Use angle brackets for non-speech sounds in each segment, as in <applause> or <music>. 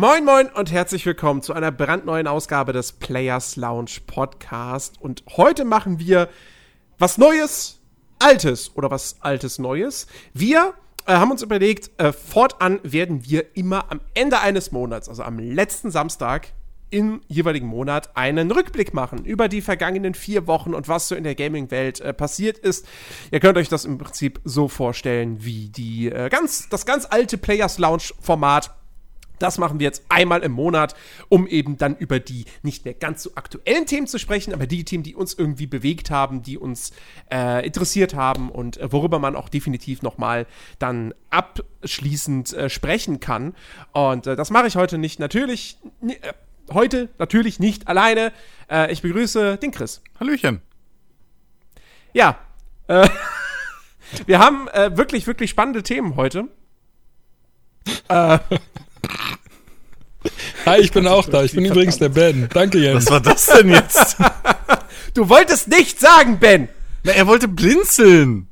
Moin moin und herzlich willkommen zu einer brandneuen Ausgabe des Players Lounge Podcast. Und heute machen wir was Neues, Altes oder was Altes Neues. Wir äh, haben uns überlegt, äh, fortan werden wir immer am Ende eines Monats, also am letzten Samstag, im jeweiligen Monat einen Rückblick machen über die vergangenen vier Wochen und was so in der Gaming-Welt äh, passiert ist. Ihr könnt euch das im Prinzip so vorstellen wie die äh, ganz, das ganz alte Players Lounge-Format. Das machen wir jetzt einmal im Monat, um eben dann über die nicht mehr ganz so aktuellen Themen zu sprechen, aber die Themen, die uns irgendwie bewegt haben, die uns äh, interessiert haben und äh, worüber man auch definitiv nochmal dann abschließend äh, sprechen kann. Und äh, das mache ich heute nicht natürlich. Äh, heute natürlich nicht alleine. Äh, ich begrüße den Chris. Hallöchen. Ja, <laughs> wir haben wirklich, wirklich spannende Themen heute. äh. Hi, ich bin auch da. Ich bin übrigens der Ben. Danke, Jens. Was war das denn jetzt? <laughs> du wolltest nicht sagen, Ben. Na, er wollte blinzeln.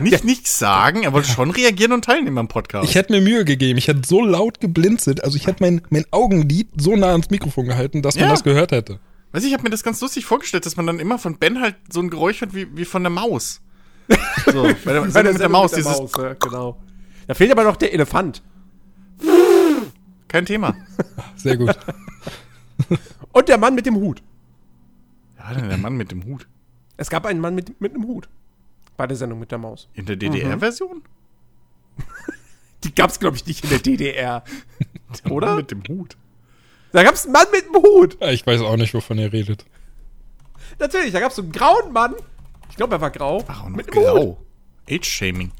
nicht nichts sagen, er wollte schon reagieren und teilnehmen am Podcast. Ich hätte mir Mühe gegeben. Ich hätte so laut geblinzelt. Also ich hätte mein, mein Augenlid so nah ans Mikrofon gehalten, dass man Ja. das gehört hätte. Weiß ich, ich habe mir das ganz lustig vorgestellt, dass man dann immer von Ben halt so ein Geräusch hört wie, wie von der Maus. <laughs> So, bei der, Sendung mit der Maus, der dieses. Maus, ja, genau. Da fehlt aber noch der Elefant. Kein Thema. <laughs> Sehr gut. <laughs> Und der Mann mit dem Hut. Ja, denn der Mann mit dem Hut. Es gab einen Mann mit, mit einem Hut. Bei der Sendung mit der Maus. In der DDR-Version? <laughs> Die gab es, glaube ich, nicht in der DDR. Oder? Mann mit dem Hut. Da gab es einen Mann mit einem Hut. Ja, Ich weiß auch nicht, wovon ihr redet. Natürlich, da gab es so einen grauen Mann. Ich glaube, er war grau. Warum mit mit einem Hut. grau? Age-Shaming.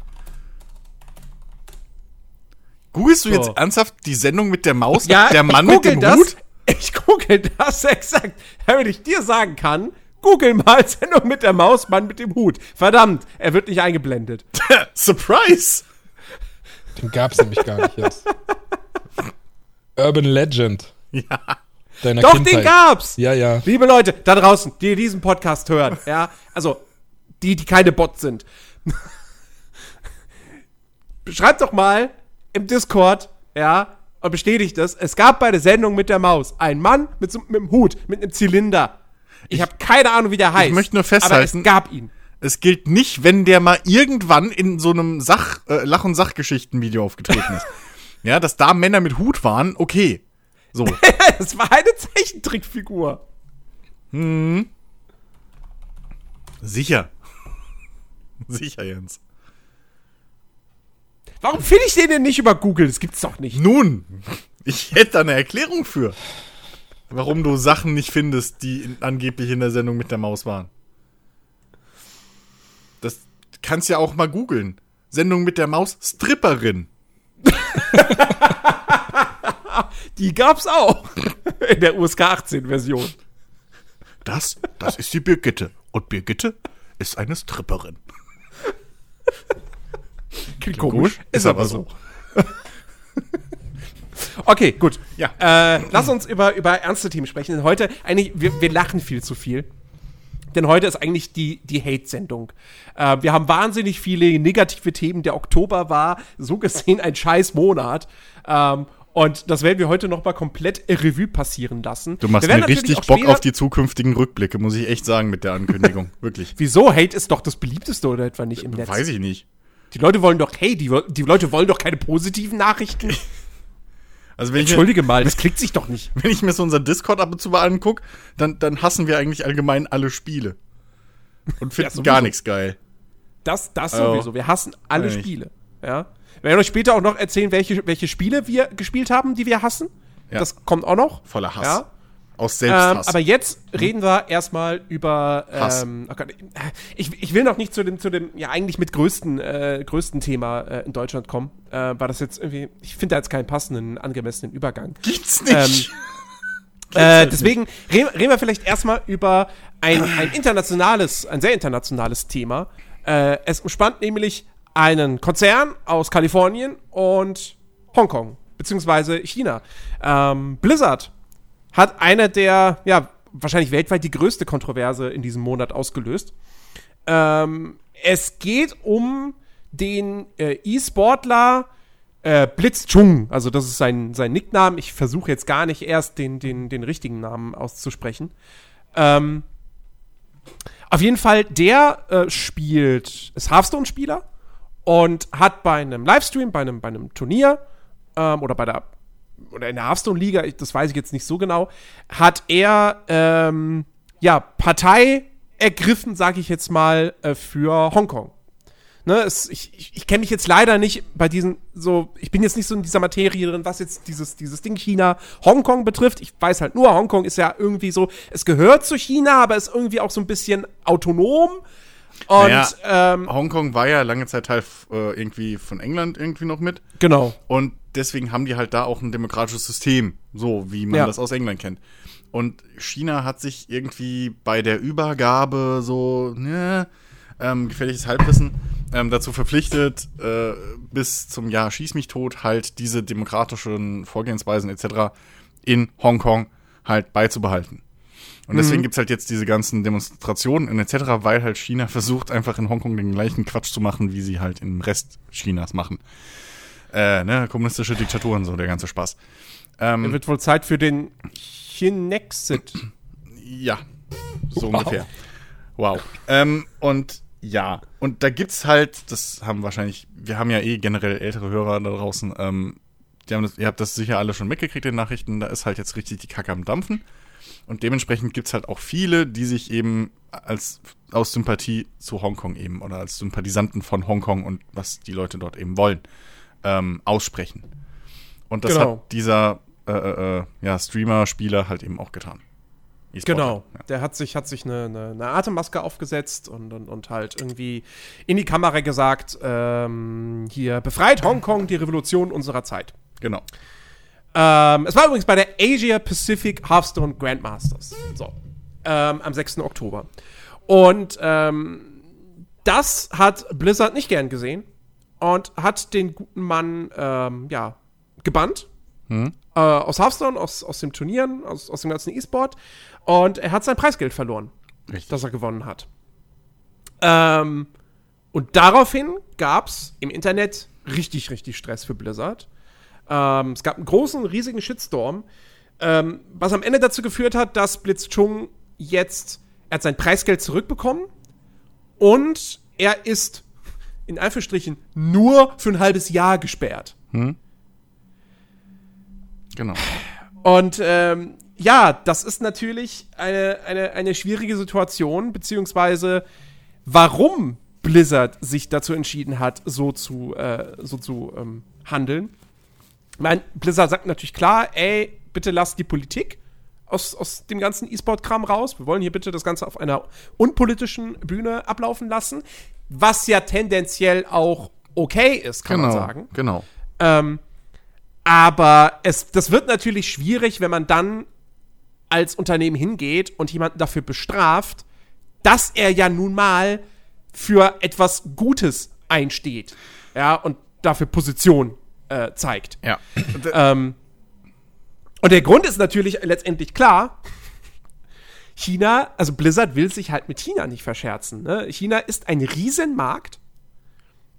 Googlest du So. jetzt ernsthaft die Sendung mit der Maus? Ja, der Mann ich mit google dem das, Hut? Ich google das <laughs> exakt. Damit ich dir sagen kann, google mal <laughs> Sendung mit der Maus, Mann mit dem Hut. Verdammt, er wird nicht eingeblendet. <laughs> Surprise! Den gab's nämlich gar nicht jetzt. Urban Legend. Ja. Deiner Doch, Kindheit. den gab's! Ja, ja. Liebe Leute, da draußen, die diesen Podcast hören, ja, also die, die keine Bots sind. Schreibt doch mal im Discord, ja, und bestätigt das. Es gab bei der Sendung mit der Maus einen Mann mit, so, mit einem Hut, mit einem Zylinder. Ich, habe keine Ahnung, wie der heißt. möchte nur festhalten- es gab ihn. Es gilt nicht, wenn der mal irgendwann in so einem Sach, äh, Lach- und Sachgeschichten-Video aufgetreten ist. <laughs> ja, dass da Männer mit Hut waren, okay. So. <laughs> Es war eine Zeichentrickfigur. Sicher. <laughs> Sicher, Jens. Warum finde ich den denn nicht über Google? Das gibt's doch nicht. Nun, ich hätte da eine Erklärung für. Warum du Sachen nicht findest, die in, angeblich in der Sendung mit der Maus waren. Das kannst ja auch mal googeln. Sendung mit der Maus, Stripperin. <laughs> Die gab's auch. <laughs> In der USK 18 Version. Das, das ist die Birgitte. Und Birgitte ist eine Stripperin. <laughs> Klingt komisch, ist aber so. <laughs> Okay, gut. Ja. Äh, lass uns über, über ernste Themen sprechen. Denn heute, eigentlich, wir, wir lachen viel zu viel. Denn heute ist eigentlich die, die Hate-Sendung. Äh, wir haben wahnsinnig viele negative Themen. Der Oktober war so gesehen ein scheiß Monat. Ähm, und das werden wir heute noch mal komplett Revue passieren lassen. Du machst mir richtig Bock auf die zukünftigen Rückblicke, muss ich echt sagen, mit der Ankündigung. <laughs> Wirklich. Wieso? Hate ist doch das beliebteste oder etwa nicht im Netz? Weiß ich nicht. Die Leute wollen doch, hey, die, die Leute wollen doch keine positiven Nachrichten. <laughs> Also wenn ich, Entschuldige mal, das klickt sich doch nicht. <laughs> wenn ich mir so unser Discord ab und zu mal angucke, dann, dann hassen wir eigentlich allgemein alle Spiele. Und finden sowieso. gar nichts geil. Das, das Oh. sowieso. Wir hassen alle Eigentlich. Spiele. Ja. Wir werden euch später auch noch erzählen, welche, welche Spiele wir gespielt haben, die wir hassen. Ja. Das kommt auch noch. Voller Hass. Ja. Aus Ähm, Selbsthass. aber jetzt reden wir erstmal über. Ähm, oh Gott, ich, ich will noch nicht zu dem, zu dem ja eigentlich mit größten, äh, größten Thema äh, in Deutschland kommen. Äh, war das jetzt irgendwie. Ich finde da jetzt keinen passenden, angemessenen Übergang. Gibt's nicht. <laughs> Äh, deswegen reden, reden wir vielleicht erstmal über ein, ein internationales, ein sehr internationales Thema. Äh, es umspannt nämlich einen Konzern aus Kalifornien und Hongkong, beziehungsweise China. Ähm, Blizzard hat eine der, ja, wahrscheinlich weltweit die größte Kontroverse in diesem Monat ausgelöst. Ähm, es geht um den äh, E-Sportler äh, Blitzchung, also das ist sein, sein Nickname. Ich versuche jetzt gar nicht erst den, den, den richtigen Namen auszusprechen. Ähm, auf jeden Fall, der äh, spielt, ist Hearthstone-Spieler und hat bei einem Livestream, bei einem, bei einem Turnier ähm, oder bei der oder in der Hearthstone-Liga, das weiß ich jetzt nicht so genau, hat er ähm, ja Partei ergriffen, sage ich jetzt mal, äh, für Hongkong. Ne, es, ich ich, ich kenne mich jetzt leider nicht bei diesen, so, ich bin jetzt nicht so in dieser Materie drin, was jetzt dieses, dieses Ding China, Hongkong betrifft. Ich weiß halt nur, Hongkong ist ja irgendwie so, es gehört zu China, aber ist irgendwie auch so ein bisschen autonom. Und Naja, ähm, Hongkong war ja lange Zeit Teil äh, irgendwie von England irgendwie noch mit. genau. Und deswegen haben die halt da auch ein demokratisches System, so wie man Ja. das aus England kennt. Und China hat sich irgendwie bei der Übergabe so, ne, ähm, gefährliches Halbwissen, ähm, dazu verpflichtet, äh, bis zum Jahr Schieß mich tot halt diese demokratischen Vorgehensweisen etc. in Hongkong halt beizubehalten. Und deswegen gibt's halt jetzt diese ganzen Demonstrationen und etc., weil halt China <laughs> versucht, einfach in Hongkong den gleichen Quatsch zu machen, wie sie halt im Rest Chinas machen. Äh, ne, kommunistische Diktaturen, so der ganze Spaß. Ähm, Wird wohl Zeit für den Chinexit. ja, so ungefähr. Wow. Ähm, und ja, und da gibt's halt, das haben wahrscheinlich, wir haben ja eh generell ältere Hörer da draußen, ähm, die haben das, ihr habt das sicher alle schon mitgekriegt in den Nachrichten, da ist halt jetzt richtig die Kacke am Dampfen. Und dementsprechend gibt's halt auch viele, die sich eben als aus Sympathie zu Hongkong eben oder als Sympathisanten von Hongkong und was die Leute dort eben wollen, ähm, aussprechen. Und das Genau. hat dieser äh, äh, äh, ja, Streamer-Spieler halt eben auch getan. Genau. Ja. Der hat sich, hat sich eine, eine, eine Atemmaske aufgesetzt und, und, und halt irgendwie in die Kamera gesagt, ähm, hier, befreit Hongkong die Revolution unserer Zeit. Genau. Ähm, es war übrigens bei der Asia Pacific Hearthstone Grandmasters. So. Ähm, am 6. Oktober. Und ähm, das hat Blizzard nicht gern gesehen und hat den guten Mann, ähm, ja, gebannt. Hm? Äh, aus Hearthstone, aus, aus dem Turnieren, aus, aus dem ganzen E-Sport. Und er hat sein Preisgeld verloren, Richtig. das er gewonnen hat. Ähm, und daraufhin gab es im Internet richtig, richtig Stress für Blizzard. Ähm, es gab einen großen, riesigen Shitstorm, ähm, was am Ende dazu geführt hat, dass Blitzchung jetzt, er hat sein Preisgeld zurückbekommen und er ist in Anführungsstrichen nur für ein halbes Jahr gesperrt. Genau. Und ähm, ja, das ist natürlich eine, eine, eine schwierige Situation, beziehungsweise warum Blizzard sich dazu entschieden hat, so zu, äh, so zu ähm, handeln. Ich meine, Blizzard sagt natürlich klar, ey, bitte lasst die Politik aus, aus dem ganzen E-Sport-Kram raus. Wir wollen hier bitte das Ganze auf einer unpolitischen Bühne ablaufen lassen, was ja tendenziell auch okay ist, kann genau. man sagen. Genau. Ähm, aber es, das wird natürlich schwierig, wenn man dann als Unternehmen hingeht und jemanden dafür bestraft, dass er ja nun mal für etwas Gutes einsteht. Ja, und dafür Position äh, zeigt. Ja. Ähm, und der Grund ist natürlich letztendlich klar. China, also Blizzard will sich halt mit China nicht verscherzen. Ne? China ist ein Riesenmarkt,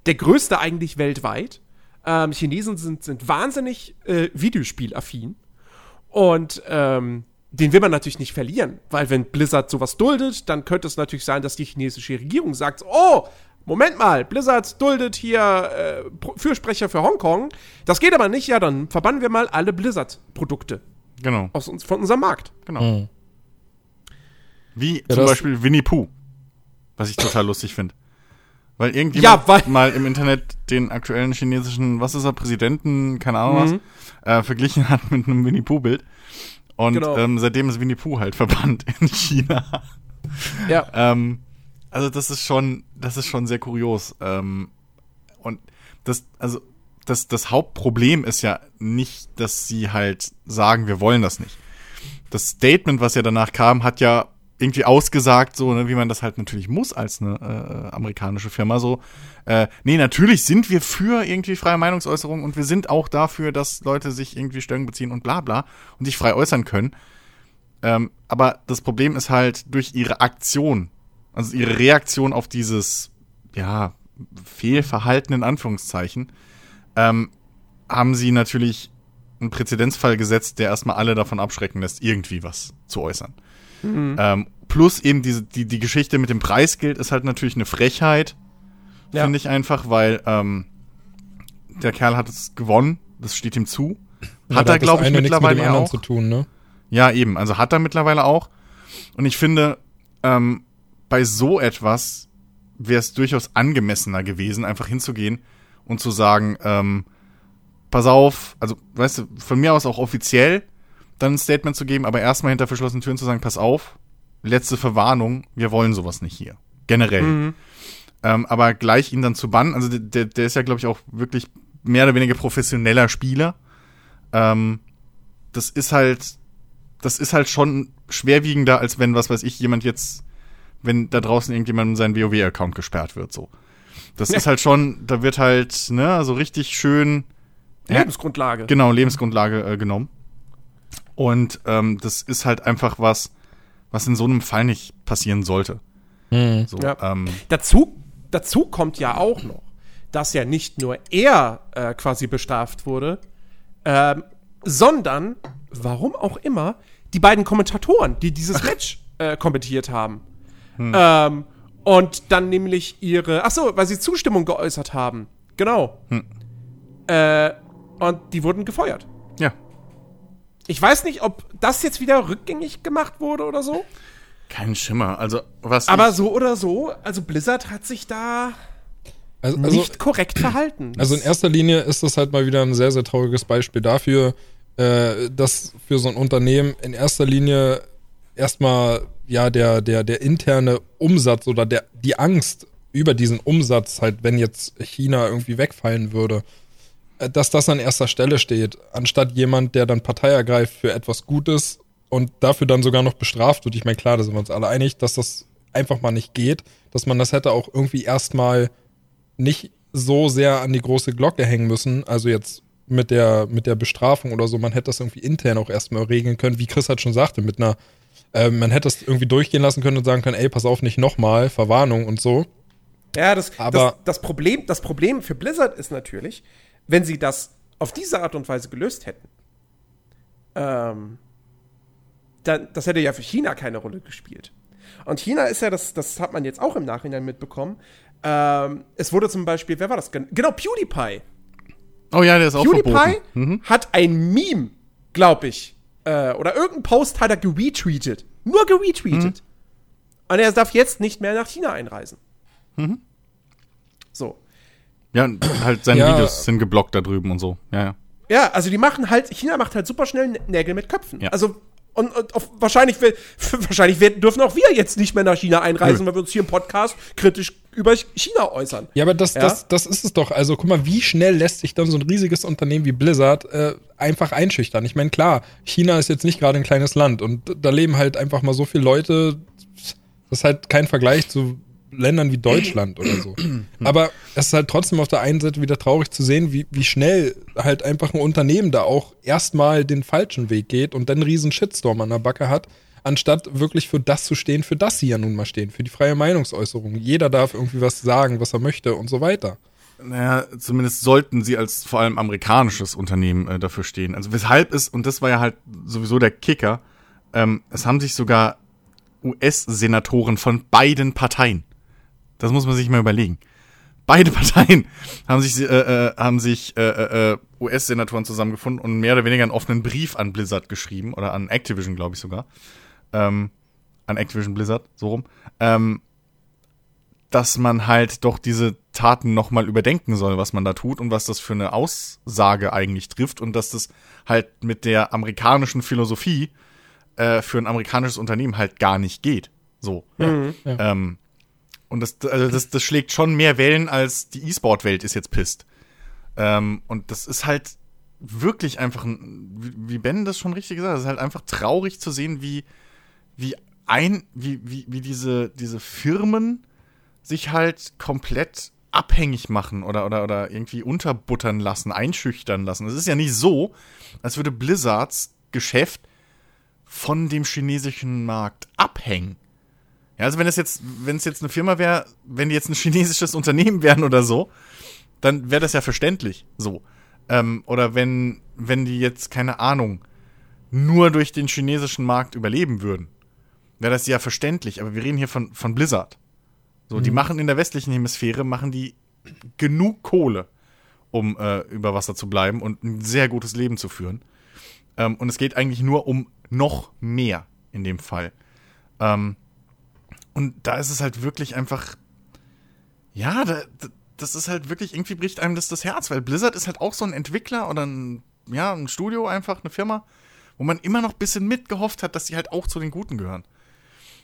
der größte eigentlich weltweit. Ähm, Chinesen sind, sind wahnsinnig äh, Videospielaffin. Und ähm, den will man natürlich nicht verlieren, weil wenn Blizzard sowas duldet, dann könnte es natürlich sein, dass die chinesische Regierung sagt, oh, Moment mal, Blizzard duldet hier äh, Fürsprecher für Hongkong. Das geht aber nicht, ja, dann verbannen wir mal alle Blizzard-Produkte Genau. aus uns, von unserem Markt. Genau. Wie zum das- Beispiel Winnie Pooh. Was ich total lustig finde. Weil <laughs> Ja, irgendjemand weil- mal im Internet den aktuellen chinesischen, was ist er, Präsidenten, keine Ahnung Mhm. was, äh, verglichen hat mit einem Winnie Pooh-Bild. Und Genau. ähm, seitdem ist Winnie Pooh halt verbannt in China. Ja. <laughs> Ähm, also das ist schon, das ist schon sehr kurios. Ähm, und das, also das, das Hauptproblem ist ja nicht, dass sie halt sagen, wir wollen das nicht. Das Statement, was ja danach kam, hat ja irgendwie ausgesagt, so, ne, wie man das halt natürlich muss als eine äh, amerikanische Firma, so, äh, nee, natürlich sind wir für irgendwie freie Meinungsäußerung und wir sind auch dafür, dass Leute sich irgendwie Stellung beziehen und bla bla und sich frei äußern können. Ähm, aber das Problem ist halt durch ihre Aktion, also ihre Reaktion auf dieses, ja, Fehlverhalten in Anführungszeichen, ähm, haben sie natürlich einen Präzedenzfall gesetzt, der erstmal alle davon abschrecken lässt, irgendwie was zu äußern. Mhm. Ähm, plus eben diese, die, die Geschichte mit dem Preisgeld ist halt natürlich eine Frechheit, Ja. finde ich einfach, weil ähm, der Kerl hat es gewonnen, das steht ihm zu. Ja, Hat er, glaube ich, mit mittlerweile anderen auch. zu tun, ne? Ja, eben. Also hat er mittlerweile auch. Und ich finde, ähm, bei so etwas wäre es durchaus angemessener gewesen, einfach hinzugehen und zu sagen, ähm, pass auf, also, weißt du, von mir aus auch offiziell dann ein Statement zu geben, aber erstmal hinter verschlossenen Türen zu sagen, pass auf, letzte Verwarnung, wir wollen sowas nicht hier. Generell. Mhm. Ähm, aber gleich ihn dann zu bannen, also der- der, ist ja, glaube ich, auch wirklich mehr oder weniger professioneller Spieler. Ähm, das ist halt, das ist halt schon schwerwiegender, als wenn, was weiß ich, jemand jetzt, wenn da draußen irgendjemandem sein WoW-Account gesperrt wird, so. Das Ja. ist halt schon, da wird halt, ne, so richtig schön, Ja. Lebensgrundlage. genau, Lebensgrundlage äh, genommen. Und ähm, das ist halt einfach was, was in so einem Fall nicht passieren sollte. Hm. So, Ja. ähm, Dazu, dazu kommt ja auch noch, dass ja nicht nur er äh, quasi bestraft wurde, ähm, sondern, warum auch immer, die beiden Kommentatoren, die dieses <laughs> Match äh, kommentiert haben. Ähm, und dann nämlich ihre, ach so, weil sie Zustimmung geäußert haben. Genau. Äh, und die wurden gefeuert. ja. Ich weiß nicht, ob das jetzt wieder rückgängig gemacht wurde oder so. Kein Schimmer. Also, was Aber so oder so, also Blizzard hat sich da Also, also, nicht korrekt verhalten. also in erster Linie ist das halt mal wieder ein sehr, sehr trauriges Beispiel dafür, äh, dass für so ein Unternehmen in erster Linie erstmal ja der, der, der interne Umsatz oder der, die Angst über diesen Umsatz, halt, wenn jetzt China irgendwie wegfallen würde, äh, dass das an erster Stelle steht, anstatt jemand, der dann Partei ergreift für etwas Gutes und dafür dann sogar noch bestraft wird. Ich meine, klar, da sind wir uns alle einig, dass das einfach mal nicht geht, dass man das hätte auch irgendwie erstmal nicht so sehr an die große Glocke hängen müssen, also jetzt mit der, mit der Bestrafung oder so, man hätte das irgendwie intern auch erstmal regeln können, wie Chris halt schon sagte, mit einer, äh, man hätte das irgendwie durchgehen lassen können und sagen können, ey, pass auf, nicht nochmal, Verwarnung und so. Ja, das, Aber- das, das, Problem, das Problem für Blizzard ist natürlich, wenn sie das auf diese Art und Weise gelöst hätten, ähm, dann, das hätte ja für China keine Rolle gespielt. Und China ist ja, das, das hat man jetzt auch im Nachhinein mitbekommen, ähm, es wurde zum Beispiel, wer war das? Gen- Genau, PewDiePie. oh ja, der ist auch PewDiePie. Mhm. hat ein Meme, glaube ich, äh, oder irgendein Post hat er geretweetet. Nur geretweetet. Und er darf jetzt nicht mehr nach China einreisen. So. Ja, halt seine Ja. Videos sind geblockt da drüben und so. Ja, ja. Ja, also die machen halt, China macht halt super schnell Nä- Nägel mit Köpfen. Ja. Also, und, und auf, wahrscheinlich, <laughs> wahrscheinlich werden, dürfen auch wir jetzt nicht mehr nach China einreisen, Nö. weil wir uns hier im Podcast kritisch über China äußern. Ja, aber das, Ja? das, das ist es doch. Also guck mal, wie schnell lässt sich dann so ein riesiges Unternehmen wie Blizzard äh, einfach einschüchtern. Ich meine, klar, China ist jetzt nicht gerade ein kleines Land und da leben halt einfach mal so viele Leute. Das ist halt kein Vergleich zu Ländern wie Deutschland oder so. <clears throat> Aber es ist halt trotzdem auf der einen Seite wieder traurig zu sehen, wie, wie schnell halt einfach ein Unternehmen da auch erstmal den falschen Weg geht und dann einen riesen Shitstorm an der Backe hat, anstatt wirklich für das zu stehen, für das sie ja nun mal stehen, für die freie Meinungsäußerung. Jeder darf irgendwie was sagen, was er möchte und so weiter. Naja, zumindest sollten sie als vor allem amerikanisches Unternehmen äh, dafür stehen. Also weshalb es, und das war ja halt sowieso der Kicker, ähm, es haben sich sogar US-Senatoren von beiden Parteien, das muss man sich mal überlegen, beide <laughs> Parteien haben sich, äh, äh, haben sich äh, äh, US-Senatoren zusammengefunden und mehr oder weniger einen offenen Brief an Blizzard geschrieben, oder an Activision, glaube ich sogar, ähm, an Activision Blizzard, so rum, ähm, dass man halt doch diese Taten nochmal überdenken soll, was man da tut und was das für eine Aussage eigentlich trifft und dass das halt mit der amerikanischen Philosophie äh, für ein amerikanisches Unternehmen halt gar nicht geht. So. Mhm. Ähm, und das, also das, das schlägt schon mehr Wellen, als die E-Sport-Welt ist jetzt pisst. Ähm, und das ist halt wirklich einfach, ein, wie wie Ben das schon richtig gesagt hat, es ist halt einfach traurig zu sehen, wie, wie ein, wie, wie, wie diese, diese Firmen sich halt komplett abhängig machen oder, oder, oder irgendwie unterbuttern lassen, einschüchtern lassen. Es ist ja nicht so, als würde Blizzards Geschäft von dem chinesischen Markt abhängen. Ja, also wenn es jetzt, wenn es jetzt eine Firma wäre, wenn die jetzt ein <laughs> chinesisches Unternehmen wären oder so, dann wäre das ja verständlich. So. Ähm, oder wenn, wenn die jetzt, keine Ahnung, nur durch den chinesischen Markt überleben würden, wäre das ja verständlich. Aber wir reden hier von, von Blizzard. So, mhm. die machen in der westlichen Hemisphäre, machen die genug Kohle, um äh, über Wasser zu bleiben und ein sehr gutes Leben zu führen. Ähm, und es geht eigentlich nur um noch mehr in dem Fall. Ähm, und da ist es halt wirklich einfach, ja, da, das ist halt wirklich, irgendwie bricht einem das das Herz, weil Blizzard ist halt auch so ein Entwickler oder ein, ja, ein Studio einfach, eine Firma, wo man immer noch ein bisschen mitgehofft hat, dass sie halt auch zu den Guten gehören.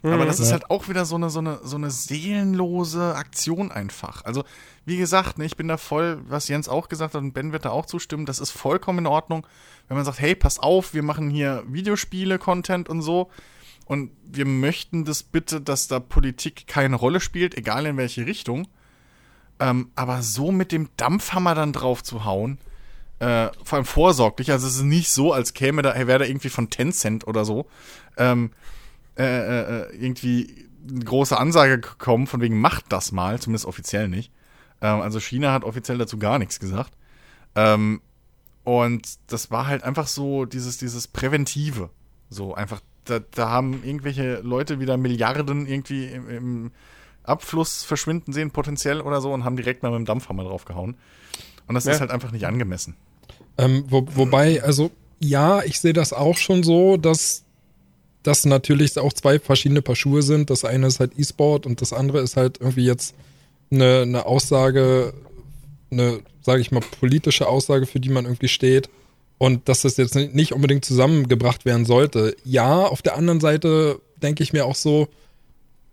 Aber mhm. das ist halt auch wieder so eine, so eine, so eine seelenlose Aktion einfach. Also, wie gesagt, ne, ich bin da voll, was Jens auch gesagt hat und Ben wird da auch zustimmen, das ist vollkommen in Ordnung, wenn man sagt, hey, pass auf, wir machen hier Videospiele, Content und so. Und wir möchten das bitte, dass da Politik keine Rolle spielt, egal in welche Richtung. Ähm, aber so mit dem Dampfhammer dann drauf zu hauen, äh, vor allem vorsorglich, also es ist nicht so, als käme da, wäre da irgendwie von Tencent oder so, ähm, äh, äh, äh, irgendwie eine große Ansage gekommen, von wegen macht das mal, zumindest offiziell nicht. Ähm, also China hat offiziell dazu gar nichts gesagt. Ähm, und das war halt einfach so dieses, dieses Präventive. So einfach, da, da haben irgendwelche Leute wieder Milliarden irgendwie im, im Abfluss verschwinden sehen, potenziell oder so, und haben direkt mal mit dem Dampfhammer draufgehauen. Und das ja. ist halt einfach nicht angemessen. Ähm, wo, wobei, also ja, ich sehe das auch schon so, dass das natürlich auch zwei verschiedene Paar Schuhe sind. Das eine ist halt E-Sport und das andere ist halt irgendwie jetzt eine, eine Aussage, eine, sage ich mal, politische Aussage, für die man irgendwie steht. Und dass das jetzt nicht unbedingt zusammengebracht werden sollte. Ja, auf der anderen Seite denke ich mir auch so,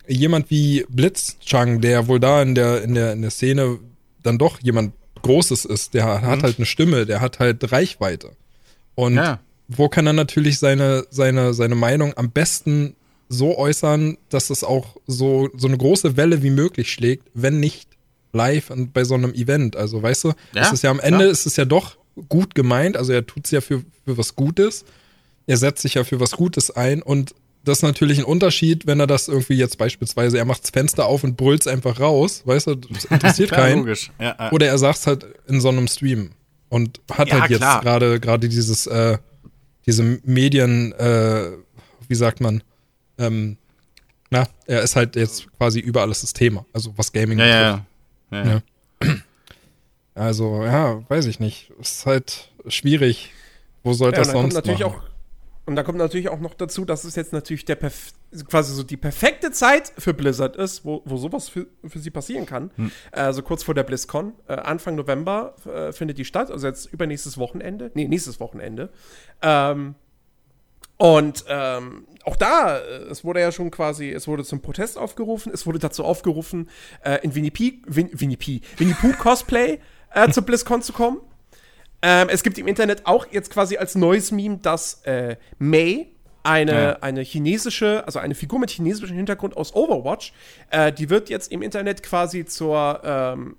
jemand wie Blitzchang, der wohl da in der, in der, in der Szene dann doch jemand Großes ist, der hat mhm. halt eine Stimme, der hat halt Reichweite. Und ja. wo kann er natürlich seine, seine, seine Meinung am besten so äußern, dass es auch so, so eine große Welle wie möglich schlägt, wenn nicht live und bei so einem Event. Also weißt du, ja, es ist ja am Ende klar. ist es ja doch gut gemeint, also er tut es ja für, für was Gutes. Er setzt sich ja für was Gutes ein und das ist natürlich ein Unterschied, wenn er das irgendwie jetzt beispielsweise, er macht das Fenster auf und brüllt einfach raus, weißt du, das interessiert <laughs> keinen. Ja, ja. Oder er sagt es halt in so einem Stream und hat ja, halt jetzt gerade gerade dieses äh, diese Medien, äh, wie sagt man, ähm, na, er ist halt jetzt quasi über alles das Thema, also was Gaming ja, betrifft. Ja, Also, ja, weiß ich nicht. Ist halt schwierig. Wo soll das sonst natürlich auch und da kommt natürlich auch noch dazu, dass es jetzt natürlich der quasi so die perfekte Zeit für Blizzard ist, wo, wo sowas für, für sie passieren kann. Hm. Also kurz vor der BlizzCon, äh, Anfang November äh, findet die statt, also jetzt übernächstes Wochenende. Nee, nächstes Wochenende. Ähm, und ähm, auch da, äh, es wurde ja schon quasi, es wurde zum Protest aufgerufen, es wurde dazu aufgerufen, äh, in Winnie P, Win, Winnie P, Winnie Pooh Cosplay äh, zur BlizzCon zu kommen. Ähm, es gibt im Internet auch jetzt quasi als neues Meme, dass äh, May, eine, ja. eine chinesische, also eine Figur mit chinesischem Hintergrund aus Overwatch, äh, die wird jetzt im Internet quasi zur ähm,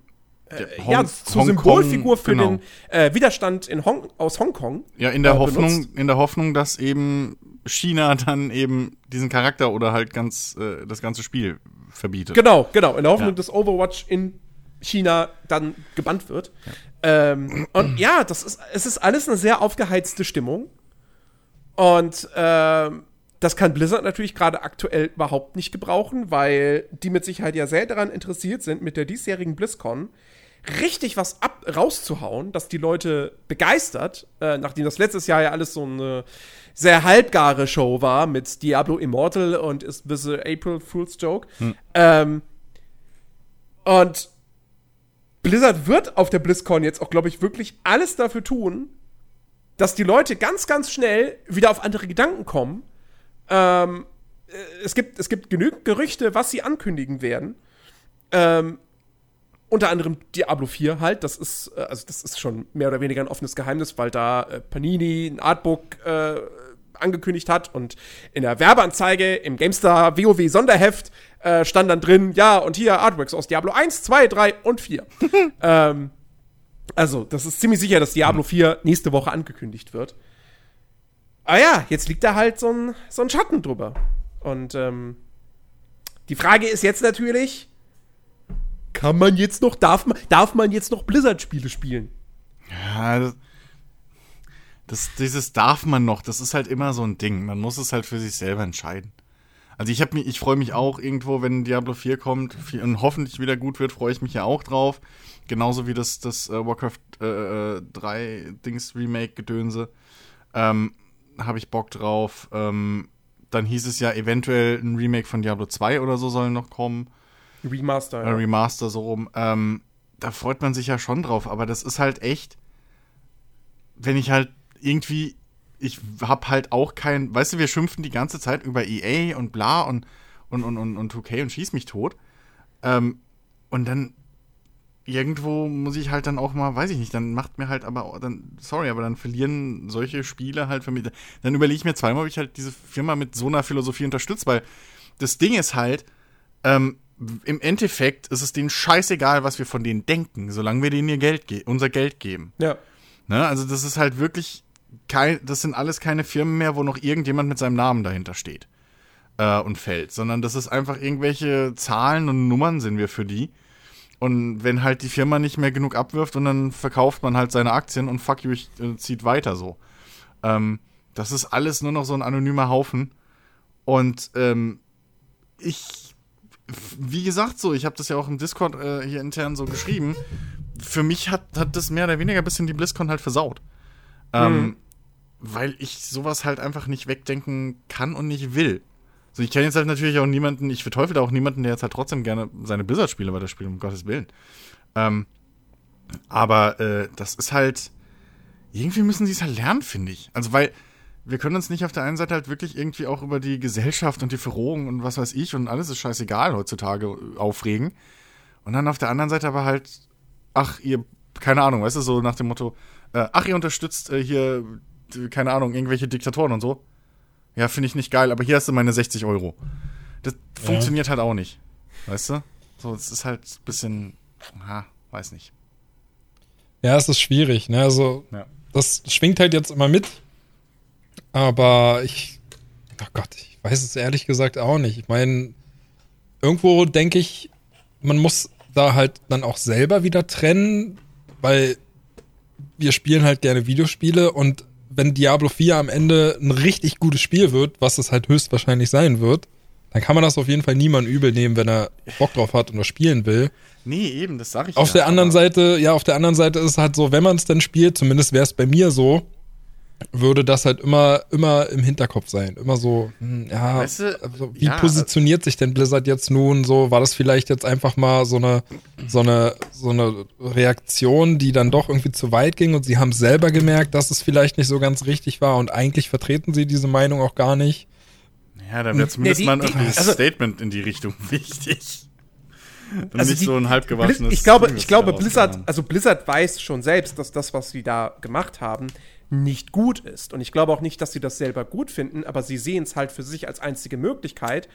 äh, ja, zur Symbolfigur für genau. den äh, Widerstand in Hong aus Hongkong. Ja, in der äh, Hoffnung, in der Hoffnung, dass eben China <laughs> dann eben diesen Charakter oder halt ganz das ganze Spiel verbietet. Genau, genau, in der Hoffnung, ja. dass Overwatch in China dann gebannt wird. Ja. Ähm, und ja, das ist, es ist alles eine sehr aufgeheizte Stimmung. Und ähm, das kann Blizzard natürlich gerade aktuell überhaupt nicht gebrauchen, weil die mit Sicherheit ja sehr daran interessiert sind, mit der diesjährigen BlizzCon richtig was ab rauszuhauen, dass die Leute begeistert, äh, nachdem das letztes Jahr ja alles so eine sehr halbgare Show war mit Diablo Immortal und ist bis April Fool's Joke. Hm. Ähm, und Blizzard wird auf der BlizzCon jetzt auch, glaube ich, wirklich alles dafür tun, dass die Leute ganz, ganz schnell wieder auf andere Gedanken kommen. Ähm, äh, es, gibt, es gibt genügend Gerüchte, was sie ankündigen werden. Ähm, unter anderem Diablo 4 halt. Das ist, äh, also das ist schon mehr oder weniger ein offenes Geheimnis, weil da äh, Panini ein Artbook äh, angekündigt hat und in der Werbeanzeige im GameStar WoW Sonderheft äh, stand dann drin, ja, und hier Artworks aus Diablo 1, 2, 3 und 4. <laughs> ähm, also, das ist ziemlich sicher, dass Diablo 4 nächste Woche angekündigt wird. Aber ja, jetzt liegt da halt so ein, so ein Schatten drüber. Und ähm, die Frage ist jetzt natürlich, kann man jetzt noch, darf man, darf man jetzt noch Blizzard-Spiele spielen? Ja, das, das, dieses darf man noch, das ist halt immer so ein Ding. Man muss es halt für sich selber entscheiden. Also ich habe mich, ich freue mich auch irgendwo, wenn Diablo 4 kommt und hoffentlich wieder gut wird, freue ich mich ja auch drauf. Genauso wie das, das äh, Warcraft äh, 3 äh, Dings Remake Gedönse. Ähm, habe ich Bock drauf. Ähm, dann hieß es ja eventuell ein Remake von Diablo 2 oder so soll noch kommen. Remaster, ja. Äh, Remaster so rum. Ähm, da freut man sich ja schon drauf, aber das ist halt echt, wenn ich halt irgendwie, ich hab halt auch kein, weißt du, wir schimpfen die ganze Zeit über EA und bla und, und, und, und, und 2K und schieß mich tot. Ähm, und dann irgendwo muss ich halt dann auch mal, weiß ich nicht, dann macht mir halt aber, dann, sorry, aber dann verlieren solche Spiele halt für mich. Dann überlege ich mir zweimal, ob ich halt diese Firma mit so einer Philosophie unterstütze, weil das Ding ist halt, ähm, im Endeffekt ist es denen scheißegal, was wir von denen denken, solange wir denen ihr Geld unser Geld geben. Ja. Ne? Also das ist halt wirklich kein, das sind alles keine Firmen mehr, wo noch irgendjemand mit seinem Namen dahinter steht äh, und fällt, sondern das ist einfach irgendwelche Zahlen und Nummern sind wir für die. Und wenn halt die Firma nicht mehr genug abwirft und dann verkauft man halt seine Aktien und fuck you, ich, äh, zieht weiter so. Ähm, das ist alles nur noch so ein anonymer Haufen. Und ähm, ich, wie gesagt, so, ich habe das ja auch im Discord äh, hier intern so geschrieben. Für mich hat, hat das mehr oder weniger ein bisschen die BlizzCon halt versaut. Ähm, mhm. Weil ich sowas halt einfach nicht wegdenken kann und nicht will. So, ich kenne jetzt halt natürlich auch niemanden, ich verteufel da auch niemanden, der jetzt halt trotzdem gerne seine Blizzard-Spiele weiterspielt, um Gottes Willen. Ähm, aber äh, das ist halt, irgendwie müssen sie es halt lernen, finde ich. Also, weil wir können uns nicht auf der einen Seite halt wirklich irgendwie auch über die Gesellschaft und die Verrohung und was weiß ich und alles ist scheißegal heutzutage aufregen. Und dann auf der anderen Seite aber halt, ach, ihr, keine Ahnung, weißt du, so nach dem Motto, äh, ach, ihr unterstützt äh, hier, keine Ahnung, irgendwelche Diktatoren und so. Ja, finde ich nicht geil, aber hier hast du meine 60 Euro. Das ja. funktioniert halt auch nicht. Weißt du? So, es ist halt ein bisschen, ha, weiß nicht. Ja, es ist schwierig, ne? Also, ja. das schwingt halt jetzt immer mit. Aber ich, oh Gott, ich weiß es ehrlich gesagt auch nicht. Ich meine, irgendwo denke ich, man muss da halt dann auch selber wieder trennen, weil wir spielen halt gerne Videospiele und wenn Diablo 4 am Ende ein richtig gutes Spiel wird, was es halt höchstwahrscheinlich sein wird, dann kann man das auf jeden Fall niemandem übel nehmen, wenn er Bock drauf hat und was spielen will. Nee, eben, das sag ich Auf ja, der anderen Seite, ja, auf der anderen Seite ist es halt so, wenn man es dann spielt, zumindest wäre es bei mir so, würde das halt immer, immer im Hinterkopf sein. Immer so, hm, ja, weißt du, also, wie ja, positioniert sich denn Blizzard jetzt nun so? War das vielleicht jetzt einfach mal so eine, so eine, so eine Reaktion, die dann doch irgendwie zu weit ging und sie haben selber gemerkt, dass es vielleicht nicht so ganz richtig war und eigentlich vertreten sie diese Meinung auch gar nicht? Ja, da wäre zumindest nee, die, mal ein also, Statement in die Richtung <laughs> wichtig. Und also nicht die, so ein halb gewaschenes Ich glaube, ich glaube Blizzard, also Blizzard weiß schon selbst, dass das, was sie da gemacht haben, nicht gut ist. Und ich glaube auch nicht, dass sie das selber gut finden, aber sie sehen es halt für sich als einzige Möglichkeit,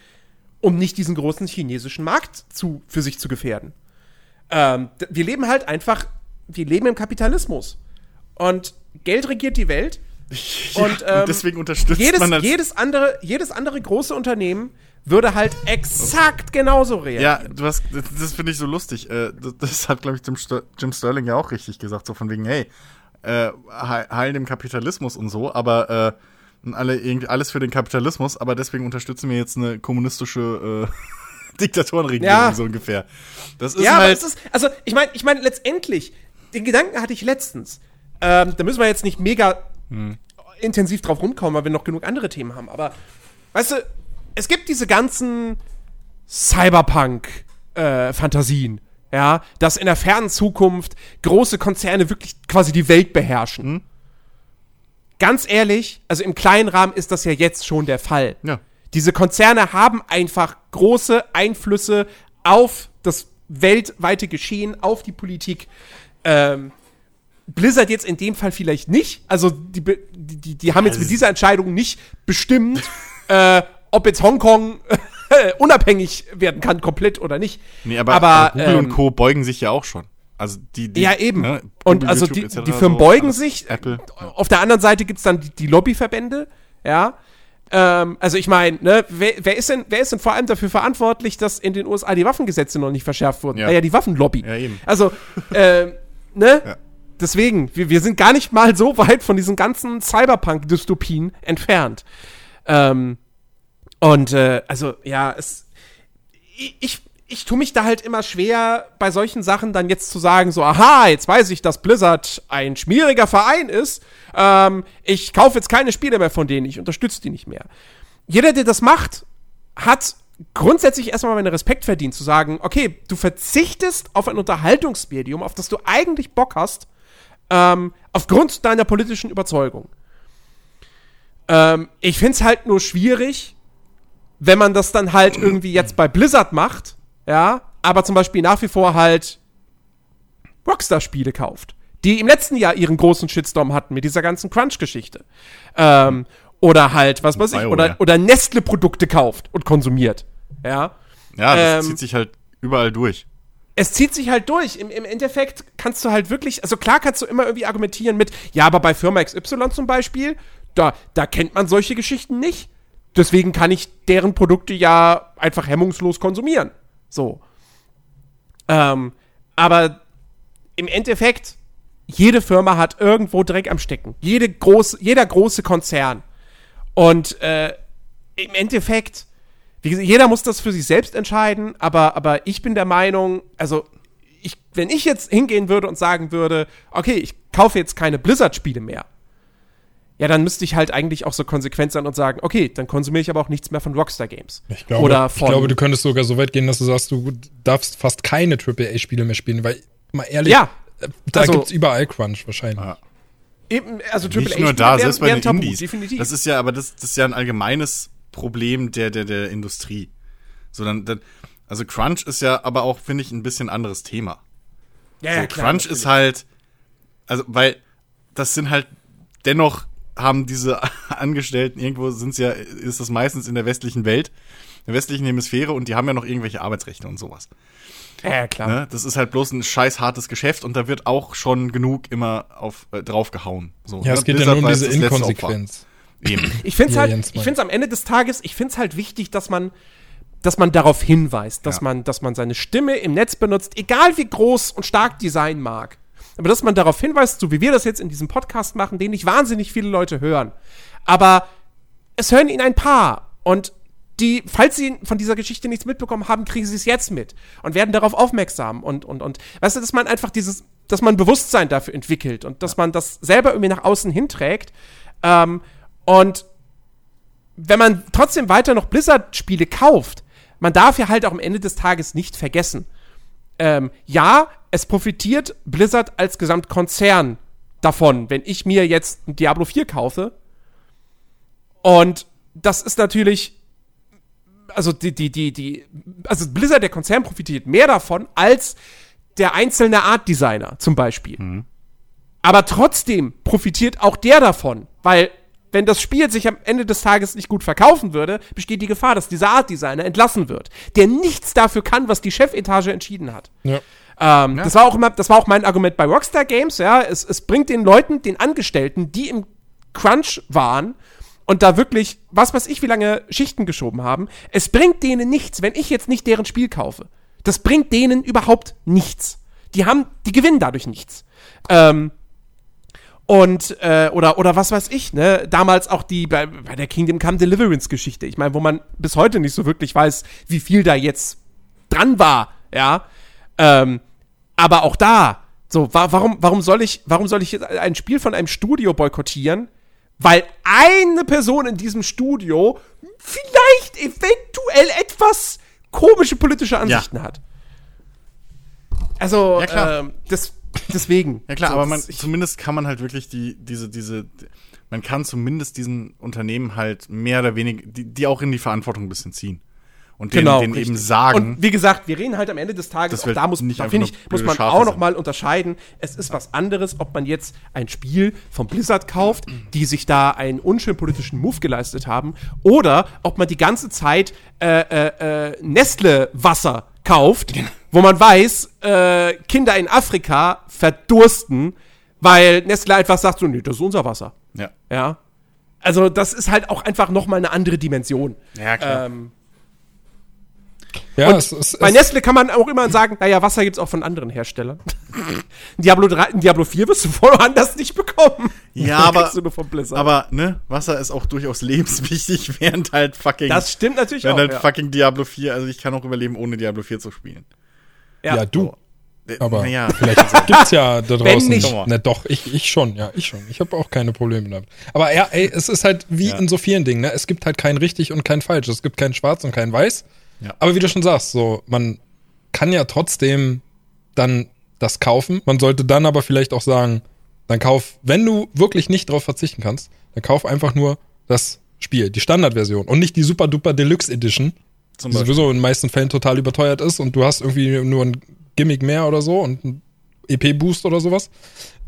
um nicht diesen großen chinesischen Markt zu, für sich zu gefährden. Ähm, wir leben halt einfach, wir leben im Kapitalismus. Und Geld regiert die Welt. <laughs> Ja, und, ähm, und, deswegen unterstützt jedes, man das. Jedes andere, jedes andere große Unternehmen würde halt exakt genauso reagieren. Ja, du hast, das, das finde ich so lustig. Äh, das, das hat, glaube ich, Jim Sterling ja auch richtig gesagt, so von wegen, hey, äh, heilen dem Kapitalismus und so, aber äh, alle, irgendwie alles für den Kapitalismus, aber deswegen unterstützen wir jetzt eine kommunistische äh, <laughs> Diktatorenregierung ja. so ungefähr. Das ist ja, halt aber es ist, also ich meine, ich meine letztendlich, den Gedanken hatte ich letztens. Ähm, da müssen wir jetzt nicht mega hm. intensiv drauf rumkommen, weil wir noch genug andere Themen haben. Aber weißt du, es gibt diese ganzen Cyberpunk-Fantasien. Äh, ja, dass in der fernen Zukunft große Konzerne wirklich quasi die Welt beherrschen. Mhm. Ganz ehrlich, also im kleinen Rahmen ist das ja jetzt schon der Fall. Ja. Diese Konzerne haben einfach große Einflüsse auf das weltweite Geschehen, auf die Politik. Ähm, Blizzard jetzt in dem Fall vielleicht nicht. Also die, die, die haben jetzt mit dieser Entscheidung nicht bestimmt, <laughs> äh, ob jetzt Hongkong <laughs> unabhängig werden kann, komplett oder nicht. Nee, aber, aber Google ähm, und Co. beugen sich ja auch schon. Also die, die ja eben. Ne, und also die, die Firmen so, beugen sich. Apple. Auf der anderen Seite gibt es dann die, die Lobbyverbände, ja. Ähm, also ich meine, ne, wer, wer, ist denn, wer ist denn vor allem dafür verantwortlich, dass in den USA die Waffengesetze noch nicht verschärft wurden? Ja, ja die Waffenlobby. Ja, eben. Also, äh, ne? Ja. deswegen, wir, wir sind gar nicht mal so weit von diesen ganzen Cyberpunk-Dystopien entfernt. Ähm, und äh, also, ja, es. Ich, ich, ich tue mich da halt immer schwer, bei solchen Sachen dann jetzt zu sagen, so, aha, jetzt weiß ich, dass Blizzard ein schmieriger Verein ist. Ähm, ich kaufe jetzt keine Spiele mehr von denen, ich unterstütze die nicht mehr. Jeder, der das macht, hat grundsätzlich erstmal meinen Respekt verdient, zu sagen, okay, du verzichtest auf ein Unterhaltungsmedium, auf das du eigentlich Bock hast, ähm, aufgrund deiner politischen Überzeugung. Ähm, ich finde es halt nur schwierig, wenn man das dann halt irgendwie jetzt bei Blizzard macht, ja, aber zum Beispiel nach wie vor halt Rockstar-Spiele kauft, die im letzten Jahr ihren großen Shitstorm hatten mit dieser ganzen Crunch-Geschichte. Ähm, oder halt, was weiß ich, oder, oder Nestle-Produkte kauft und konsumiert. Ja. Ja, das Ähm, zieht sich halt überall durch. es zieht sich halt durch. Im, Im Endeffekt kannst du halt wirklich, also klar kannst du immer irgendwie argumentieren mit, ja, aber bei Firma XY zum Beispiel, da, da kennt man solche Geschichten nicht. Deswegen kann ich deren Produkte ja einfach hemmungslos konsumieren. So. Ähm, aber im Endeffekt, jede Firma hat irgendwo Dreck am Stecken. Jede große, jeder große Konzern. Und äh, im Endeffekt, wie gesagt, jeder muss das für sich selbst entscheiden, aber, aber ich bin der Meinung, also ich, wenn ich jetzt hingehen würde und sagen würde, okay, ich kaufe jetzt keine Blizzard-Spiele mehr, ja, dann müsste ich halt eigentlich auch so konsequent sein und sagen, okay, dann konsumiere ich aber auch nichts mehr von Rockstar Games. Ich glaube, Oder ich von, glaube, du könntest sogar so weit gehen, dass du sagst, du darfst fast keine AAA-Spiele mehr spielen, weil, mal ehrlich, Ja, äh, da also- gibt's überall Crunch wahrscheinlich. Ja. eben, also Nicht nur da, wären- selbst bei den Tabu, Indies. definitiv. Das ist ja, aber das, das ist ja ein allgemeines Problem der, der, der Industrie. So, dann, dann, also Crunch ist ja aber auch, finde ich, ein bisschen anderes Thema. ja, so, ja, klar, Crunch natürlich. ist halt, also, weil das sind halt, dennoch haben diese <laughs> Angestellten, irgendwo sind es ja, ist das meistens in der westlichen Welt, in der westlichen Hemisphäre und die haben ja noch irgendwelche Arbeitsrechte und sowas. Ja, ja, klar. Ne? Das ist halt bloß ein scheiß hartes Geschäft und da wird auch schon genug immer auf, äh, drauf gehauen. So, Ja, ne? es geht ja Blizzard nur um diese Inkonsequenz. Eben. <laughs> Ich finde es Ja, halt, ich es am Ende des Tages, ich finde es halt wichtig, dass man, dass man darauf hinweist, dass Ja. man, dass man seine Stimme im Netz benutzt, egal wie groß und stark die sein mag. Aber dass man darauf hinweist, so wie wir das jetzt in diesem Podcast machen, den nicht wahnsinnig viele Leute hören. Aber es hören ihn ein paar. Und die, falls sie von dieser Geschichte nichts mitbekommen haben, kriegen sie es jetzt mit und werden darauf aufmerksam und, und, und, weißt du, dass man einfach dieses, dass man Bewusstsein dafür entwickelt und dass man das selber irgendwie nach außen hinträgt. Ähm, und wenn man trotzdem weiter noch Blizzard-Spiele kauft, man darf ja halt auch am Ende des Tages nicht vergessen. Ähm, ja, es profitiert Blizzard als Gesamtkonzern davon, wenn ich mir jetzt ein Diablo 4 kaufe. Und das ist natürlich, also die, die, die, die, also Blizzard, der Konzern, profitiert mehr davon als der einzelne Art Designer zum Beispiel. Aber trotzdem profitiert auch der davon, weil wenn das Spiel sich am Ende des Tages nicht gut verkaufen würde, besteht die Gefahr, dass dieser Art Designer entlassen wird, der nichts dafür kann, was die Chefetage entschieden hat. Ja. Ähm, Das war auch immer, das war auch mein Argument bei Rockstar Games, ja. Es, es bringt den Leuten, den Angestellten, die im Crunch waren und da wirklich, was weiß ich, wie lange Schichten geschoben haben, es bringt denen nichts, wenn ich jetzt nicht deren Spiel kaufe. Das bringt denen überhaupt nichts. Die haben, die gewinnen dadurch nichts. Ähm, und, äh, oder, oder was weiß ich, ne? Damals auch die, bei, bei der Kingdom Come Deliverance Geschichte. Ich meine, wo man bis heute nicht so wirklich weiß, wie viel da jetzt dran war, ja. Ähm, aber auch da, so, wa warum, warum soll ich, warum soll ich jetzt ein Spiel von einem Studio boykottieren? Weil eine Person in diesem Studio vielleicht eventuell etwas komische politische Ansichten hat. Also, Ja, ähm, das, <laughs> deswegen. Ja klar, So, aber man, zumindest kann man halt wirklich die, diese, diese, man kann zumindest diesen Unternehmen halt mehr oder weniger, die, die auch in die Verantwortung ein bisschen ziehen. Und denen, Genau, denen eben sagen, Und wie gesagt, wir reden halt am Ende des Tages, da muss, nicht da einfach finde nur ich, muss man Schafe auch noch sind. mal unterscheiden. Es ist was anderes, ob man jetzt ein Spiel von Blizzard kauft, die sich da einen unschönen politischen Move geleistet haben, oder ob man die ganze Zeit äh, äh, äh, Nestle-Wasser kauft, wo man weiß, äh, Kinder in Afrika verdursten, weil Nestle einfach sagt so, nee, das ist unser Wasser. ja, Ja. Also das ist halt auch einfach noch mal eine andere Dimension. ja klar. Ähm, Ja, Und es, es, Bei es, Nestle kann man auch immer sagen, naja, Wasser gibt's auch von anderen Herstellern. <laughs> Diablo 3, Diablo 4 wirst du <laughs> voll anders nicht bekommen. Ja, Das aber, kriegst du nur von Blizzard. aber, ne, Wasser ist auch durchaus <laughs> lebenswichtig, während halt fucking, das stimmt natürlich während auch. halt ja. fucking Diablo 4, also ich kann auch überleben, ohne Diablo 4 zu spielen. Ja, du. Äh, Aber naja, vielleicht gibt's ja da draußen. nicht. Na doch, ich, ich schon, ja, ich schon. Ich habe auch keine Probleme damit. Aber ja, ey, es ist halt wie Ja. in so vielen Dingen, ne? Es gibt halt kein richtig und kein falsch. Es gibt kein schwarz und kein weiß. Ja. Aber wie du schon sagst, so, man kann ja trotzdem dann das kaufen. Man sollte dann aber vielleicht auch sagen, dann kauf, wenn du wirklich nicht drauf verzichten kannst, dann kauf einfach nur das Spiel, die Standardversion und nicht die Super Duper Deluxe Edition, zum die Beispiel. sowieso in den meisten Fällen total überteuert ist und du hast irgendwie nur ein Gimmick mehr oder so und ein EP-Boost oder sowas.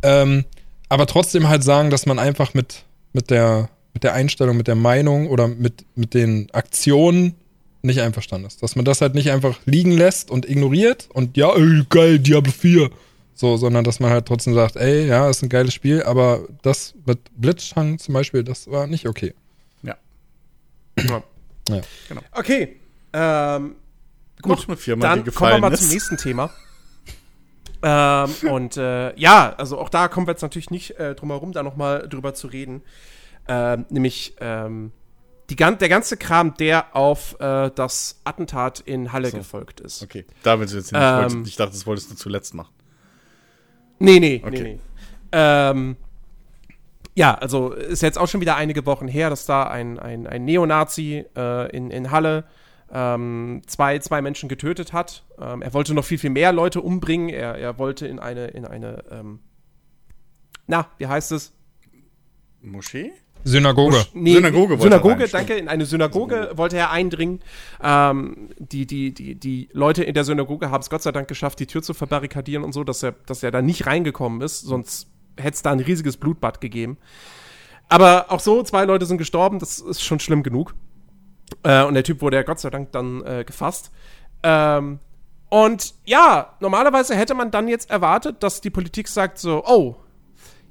Ähm, aber trotzdem halt sagen, dass man einfach mit, mit, der, mit der Einstellung, mit der Meinung oder mit, mit den Aktionen nicht einverstanden ist. Dass man das halt nicht einfach liegen lässt und ignoriert und ja, ey, geil, Diablo 4. So, sondern dass man halt trotzdem sagt, ey, ja, ist ein geiles Spiel, aber das mit Blitzschang zum Beispiel, das war nicht okay. Ja. Ja. Ja. Okay. Ähm, Gut, gut, eine Firma, dann die kommen wir mal ist. zum nächsten Thema. <laughs> ähm, und äh, ja, also auch da kommen wir jetzt natürlich nicht äh, drum herum, da nochmal drüber zu reden. Ähm, nämlich ähm, die, der ganze Kram, der auf äh, das Attentat in Halle So. gefolgt ist. Okay, da willst du jetzt hin. Ähm, ich, wollte, ich dachte, das wolltest du zuletzt machen. Nee, nee, Okay. nee, nee. Ähm, ja, also ist jetzt auch schon wieder einige Wochen her, dass da ein, ein, ein Neonazi äh, in, in Halle ähm, zwei, zwei Menschen getötet hat. Ähm, er wollte noch viel, viel mehr Leute umbringen. Er, er wollte in eine, in eine, ähm, na, wie heißt es? Moschee? Synagoge. Nee, Synagoge wollte er Synagoge, danke. In eine Synagoge wollte er eindringen. Ähm, die, die, die, die Leute in der Synagoge haben es Gott sei Dank geschafft, die Tür zu verbarrikadieren und so, dass er, dass er da nicht reingekommen ist. Sonst hätte es da ein riesiges Blutbad gegeben. Aber auch so, zwei Leute sind gestorben, das ist schon schlimm genug. Äh, und der Typ wurde ja Gott sei Dank dann äh, gefasst. Ähm, und ja, normalerweise hätte man dann jetzt erwartet, dass die Politik sagt so, oh,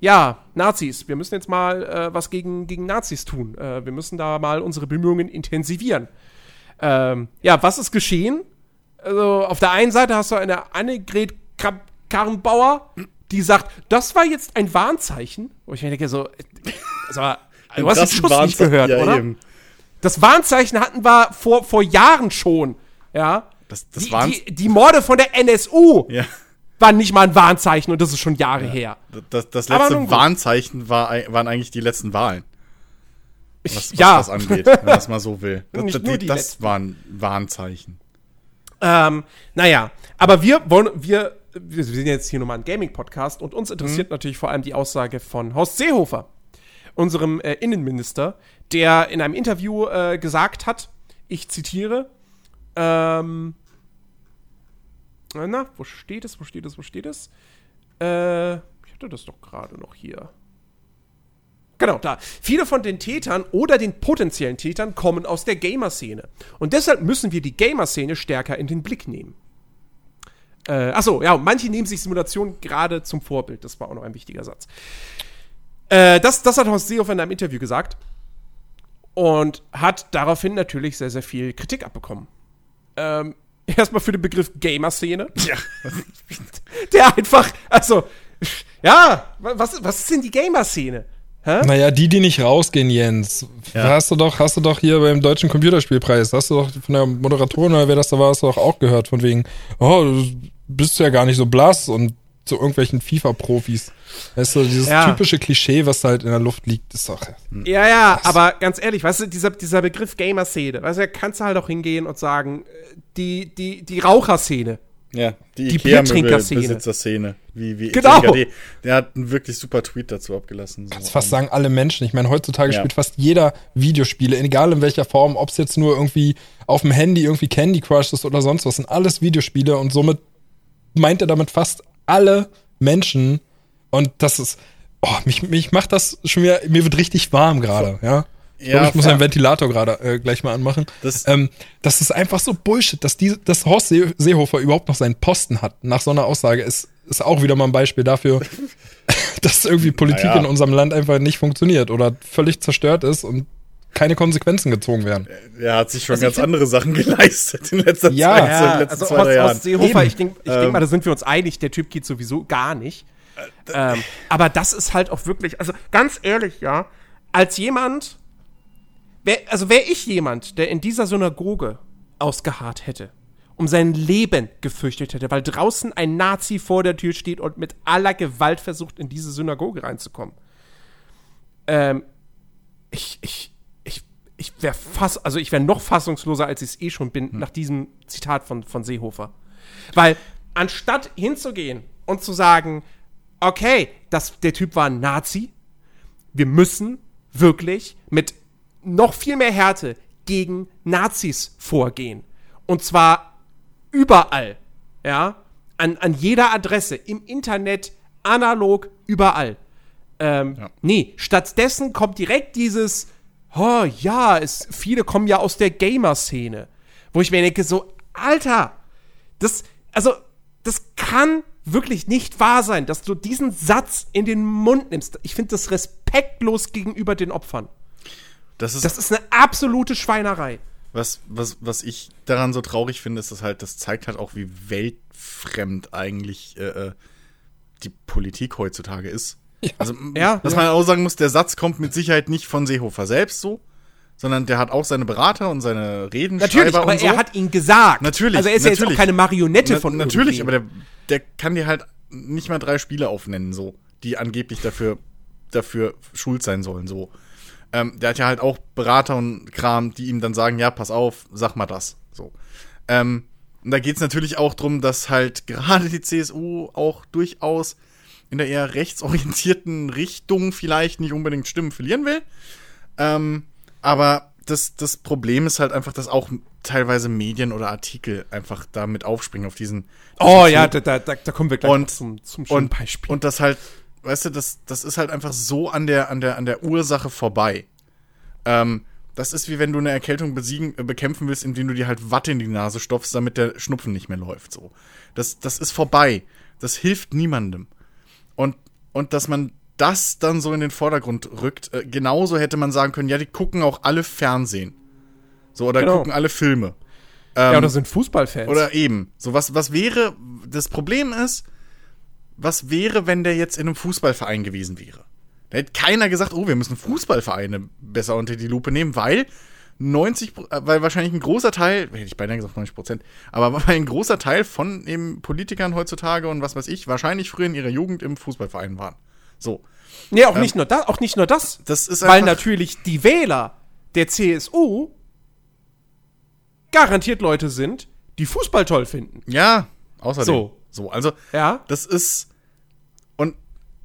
ja, Nazis, wir müssen jetzt mal äh, was gegen, gegen Nazis tun. Äh, wir müssen da mal unsere Bemühungen intensivieren. Ähm, ja, was ist geschehen? Also, auf der einen Seite hast du eine Annegret Karrenbauer, die sagt, das war jetzt ein Warnzeichen. Wo ich mir denke, so, also, <laughs> du hast den Schuss nicht gehört, ja, oder? Eben. Das Warnzeichen hatten wir vor, vor Jahren schon. Ja. Das, das die, die, die Morde von der NSU Ja. Waren nicht mal ein Warnzeichen und das ist schon Jahre her. Das, das letzte. Warnzeichen war, waren eigentlich die letzten Wahlen. Was, was ja. das angeht, wenn man es mal so will. Das, <laughs> Nicht das, das waren Warnzeichen. Ähm, naja, aber wir wollen, wir, wir sind jetzt hier nochmal ein Gaming-Podcast und uns interessiert Mhm. natürlich vor allem die Aussage von Horst Seehofer, unserem äh, Innenminister, der in einem Interview äh, gesagt hat, ich zitiere, ähm, na, wo steht es, wo steht es, wo steht es? Äh, ich hatte das doch gerade noch hier. Genau, da. Viele von den Tätern oder den potenziellen Tätern kommen aus der Gamer-Szene. Und deshalb müssen wir die Gamer-Szene stärker in den Blick nehmen. Äh, achso, ja, manche nehmen sich Simulation gerade zum Vorbild. Das war auch noch ein wichtiger Satz. Äh, das, das hat Horst Seehofer in einem Interview gesagt. Und hat daraufhin natürlich sehr, sehr viel Kritik abbekommen. Ähm, erstmal für den Begriff Gamer-Szene. Ja. <laughs> Der einfach, also, ja, was, was ist denn die Gamer-Szene? Hä? Naja, die, die nicht rausgehen, Jens. Ja. Hast du doch, hast du doch hier beim Deutschen Computerspielpreis, hast du doch von der Moderatorin oder wer das da war, hast du doch auch gehört, von wegen, oh, du bist ja gar nicht so blass und zu irgendwelchen FIFA-Profis. Weißt du, dieses Ja. typische Klischee, was halt in der Luft liegt, ist doch. Ja, ja, aber ganz ehrlich, weißt du, dieser, dieser Begriff Gamer-Szene, weißt du, da kannst du halt auch hingehen und sagen, die, die, die Raucherszene. Ja, die, Die. Besitzer-Szene. Wie, wie Genau. Ikea, der, der hat einen wirklich super Tweet dazu abgelassen. So. Kannst fast sagen, alle Menschen. Ich meine, heutzutage Ja. spielt fast jeder Videospiele, egal in welcher Form, ob es jetzt nur irgendwie auf dem Handy irgendwie Candy Crush ist oder sonst was, sind alles Videospiele und somit meint er damit fast alle Menschen. Und das ist, oh, mich, mich macht das schon wieder, mir wird richtig warm gerade, ja. Ich, Ja, glaub, ich muss ja. einen Ventilator gerade äh, gleich mal anmachen. Das- ähm, das ist einfach so Bullshit, dass, die, dass Horst See Seehofer überhaupt noch seinen Posten hat. Nach so einer Aussage ist, ist auch wieder mal ein Beispiel dafür, <laughs> dass irgendwie Politik Naja. in unserem Land einfach nicht funktioniert oder völlig zerstört ist und keine Konsequenzen gezogen werden. Er hat sich schon Also ganz andere Sachen <laughs> geleistet in letzter Ja, Zeit, so in Ja, den letzten also zwei, drei Jahren. Seehofer, Eben. ich denke ich Ähm. denk mal, da sind wir uns einig, der Typ geht sowieso gar nicht. Ähm, aber das ist halt auch wirklich, also ganz ehrlich, ja, als jemand, wär, also wäre ich jemand, der in dieser Synagoge ausgeharrt hätte, um sein Leben gefürchtet hätte, weil draußen ein Nazi vor der Tür steht und mit aller Gewalt versucht, in diese Synagoge reinzukommen. Ähm, ich, ich, ich, wäre fass, also ich wäre noch fassungsloser, als ich es eh schon bin, nach diesem Zitat von, von Seehofer. Weil anstatt hinzugehen und zu sagen, okay, das, der Typ war ein Nazi, wir müssen wirklich mit noch viel mehr Härte gegen Nazis vorgehen. Und zwar überall. Ja, an, an jeder Adresse, im Internet, analog, überall. Ähm, Ja. Nee, stattdessen kommt direkt dieses, oh ja, es, viele kommen ja aus der Gamer-Szene. Wo ich mir denke, so, Alter, das, also, das kann wirklich nicht wahr sein, dass du diesen Satz in den Mund nimmst. Ich finde das respektlos gegenüber den Opfern. Das ist, Das ist eine absolute Schweinerei. was, was, was ich daran so traurig finde, ist, dass halt, das zeigt halt auch, wie weltfremd eigentlich äh, äh, die Politik heutzutage ist. Also, Ja. was man auch sagen muss, der Satz kommt mit Sicherheit nicht von Seehofer selbst so, sondern der hat auch seine Berater und seine Redenschreiber Natürlich, aber und so. er hat ihn gesagt. Natürlich, Also er ist ja jetzt natürlich. auch keine Marionette Na, von Natürlich, irgendwem. aber der, der kann dir halt nicht mal drei Spiele aufnennen, so, die angeblich dafür, dafür schuld sein sollen, so. Ähm, der hat ja halt auch Berater und Kram, die ihm dann sagen, ja, pass auf, sag mal das, so. Ähm, und da geht's natürlich auch drum, dass halt <laughs> gerade die CSU auch durchaus in der eher rechtsorientierten Richtung vielleicht nicht unbedingt Stimmen verlieren will. Ähm, aber das, das Problem ist halt einfach, dass auch teilweise Medien oder Artikel einfach damit aufspringen auf diesen. Oh ja, da, da, da kommen wir gleich Und- zum, zum schönen und, Beispiel. und das halt, weißt du, das, das ist halt einfach so an der, an der, an der Ursache vorbei. Ähm, das ist wie wenn du eine Erkältung besiegen, äh, bekämpfen willst, indem du dir halt Watte in die Nase stopfst, damit der Schnupfen nicht mehr läuft. So. Das, das ist vorbei. Das hilft niemandem. Und, und dass man das dann so in den Vordergrund rückt, äh, genauso hätte man sagen können, ja, die gucken auch alle Fernsehen. So, oder Genau. gucken alle Filme. ja, Ähm, oder sind Fußballfans. oder eben. So, was, was wäre, das Problem ist, was wäre, wenn der jetzt in einem Fußballverein gewesen wäre? Da hätte keiner gesagt, oh, wir müssen Fußballvereine besser unter die Lupe nehmen, weil 90, Pro- äh, weil wahrscheinlich ein großer Teil, hätte ich beinahe gesagt 90 Prozent, aber <laughs> weil ein großer Teil von eben Politikern heutzutage und was weiß ich, wahrscheinlich früher in ihrer Jugend im Fußballverein waren. So. nee, auch nicht nur das, auch nicht nur das. Das ist weil natürlich die Wähler der CSU garantiert Leute sind, die Fußball toll finden. Ja, außerdem. So. So, also, Ja. Das ist. Und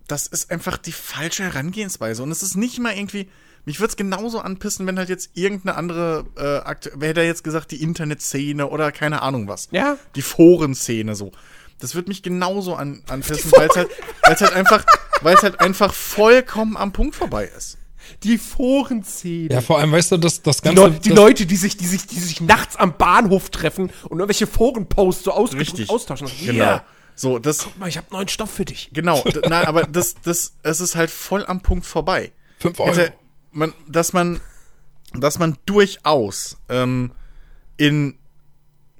das ist einfach die falsche Herangehensweise. Und es ist nicht mal irgendwie. Mich würde es genauso anpissen, wenn halt jetzt irgendeine andere äh, Akt. Wer hätte jetzt gesagt, die Internetszene oder keine Ahnung was. Ja. Die Forenszene so. Das wird mich genauso an, anpissen, weil es halt, weil's halt einfach, weil es halt einfach vollkommen am Punkt vorbei ist. Die Forenszene. Ja, vor allem, weißt du, das, das die, Ganze. Leu die das, Leute, die sich, die, sich, die sich nachts am Bahnhof treffen und irgendwelche Forenposts so ausgedruckt Richtig. austauschen. Genau. Yeah. So, das, Guck mal, ich habe neuen Stoff für dich. genau. Nein, aber das, das, es ist halt voll am Punkt vorbei. Fünf Euro. hätte man, dass man, dass man durchaus ähm, in,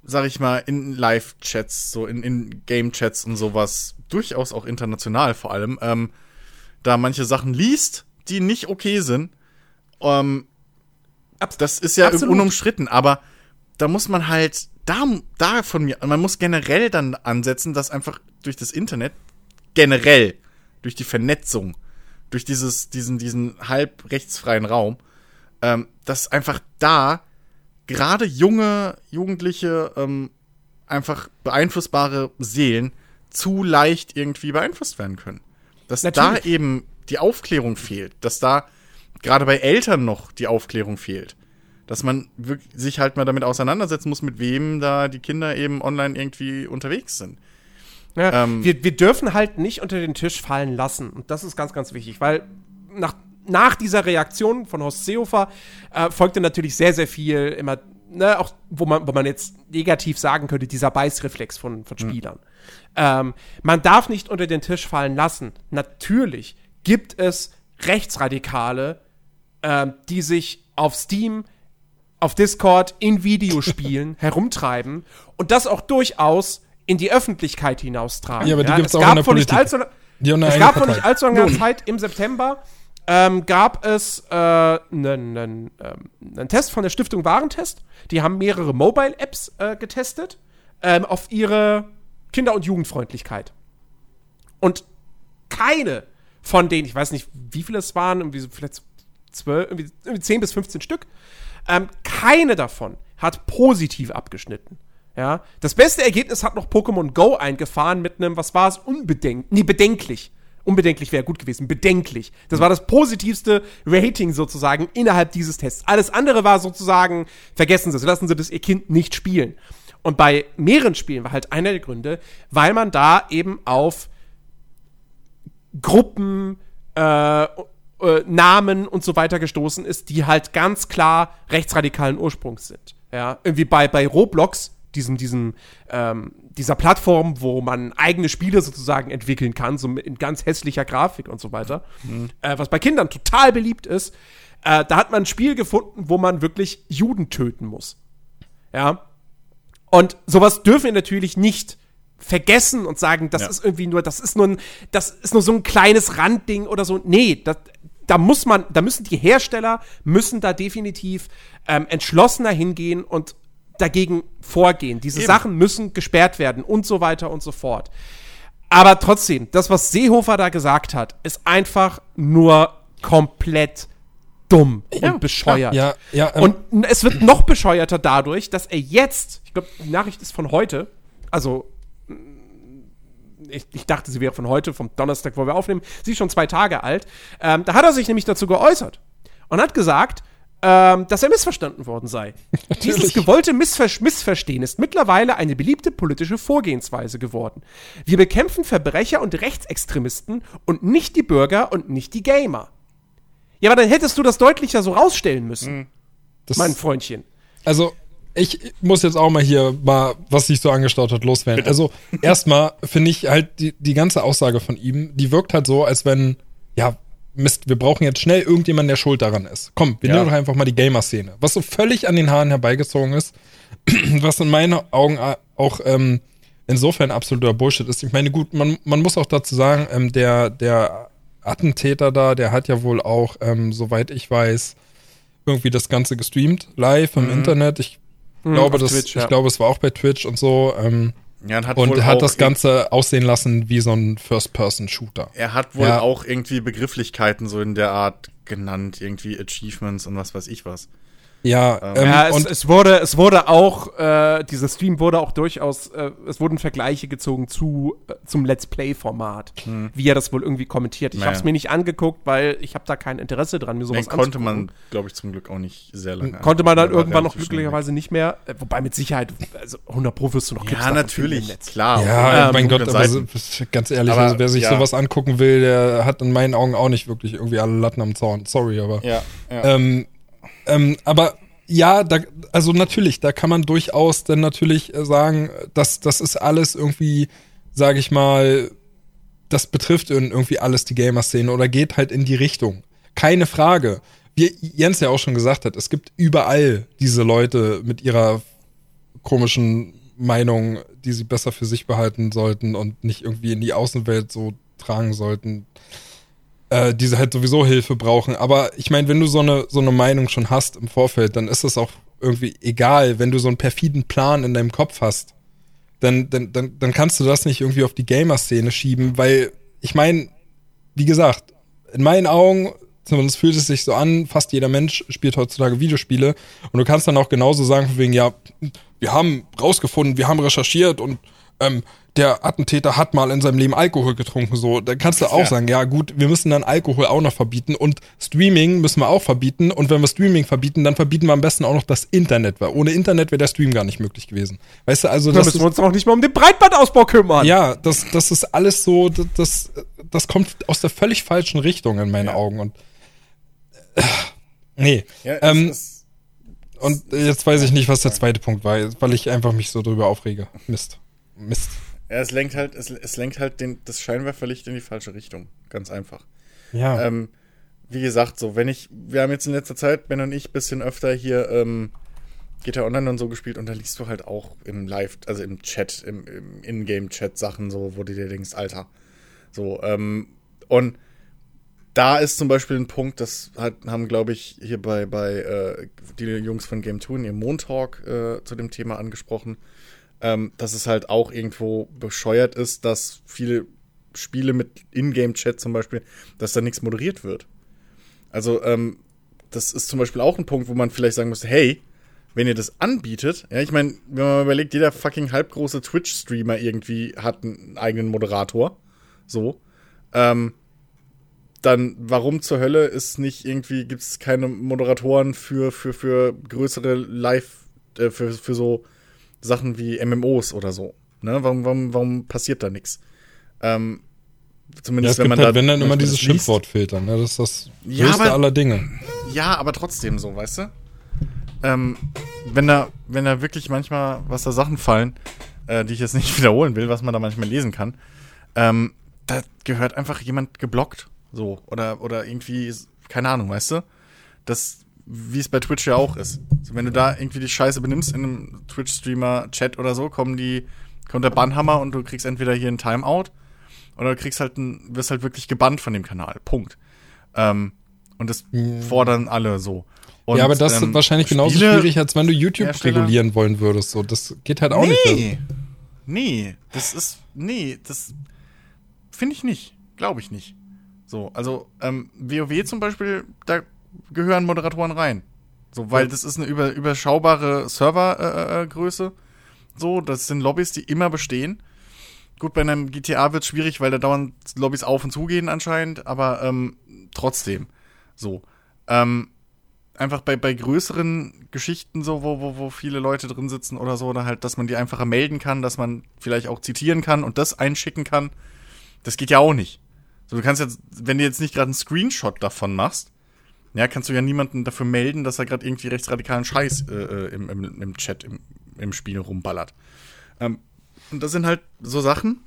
sag ich mal, in Live-Chats, so in, in Game-Chats und sowas, durchaus auch international vor allem, ähm, da manche Sachen liest, die nicht okay sind. Ähm, das ist ja absolut. unumstritten, aber da muss man halt, da, da von mir, man muss generell dann ansetzen, dass einfach durch das Internet, generell, durch die Vernetzung, durch dieses, diesen, diesen halb rechtsfreien Raum, ähm, dass einfach da gerade junge, jugendliche, ähm, einfach beeinflussbare Seelen zu leicht irgendwie beeinflusst werden können. Dass Natürlich. da eben die Aufklärung fehlt, dass da gerade bei Eltern noch die Aufklärung fehlt. Dass man wirklich sich halt mal damit auseinandersetzen muss, mit wem da die Kinder eben online irgendwie unterwegs sind. Ja, Ähm, wir, wir dürfen halt nicht unter den Tisch fallen lassen. Und das ist ganz, ganz wichtig, weil nach, nach dieser Reaktion von Horst Seehofer äh, folgte natürlich sehr, sehr viel immer, ne, auch wo man, wo man jetzt negativ sagen könnte, dieser Beißreflex von, von Spielern. Ähm, man darf nicht unter den Tisch fallen lassen. Natürlich gibt es Rechtsradikale, ähm, die sich auf Steam, auf Discord, in Videospielen <laughs> herumtreiben und das auch durchaus in die Öffentlichkeit hinaustragen. Ja, aber die gibt's es auch in der Politik. allzu, Die haben eine es gab vor nicht allzu langer Zeit im September ähm, gab es äh, einen, einen, ähm, Test von der Stiftung Warentest. Die haben mehrere Mobile-Apps äh, getestet ähm, auf ihre Kinder- und Jugendfreundlichkeit. Und keine von denen, ich weiß nicht, wie viele es waren, irgendwie so vielleicht zwölf, irgendwie, irgendwie 10 bis 15 Stück, ähm, keine davon hat positiv abgeschnitten. Ja, das beste Ergebnis hat noch Pokémon Go eingefahren mit einem, was war es, unbedenk, nee, bedenklich. Unbedenklich wäre gut gewesen, bedenklich. Das war das positivste Rating sozusagen innerhalb dieses Tests. Alles andere war sozusagen, vergessen Sie es, lassen Sie das Ihr Kind nicht spielen. Und bei mehreren Spielen war halt einer der Gründe, weil man da eben auf Gruppen, äh, äh, Namen und so weiter gestoßen ist, die halt ganz klar rechtsradikalen Ursprungs sind. Ja, irgendwie bei, bei Roblox, diesem, diesem, ähm, dieser Plattform, wo man eigene Spiele sozusagen entwickeln kann, so in ganz hässlicher Grafik und so weiter, äh, was bei Kindern total beliebt ist, äh, da hat man ein Spiel gefunden, wo man wirklich Juden töten muss. Ja. Und sowas dürfen wir natürlich nicht vergessen und sagen, das Ja. ist irgendwie nur, das ist nur ein, das ist nur so ein kleines Randding oder so. Nee, das, da muss man, da müssen die Hersteller, müssen da definitiv ähm, entschlossener hingehen und dagegen vorgehen. Diese Eben. Sachen müssen gesperrt werden und so weiter und so fort. Aber trotzdem, das, was Seehofer da gesagt hat, ist einfach nur komplett dumm und bescheuert. Ja, ja, ähm, Und es wird noch bescheuerter dadurch, dass er jetzt, ich glaube, die Nachricht ist von heute, also ich, ich dachte, sie wäre von heute, vom Donnerstag, wo wir aufnehmen, sie ist schon zwei Tage alt. Ähm, da hat er sich nämlich dazu geäußert und hat gesagt, ähm, dass er missverstanden worden sei. <laughs> Dieses gewollte Missver Missverstehen ist mittlerweile eine beliebte politische Vorgehensweise geworden. Wir bekämpfen Verbrecher und Rechtsextremisten und nicht die Bürger und nicht die Gamer. Ja, aber dann hättest du das deutlicher so rausstellen müssen, das, mein Freundchen. Also, ich muss jetzt auch mal hier mal, was sich so angestaut hat, loswerden. Also, erstmal finde ich halt die, die ganze Aussage von ihm, die wirkt halt so, als wenn, ja, Mist, wir brauchen jetzt schnell irgendjemanden, der schuld daran ist. Komm, wir Ja. nehmen doch einfach mal die Gamer-Szene. Was so völlig an den Haaren herbeigezogen ist, <clears throat> was in meinen Augen auch ähm, insofern absoluter Bullshit ist. Ich meine, gut, man, man muss auch dazu sagen, ähm, der, der Attentäter da, der hat ja wohl auch, ähm, soweit ich weiß, irgendwie das Ganze gestreamt, live im Internet. Ich glaube, auf das, Twitch, ja. ich glaube, es war auch bei Twitch und so. Ähm, Ja, und hat und hat das Ganze aussehen lassen wie so ein First-Person-Shooter. Er hat wohl Ja. auch irgendwie Begrifflichkeiten so in der Art genannt, irgendwie Achievements und was weiß ich was. Ja, ähm, ja, es, und es wurde, es wurde auch, äh, dieser Stream wurde auch durchaus, äh, es wurden Vergleiche gezogen zu, äh, zum Let's Play-Format, wie er das wohl irgendwie kommentiert. Ich Naja. habe es mir nicht angeguckt, weil ich habe da kein Interesse dran, mir sowas Den konnte anzugucken. man, glaube ich, zum Glück auch nicht sehr lange. Konnte man dann irgendwann noch glücklicherweise nicht mehr, äh, wobei mit Sicherheit, also 100 Pro wirst du noch. Clips Ja, natürlich, Netz. klar. ja, auf mein Gott, aber so, ganz ehrlich, Aber, also wer sich ja. sowas angucken will, der hat in meinen Augen auch nicht wirklich irgendwie alle Latten am Zaun. Sorry, aber. ja, ja. Ähm, ähm, aber ja, da, also natürlich, da kann man durchaus dann natürlich äh, sagen, dass das ist alles irgendwie, sage ich mal, das betrifft irgendwie alles die Gamer-Szene oder geht halt in die Richtung. Keine Frage. Wie Jens ja auch schon gesagt hat, es gibt überall diese Leute mit ihrer komischen Meinung, die sie besser für sich behalten sollten und nicht irgendwie in die Außenwelt so tragen sollten äh, die halt sowieso Hilfe brauchen. Aber ich meine, wenn du so eine, so eine Meinung schon hast im Vorfeld, dann ist es auch irgendwie egal, wenn du so einen perfiden Plan in deinem Kopf hast, dann, dann, dann, dann kannst du das nicht irgendwie auf die Gamer-Szene schieben, weil ich meine, wie gesagt, in meinen Augen, zumindest fühlt es sich so an, fast jeder Mensch spielt heutzutage Videospiele und du kannst dann auch genauso sagen, von wegen, ja, wir haben rausgefunden, wir haben recherchiert und ähm, der Attentäter hat mal in seinem Leben Alkohol getrunken, so, da kannst du auch Ja. sagen, ja gut, wir müssen dann Alkohol auch noch verbieten und Streaming müssen wir auch verbieten und wenn wir Streaming verbieten, dann verbieten wir am besten auch noch das Internet, weil ohne Internet wäre der Stream gar nicht möglich gewesen. Weißt du, also Da das müssen ist, wir uns auch nicht mal um den Breitbandausbau kümmern. ja, das, das ist alles so, das, das, kommt aus der völlig falschen Richtung in meinen Ja. Augen und äh, nee. ja, ähm, ist, Und jetzt weiß ich nicht, was der zweite Punkt war, weil ich einfach mich so drüber aufrege. Mist. Mist. Ja, es lenkt halt, es, es lenkt halt den, das Scheinwerferlicht in die falsche Richtung. Ganz einfach. Ja. Ähm, wie gesagt, so, wenn ich, wir haben jetzt in letzter Zeit, Ben und ich, bisschen öfter hier ähm, GTA Online und so gespielt und da liest du halt auch im Live, also im Chat, im, im Ingame-Chat Sachen so, wo du dir denkst, Alter. So, ähm, und da ist zum Beispiel ein Punkt, das hat, haben, glaube ich, hier bei, bei äh, die Jungs von Game 2 in ihrem Montalk äh, zu dem Thema angesprochen, ähm, dass es halt auch irgendwo bescheuert ist, dass viele Spiele mit Ingame-Chat zum Beispiel, dass da nichts moderiert wird. Also, ähm, das ist zum Beispiel auch ein Punkt, wo man vielleicht sagen muss, hey, wenn ihr das anbietet, ja, ich meine, wenn man überlegt, jeder fucking halbgroße Twitch-Streamer irgendwie hat einen eigenen Moderator, so, ähm, dann warum zur Hölle ist nicht irgendwie, gibt es keine Moderatoren für, für, für größere Live, äh, für, für so Sachen wie MMOs oder so? Ne? Warum, warum, warum passiert da nichts? Ähm, zumindest ja, wenn man halt, da. Wenn dann immer dieses Schimpfwort filtern, ne? das ist das ja, größte aber, aller Dinge. Ja, aber trotzdem so, weißt du? Ähm, wenn da, wenn da wirklich manchmal, was da Sachen fallen, äh, die ich jetzt nicht <laughs> wiederholen will, was man da manchmal lesen kann, ähm, da gehört einfach jemand geblockt so, oder, oder irgendwie, keine Ahnung, weißt du? Das, wie es bei Twitch ja auch ist. So, wenn du da irgendwie die Scheiße benimmst in einem Twitch-Streamer-Chat oder so, kommen die, kommt der Bannhammer und du kriegst entweder hier ein Timeout oder du kriegst halt ein, wirst halt wirklich gebannt von dem Kanal. Punkt. Ähm, und das mhm. fordern alle so. Und, ja, aber das ähm, ist wahrscheinlich genauso schwierig, als wenn du YouTube Hersteller, regulieren wollen würdest. So, das geht halt auch nee, nicht. Nee, das ist, nee, das finde ich nicht. Glaube ich nicht. So, also ähm, WoW zum Beispiel, da gehören Moderatoren rein. So, weil das ist eine über, überschaubare Servergröße. Äh, äh, so, das sind Lobbys, die immer bestehen. Gut, bei einem GTA wird es schwierig, weil da dauernd Lobbys auf und zu gehen anscheinend, aber ähm, trotzdem. So. Ähm, einfach bei, bei größeren Geschichten, so, wo, wo, wo viele Leute drin sitzen oder so, oder halt, dass man die einfacher melden kann, dass man vielleicht auch zitieren kann und das einschicken kann. Das geht ja auch nicht. So, du kannst jetzt, wenn du jetzt nicht gerade einen Screenshot davon machst, ja, kannst du ja niemanden dafür melden, dass er gerade irgendwie rechtsradikalen Scheiß äh, äh, im, im, im Chat, im, im Spiel rumballert. Ähm, und das sind halt so Sachen,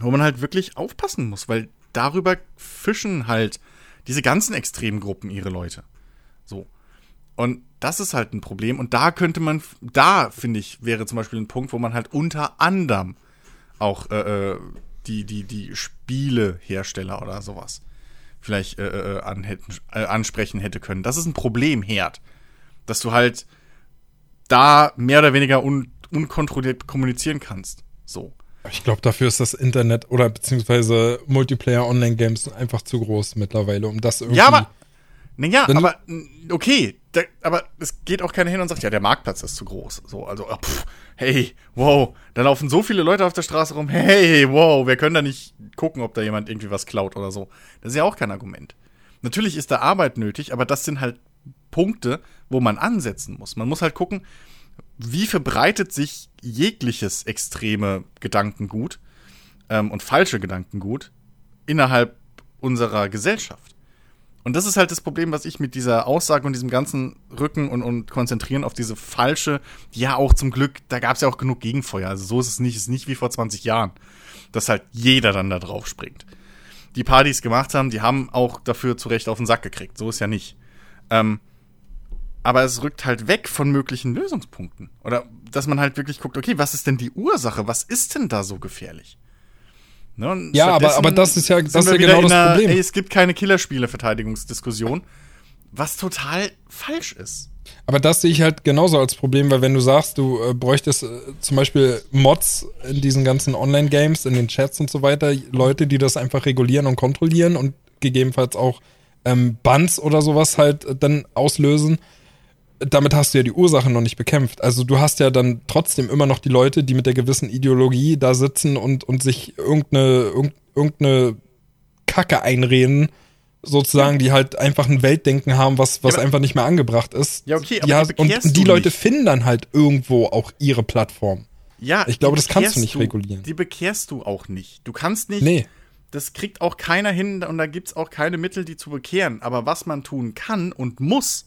wo man halt wirklich aufpassen muss, weil darüber fischen halt diese ganzen Extremgruppen ihre Leute. So. Und das ist halt ein Problem. Und da könnte man, da finde ich, wäre zum Beispiel ein Punkt, wo man halt unter anderem auch äh, äh die, die, die Spielehersteller oder sowas vielleicht äh, äh, an hätten, äh, ansprechen hätte können. Das ist ein Problemherd. Dass du halt da mehr oder weniger un unkontrolliert kommunizieren kannst. So. Ich glaube, dafür ist das Internet oder beziehungsweise Multiplayer-Online-Games einfach zu groß mittlerweile, um das irgendwie. Ja, aber. Naja, aber okay, da, aber es geht auch keiner hin und sagt, ja, der Marktplatz ist zu groß. So, also, oh, pff, hey, wow, da laufen so viele Leute auf der Straße rum, hey, wow, wir können da nicht gucken, ob da jemand irgendwie was klaut oder so. Das ist ja auch kein Argument. Natürlich ist da Arbeit nötig, aber das sind halt Punkte, wo man ansetzen muss. Man muss halt gucken, wie verbreitet sich jegliches extreme Gedankengut ähm, und falsche Gedankengut innerhalb unserer Gesellschaft. Und das ist halt das Problem, was ich mit dieser Aussage und diesem ganzen Rücken und, und konzentrieren auf diese falsche, ja auch zum Glück, da gab es ja auch genug Gegenfeuer. Also so ist es nicht, ist nicht wie vor 20 Jahren, dass halt jeder dann da drauf springt. Die Partys gemacht haben, die haben auch dafür zu Recht auf den Sack gekriegt. So ist ja nicht. Ähm, aber es rückt halt weg von möglichen Lösungspunkten. Oder dass man halt wirklich guckt, okay, was ist denn die Ursache? Was ist denn da so gefährlich? Ne? Ja, aber, aber das ist ja, das ist ja genau das einer, Problem. Ey, es gibt keine Killerspiele-Verteidigungsdiskussion, was total falsch ist. Aber das sehe ich halt genauso als Problem, weil wenn du sagst, du äh, bräuchtest äh, zum Beispiel Mods in diesen ganzen Online-Games, in den Chats und so weiter, Leute, die das einfach regulieren und kontrollieren und gegebenenfalls auch ähm, Bans oder sowas halt äh, dann auslösen, damit hast du ja die Ursache noch nicht bekämpft. Also du hast ja dann trotzdem immer noch die Leute, die mit der gewissen Ideologie da sitzen und, und sich irgendeine, irgendeine Kacke einreden, sozusagen, die halt einfach ein Weltdenken haben, was, was ja, einfach nicht mehr angebracht ist. Ja, okay, aber die hast, und die Leute nicht. finden dann halt irgendwo auch ihre Plattform. Ja, ich glaube, das kannst du nicht regulieren. Die bekehrst du auch nicht. Du kannst nicht. Nee. Das kriegt auch keiner hin und da gibt es auch keine Mittel, die zu bekehren. Aber was man tun kann und muss,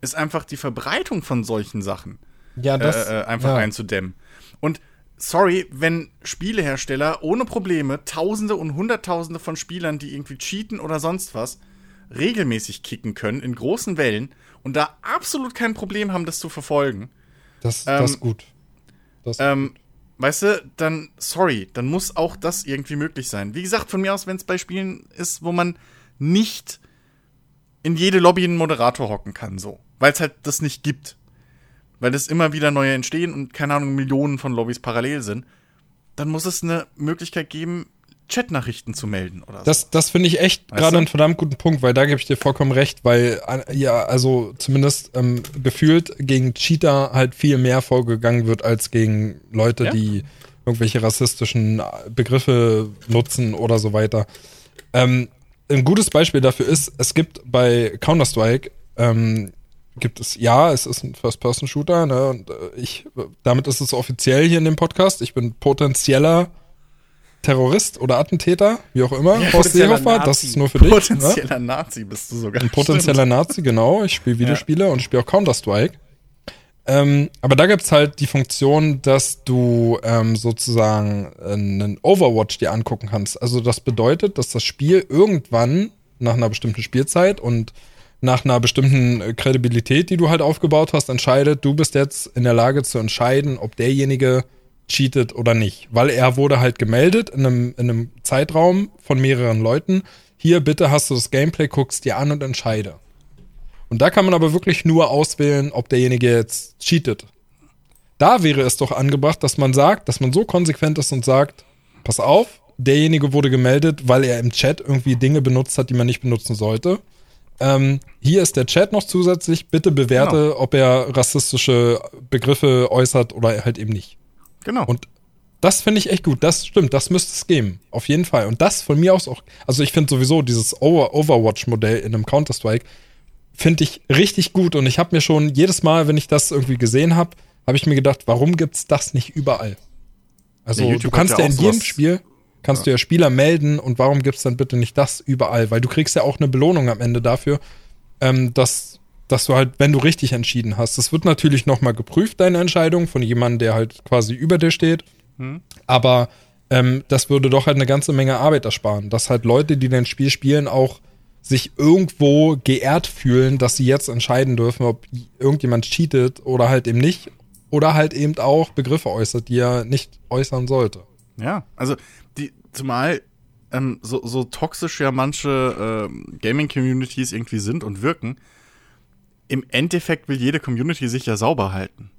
ist einfach die Verbreitung von solchen Sachen ja, das, äh, äh, einfach ja. einzudämmen. Und sorry, wenn Spielehersteller ohne Probleme Tausende und Hunderttausende von Spielern, die irgendwie cheaten oder sonst was, regelmäßig kicken können in großen Wellen und da absolut kein Problem haben, das zu verfolgen. Das, das Ähm, ist gut. Das Ähm, weißt du, dann, sorry, dann muss auch das irgendwie möglich sein. Wie gesagt, von mir aus, wenn es bei Spielen ist, wo man nicht in jede Lobby einen Moderator hocken kann, so. Weil es halt das nicht gibt. Weil es immer wieder neue entstehen und, keine Ahnung, Millionen von Lobbys parallel sind. Dann muss es eine Möglichkeit geben, Chatnachrichten zu melden oder so. Das, das finde ich echt gerade einen verdammt guten Punkt, weil da gebe ich dir vollkommen recht, weil ja, also zumindest ähm, gefühlt gegen Cheater halt viel mehr vorgegangen wird als gegen Leute, Ja. die irgendwelche rassistischen Begriffe nutzen oder so weiter. Ähm, ein gutes Beispiel dafür ist, es gibt bei Counter-Strike, ähm, gibt es, ja, es ist ein First-Person-Shooter, ne, und äh, ich, damit ist es offiziell hier in dem Podcast, ich bin potenzieller Terrorist oder Attentäter, wie auch immer, Horst potenzieller Seehofer, das ist nur für dich. Ne? Potenzieller Nazi bist du sogar. Ein potenzieller Nazi, genau. Ich spiele Videospiele und spiele auch Counter-Strike. Ähm, aber da gibt's halt die Funktion, dass du ähm, sozusagen einen Overwatch dir angucken kannst. Also das bedeutet, dass das Spiel irgendwann nach einer bestimmten Spielzeit und nach einer bestimmten äh, Kredibilität, die du halt aufgebaut hast, entscheidet, du bist jetzt in der Lage zu entscheiden, ob derjenige cheatet oder nicht. Weil er wurde halt gemeldet in einem, in einem Zeitraum von mehreren Leuten. Hier, bitte hast du das Gameplay, guckst dir an und entscheide. Und da kann man aber wirklich nur auswählen, ob derjenige jetzt cheatet. Da wäre es doch angebracht, dass man sagt, dass man so konsequent ist und sagt, pass auf, derjenige wurde gemeldet, weil er im Chat irgendwie Dinge benutzt hat, die man nicht benutzen sollte. Ähm, hier ist der Chat noch zusätzlich. Bitte bewerte, ob er rassistische Begriffe äußert oder halt eben nicht. Genau. Und das finde ich echt gut. Das stimmt, das müsste es geben. Auf jeden Fall. Und das von mir aus auch. Also ich finde sowieso dieses Over Overwatch-Modell in einem Counter-Strike finde ich richtig gut. Und ich habe mir schon jedes Mal, wenn ich das irgendwie gesehen habe, habe ich mir gedacht, warum gibt's das nicht überall? Also Ja, du kannst ja ja in jedem. Spiel kannst du ja Spieler melden und warum gibt's dann bitte nicht das überall? Weil du kriegst ja auch eine Belohnung am Ende dafür, ähm, dass dass du halt, wenn du richtig entschieden hast, das wird natürlich nochmal geprüft, deine Entscheidung, von jemandem, der halt quasi über dir steht. Aber ähm, das würde doch halt eine ganze Menge Arbeit ersparen, dass halt Leute, die dein Spiel spielen, auch sich irgendwo geehrt fühlen, dass sie jetzt entscheiden dürfen, ob irgendjemand cheatet oder halt eben nicht. Oder halt eben auch Begriffe äußert, die er nicht äußern sollte. Ja, also die, zumal ähm, so, so toxisch ja manche ähm, Gaming-Communities irgendwie sind und wirken, im Endeffekt will jede Community sich ja sauber halten.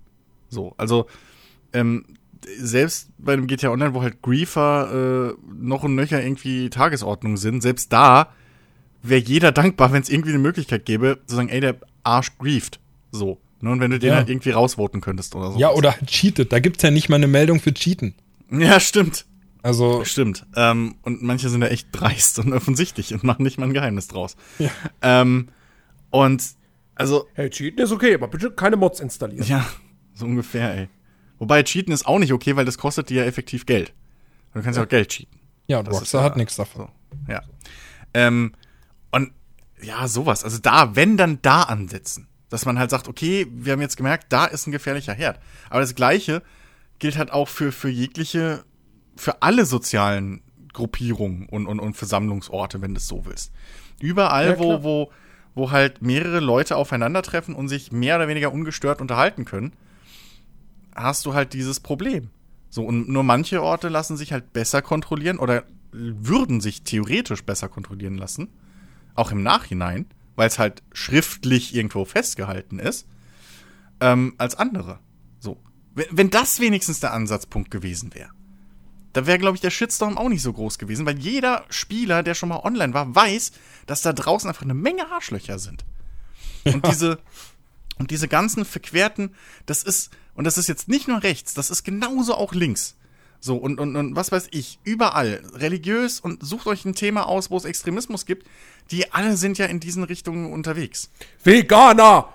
So, also ähm, selbst bei dem GTA Online, wo halt Griefer äh, noch und nöcher irgendwie Tagesordnung sind, selbst da wäre jeder dankbar, wenn es irgendwie eine Möglichkeit gäbe, zu sagen, ey, der Arsch grieft. So. Ne? Und wenn du den Ja. halt irgendwie rausvoten könntest oder so. Ja, oder halt cheatet. Da gibt's ja nicht mal eine Meldung für Cheaten. Ja, stimmt. Also, Stimmt. Ähm, und manche sind ja echt dreist und offensichtlich und machen nicht mal ein Geheimnis draus. Ja. Ähm, und also, Hey, cheaten ist okay, aber bitte keine Mods installieren. ja, so ungefähr, ey. Wobei Cheaten ist auch nicht okay, weil das kostet dir ja effektiv Geld. Du kannst ja, auch Geld cheaten. ja, und Das ist Rockstar ja- hat nichts davon. So, ja. Ähm, und ja, sowas. Also da, wenn dann da ansetzen. Dass man halt sagt, okay, wir haben jetzt gemerkt, da ist ein gefährlicher Herd. Aber das Gleiche gilt halt auch für, für jegliche, für alle sozialen Gruppierungen und, und, und Versammlungsorte, wenn du es so willst. Überall, Ja, wo, wo, wo halt mehrere Leute aufeinandertreffen und sich mehr oder weniger ungestört unterhalten können, hast du halt dieses Problem. So, und nur manche Orte lassen sich halt besser kontrollieren oder würden sich theoretisch besser kontrollieren lassen. Auch im Nachhinein, weil es halt schriftlich irgendwo festgehalten ist, ähm, als andere. So. Wenn, wenn das wenigstens der Ansatzpunkt gewesen wäre, da wäre, glaube ich, der Shitstorm auch nicht so groß gewesen, weil jeder Spieler, der schon mal online war, weiß, dass da draußen einfach eine Menge Arschlöcher sind. Und diese, und diese ganzen verquerten, das ist, und das ist jetzt nicht nur rechts, das ist genauso auch links. So, und, und, und was weiß ich, überall, religiös und sucht euch ein Thema aus, wo es Extremismus gibt, die alle sind ja in diesen Richtungen unterwegs. Veganer!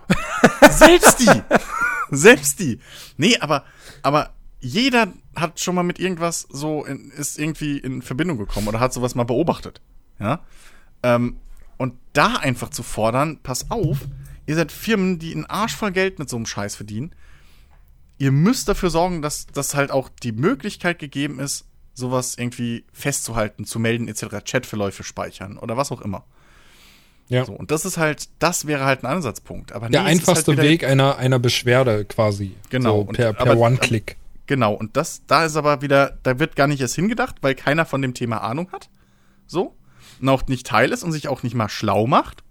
Selbst die! <laughs> Selbst die! Nee, aber, aber jeder hat schon mal mit irgendwas so, in, ist irgendwie in Verbindung gekommen oder hat sowas mal beobachtet. Ja? Ähm, und da einfach zu fordern, pass auf, ihr seid Firmen, die einen Arsch voll Geld mit so einem Scheiß verdienen. Ihr müsst dafür sorgen, dass, dass halt auch die Möglichkeit gegeben ist, sowas irgendwie festzuhalten, zu melden, etc., Chatverläufe speichern oder was auch immer. Ja. So, und das ist halt, das wäre halt ein Ansatzpunkt. Aber Der nee, ist einfachste halt Weg einer, einer Beschwerde quasi. Genau, So per, per One-Click. Genau, und das, da ist aber wieder, da wird gar nicht erst hingedacht, weil keiner von dem Thema Ahnung hat. So. Und auch nicht Teil ist und sich auch nicht mal schlau macht.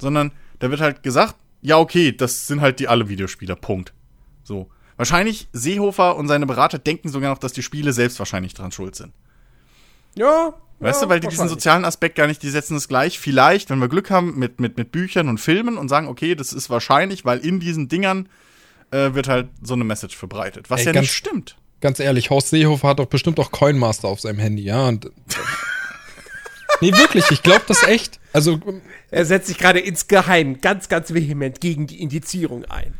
Sondern da wird halt gesagt, ja, okay, das sind halt die alle Videospieler. Punkt. So. Wahrscheinlich Seehofer und seine Berater denken sogar noch, dass die Spiele selbst wahrscheinlich dran schuld sind. Ja. Weißt ja, du, weil die diesen sozialen Aspekt gar nicht, die setzen es gleich, vielleicht, wenn wir Glück haben, mit, mit, mit Büchern und Filmen und sagen, okay, das ist wahrscheinlich, weil in diesen Dingern äh, wird halt so eine Message verbreitet. Was Ey, ja ganz- nicht stimmt. Ganz ehrlich, Horst Seehofer hat doch bestimmt auch Coinmaster auf seinem Handy, ja. Und, <laughs> nee, wirklich, ich glaube das echt. Also, Er setzt sich gerade insgeheim ganz, ganz vehement gegen die Indizierung ein.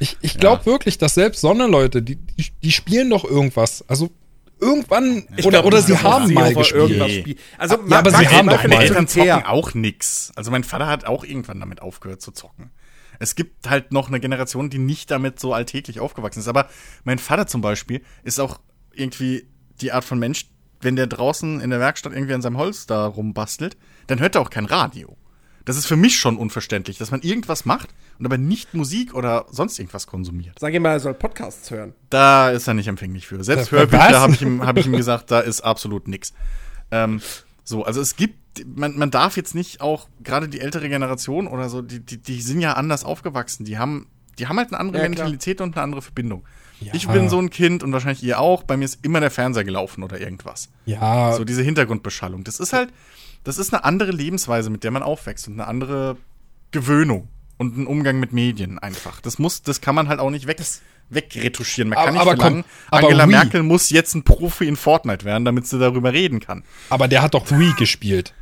Ich, ich glaube wirklich, dass selbst Sonderleute, die, die, die spielen doch irgendwas. Also, irgendwann, oder, glaub oder sie haben Seehofer mal gespielt. Also, Ja, aber sie haben doch vielleicht mal. Eltern zocken auch nix. Also mein Vater hat auch irgendwann damit aufgehört zu zocken. Es gibt halt noch eine Generation, die nicht damit so alltäglich aufgewachsen ist. Aber mein Vater zum Beispiel ist auch irgendwie die Art von Mensch, wenn der draußen in der Werkstatt irgendwie an seinem Holz da rumbastelt, dann hört er auch kein Radio. Das ist für mich schon unverständlich, dass man irgendwas macht und aber nicht Musik oder sonst irgendwas konsumiert. Sag ihm mal, er soll Podcasts hören. Da ist er nicht empfänglich für. Selbst? Hörbücher habe ich, ihm- hab ich ihm gesagt, da ist absolut nix. Ähm, so, also es gibt, man, man darf jetzt nicht auch, gerade die ältere Generation oder so, die, die, die sind ja anders aufgewachsen. Die haben, die haben halt eine andere Ja. Mentalität und eine andere Verbindung. Ja. Ich bin so ein Kind und wahrscheinlich ihr auch. Bei mir ist immer der Fernseher gelaufen oder irgendwas. Ja, So diese Hintergrundbeschallung. Das ist halt, das ist eine andere Lebensweise, mit der man aufwächst und eine andere Gewöhnung und ein Umgang mit Medien einfach. Das muss, das kann man halt auch nicht weg, wegretuschieren. Man kann Aber- nicht aber komm, verlangen, aber Angela Wii. Merkel muss jetzt ein Profi in Fortnite werden, damit sie darüber reden kann. aber der hat doch Wii gespielt.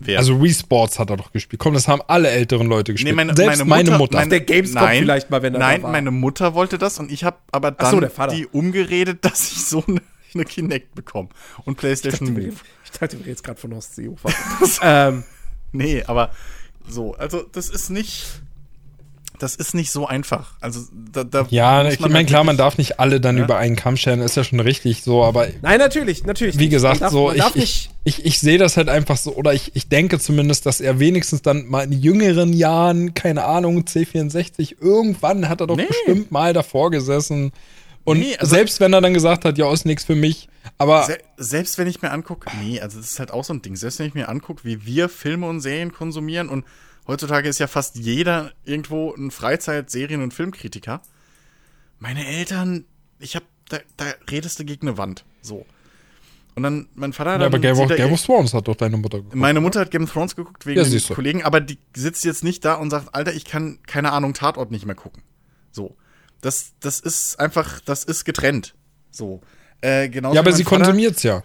Wer? Also Wii Sports hat er doch gespielt. Komm, das haben alle älteren Leute gespielt. Selbst meine Mutter. Mein, der Gamescom nein, vielleicht mal, wenn er da Nein, war. meine Mutter wollte das und ich habe aber dann so, die umgeredet, <laughs> dass ich so eine, eine Kinect bekomme und PlayStation Move. Ich dachte, wir reden jetzt gerade von Seehofer. <laughs> ähm, Nee, aber so, also das ist nicht, das ist nicht so einfach. Also da, da ja, ich man meine, halt klar, man darf nicht alle dann Ja. über einen Kamm scheren, ist ja schon richtig so, aber nein, natürlich, natürlich. wie nicht. gesagt, darf, so, ich, darf ich, nicht. ich, ich sehe das halt einfach so, oder ich, ich denke zumindest, dass er wenigstens dann mal in jüngeren Jahren, keine Ahnung, C64, irgendwann hat er doch Nee. bestimmt mal davor gesessen. Und Nee, also- selbst wenn er dann gesagt hat, ja, ist nichts für mich, aber Se selbst wenn ich mir angucke, nee, also das ist halt auch so ein Ding. Selbst wenn ich mir angucke, wie wir Filme und Serien konsumieren und heutzutage ist ja fast jeder irgendwo ein Freizeit-, Serien- und Filmkritiker. Meine Eltern, ich hab, da, da redest du gegen eine Wand. So. Und dann, mein Vater ja, dann aber Game of, Game of Thrones hat doch deine Mutter geguckt. Meine Mutter hat Game of Thrones geguckt wegen Ja, den. Kollegen, aber die sitzt jetzt nicht da und sagt, Alter, ich kann, keine Ahnung, Tatort nicht mehr gucken. So. Das, das ist einfach, das ist getrennt. So. Äh, Ja, aber sie mein Vater- konsumiert's ja.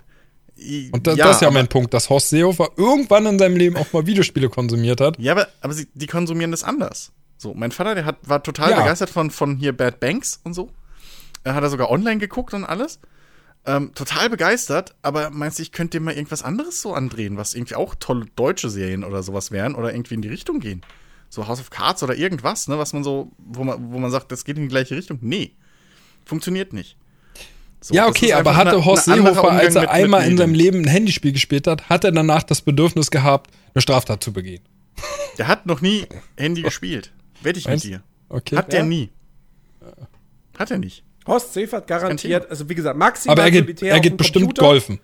Und das, das ist ja mein Punkt, dass Horst Seehofer irgendwann in seinem Leben auch mal Videospiele konsumiert hat. Ja, aber, aber sie, die konsumieren das anders. So, mein Vater, der hat, war total Ja. begeistert von, von hier Bad Banks und so. Er hat er sogar online geguckt und alles. Ähm, total begeistert, aber meinst du, ich könnte dir mal irgendwas anderes so andrehen, was irgendwie auch tolle deutsche Serien oder sowas wären oder irgendwie in die Richtung gehen? So House of Cards oder irgendwas, ne, was man so, wo man, wo man sagt, das geht in die gleiche Richtung. Nee. Funktioniert nicht. So, ja, okay, aber hatte eine- Horst ein anderer Seehofer, als er mit- mit einmal in seinem. Leben ein Handyspiel gespielt hat, hat er danach das Bedürfnis gehabt, eine Straftat zu begehen. Der hat noch nie Handy gespielt. Wette ich Meinst mit dir. Okay. Hat der Ja. nie. Hat er nicht. Horst Seehofer hat garantiert, also wie gesagt, maximal aber er geht, er geht bestimmt Computer. golfen.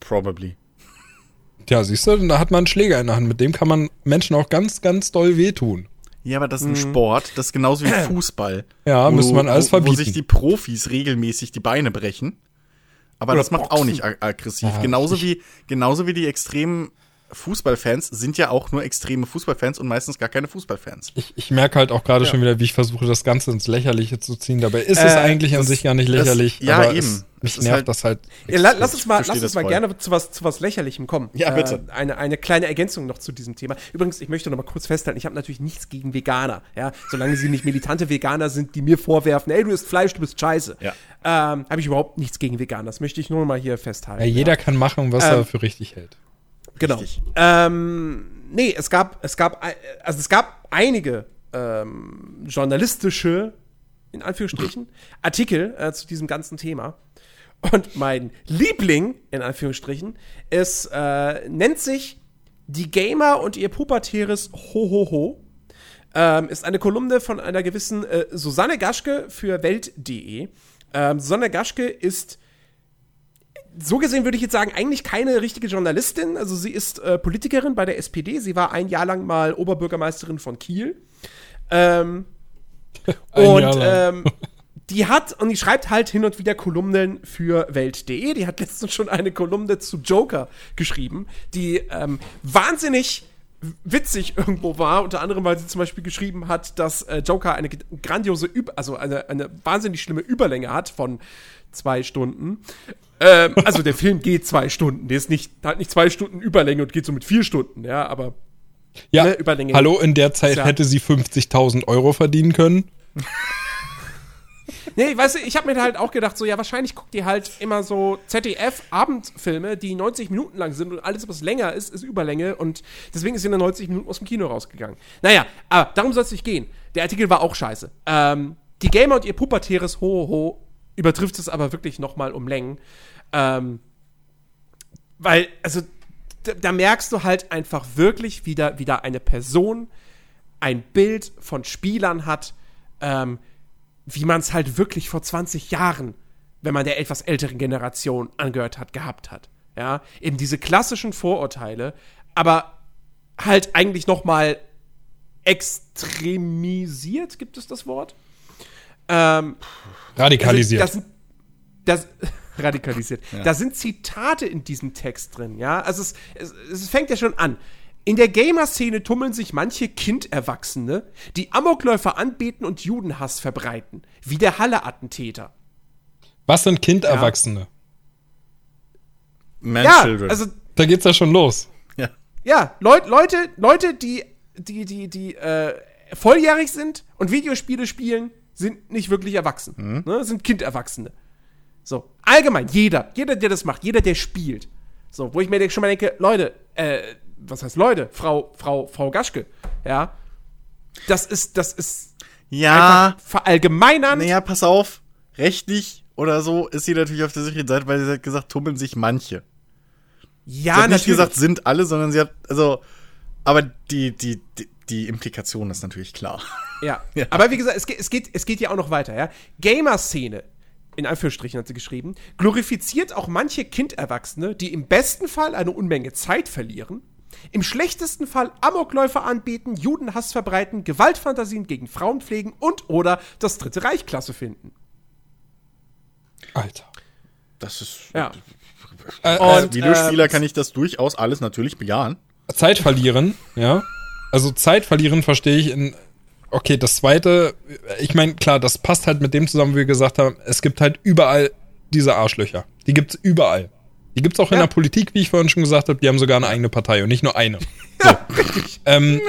Probably. Tja, siehst du, da hat man einen Schläger in der Hand. Mit dem kann man Menschen auch ganz, ganz doll wehtun. Ja, aber das ist ein Sport, das ist genauso wie Fußball. Ja, müsste man alles wo, wo verbieten. sich die Profis regelmäßig die Beine brechen. Aber Oder das macht auch Boxen. nicht ag aggressiv. Ja, genauso, ich- wie, genauso wie die extremen Fußballfans sind ja auch nur extreme Fußballfans und meistens gar keine Fußballfans. Ich, ich merke halt auch gerade Ja. schon wieder, wie ich versuche, das Ganze ins Lächerliche zu ziehen. Dabei ist es Äh, eigentlich an das- sich gar nicht das- lächerlich. ja, aber eben. Es, Es mich nervt halt- das halt. Ja, lass uns mal, lass uns das mal voll. gerne zu was, zu was Lächerlichem kommen. Ja, bitte. Äh, eine, eine kleine Ergänzung noch zu diesem Thema. Übrigens, ich möchte noch mal kurz festhalten, ich habe natürlich nichts gegen Veganer. Ja, solange sie nicht militante Veganer sind, die mir vorwerfen, ey, du isst Fleisch, du bist scheiße. Ja. Ähm, habe ich überhaupt nichts gegen Veganer. Das möchte ich nur mal hier festhalten. Ja, jeder kann machen, was Ähm, er für richtig hält. Genau. Richtig. Ähm, nee, es gab, es gab, äh, also es gab einige ähm, journalistische, in Anführungsstrichen, <laughs> Artikel äh, zu diesem ganzen Thema. Und mein Liebling, in Anführungsstrichen, ist, äh, nennt sich die Gamer und ihr pubertäres Hohoho ähm, ist eine Kolumne von einer gewissen äh, Susanne Gaschke für Welt.de. Ähm, Susanne Gaschke ist so gesehen würde ich jetzt sagen, eigentlich keine richtige Journalistin. Also sie ist äh, Politikerin bei der SPD. Sie war ein Jahr lang mal Oberbürgermeisterin von Kiel. Ähm, <laughs> und ähm, die hat, und die schreibt halt hin und wieder Kolumnen für Welt.de. Die hat letztens schon eine Kolumne zu Joker geschrieben, die ähm, wahnsinnig witzig irgendwo war, unter anderem, weil sie zum Beispiel geschrieben hat, dass äh, Joker eine grandiose, Üb also eine, eine wahnsinnig schlimme Überlänge hat von zwei Stunden. Ähm, also der Film geht zwei Stunden, der ist nicht, hat nicht zwei Stunden Überlänge und geht so mit vier Stunden, ja, aber Ja, ne, Überlänge. hallo, in der Zeit Ja. hätte sie 50.000 Euro verdienen können. <laughs> Nee, weißt du, ich habe mir halt auch gedacht, so, ja, wahrscheinlich guckt ihr halt immer so ZDF-Abendfilme, die 90 Minuten lang sind und alles, was länger ist, ist Überlänge und deswegen ist sie in 90 Minuten aus dem Kino rausgegangen. Naja, aber darum soll es nicht gehen. Der Artikel war auch scheiße. Ähm, die Gamer und ihr pubertäres Ho-Ho übertrifft es aber wirklich nochmal um Längen. Ähm, weil, also, da, da merkst du halt einfach wirklich wieder, wieder eine Person ein Bild von Spielern hat, ähm, wie man es halt wirklich vor 20 Jahren, wenn man der etwas älteren Generation angehört hat, gehabt hat. Ja, eben diese klassischen Vorurteile, aber halt eigentlich noch mal extremisiert, gibt es das Wort? Ähm, Radikalisiert. also, das, das radikalisiert. Da sind Zitate in diesem Text drin, ja. Also es, es, es fängt ja schon an. In der Gamer-Szene tummeln sich manche Kinderwachsene, die Amokläufer anbeten und Judenhass verbreiten, wie der Halle-Attentäter. Was sind Kinderwachsene? Man Ja, Children. also Da geht's ja schon los. ja. ja, Leut, Leute, Leute, die, die, die, die äh, volljährig sind und Videospiele spielen, sind nicht wirklich erwachsen. Ne? Sind Kinderwachsene. So, allgemein, jeder, jeder, der das macht, jeder, der spielt. So, wo ich mir schon mal denke, Leute, äh, was heißt Leute? Frau, Frau, Frau Gaschke, ja. Das ist, das ist Ja, verallgemeinern. naja, pass auf. Rechtlich oder so ist sie natürlich auf der sicheren Seite, weil sie hat gesagt, tummeln sich manche. ja, sie hat nicht gesagt, sind alle, sondern sie hat, also, aber die, die, die, die Implikation ist natürlich klar. Ja. <laughs> Ja. Aber wie gesagt, es geht, es, geht, es geht ja auch noch weiter, ja. Gamer-Szene, in Anführungsstrichen hat sie geschrieben, glorifiziert auch manche Kinderwachsene, die im besten Fall eine Unmenge Zeit verlieren, im schlechtesten Fall Amokläufer anbieten, Judenhass verbreiten, Gewaltfantasien gegen Frauen pflegen und oder das Dritte Reich klasse finden. Alter. Das ist. Ja. Äh, Als Und, Videospieler äh, kann ich das durchaus alles natürlich bejahen. Zeit verlieren, ja. Also Zeit verlieren verstehe ich in. Okay, das zweite, ich meine, klar, das passt halt mit dem zusammen, wie wir gesagt haben, es gibt halt überall diese Arschlöcher. Die gibt's überall. Die gibt's auch in Ja. der Politik, wie ich vorhin schon gesagt habe, die haben sogar eine eigene Partei und nicht nur eine. <laughs> Ja, richtig. Ähm,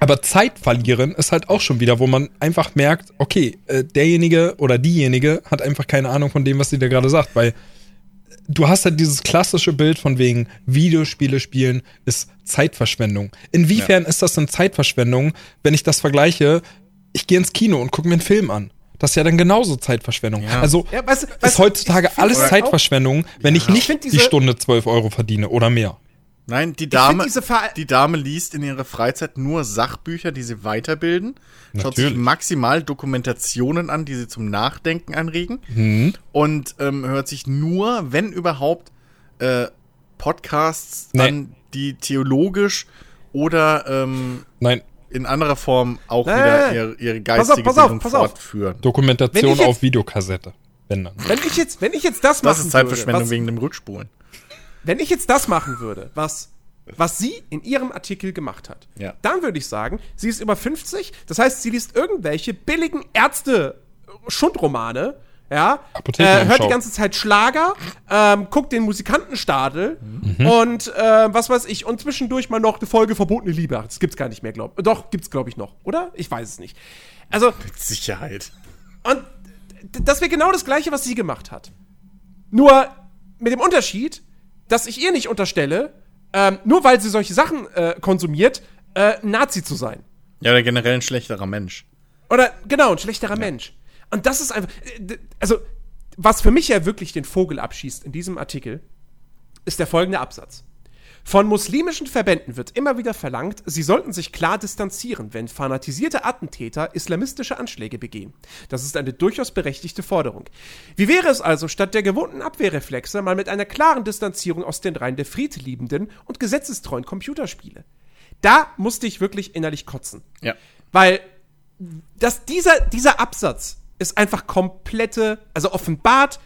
Aber Zeit verlieren ist halt auch schon wieder, wo man einfach merkt, okay, äh, derjenige oder diejenige hat einfach keine Ahnung von dem, was sie da gerade sagt, weil du hast halt dieses klassische Bild von wegen Videospiele spielen ist Zeitverschwendung. Inwiefern ist das denn Zeitverschwendung, wenn ich das vergleiche? Ich gehe ins Kino und gucke mir einen Film an. Das ist ja dann genauso Zeitverschwendung. Ja. Also Ja, weißt du- weißt ist heutzutage ich alles Zeitverschwendung, wenn ich Ich nicht die diese- Stunde 12 Euro verdiene oder mehr. Nein, die Dame, die Dame liest in ihrer Freizeit nur Sachbücher, die sie weiterbilden. Schaut sich Natürlich. maximal Dokumentationen an, die sie zum Nachdenken anregen. Mhm. Und ähm, hört sich nur, wenn überhaupt, äh, Podcasts Nee. an, die theologisch oder ähm, Nein, in anderer Form auch Nein, wieder nein, nein. ihre, ihre Pass auf, geistige pass auf, Bildung pass auf. fortführen. Dokumentation auf Videokassette. Wenn dann. Wenn ich jetzt, wenn ich jetzt das, Das machen ist Zeitverschwendung würde, wegen dem Rückspulen. Wenn ich jetzt das machen würde, was, was sie in ihrem Artikel gemacht hat, Ja. dann würde ich sagen, sie ist über 50, das heißt, sie liest irgendwelche billigen Ärzte-Schundromane, ja, äh, hört die ganze Zeit Schlager, ähm, guckt den Musikantenstadel Mhm. und äh, was weiß ich, und zwischendurch mal noch eine Folge Verbotene Liebe. Das gibt's gar nicht mehr, glaub Doch, gibt's, glaube ich, noch, oder? Ich weiß es nicht. Also, Mit Sicherheit. und das wäre genau das Gleiche, was sie gemacht hat. Nur mit dem Unterschied, dass ich ihr nicht unterstelle, ähm, nur weil sie solche Sachen äh, konsumiert, äh, ein Nazi zu sein. Ja, oder generell ein schlechterer Mensch. Oder genau, ein schlechterer Mensch. Und das ist einfach. äh, Also, was für mich ja wirklich den Vogel abschießt in diesem Artikel, ist der folgende Absatz. Von muslimischen Verbänden wird immer wieder verlangt, sie sollten sich klar distanzieren, wenn fanatisierte Attentäter islamistische Anschläge begehen. Das ist eine durchaus berechtigte Forderung. Wie wäre es also, statt der gewohnten Abwehrreflexe mal mit einer klaren Distanzierung aus den Reihen der friedliebenden und gesetzestreuen Computerspiele? Da musste ich wirklich innerlich kotzen. Ja. Weil das, dieser, dieser Absatz ist einfach komplette, also offenbart,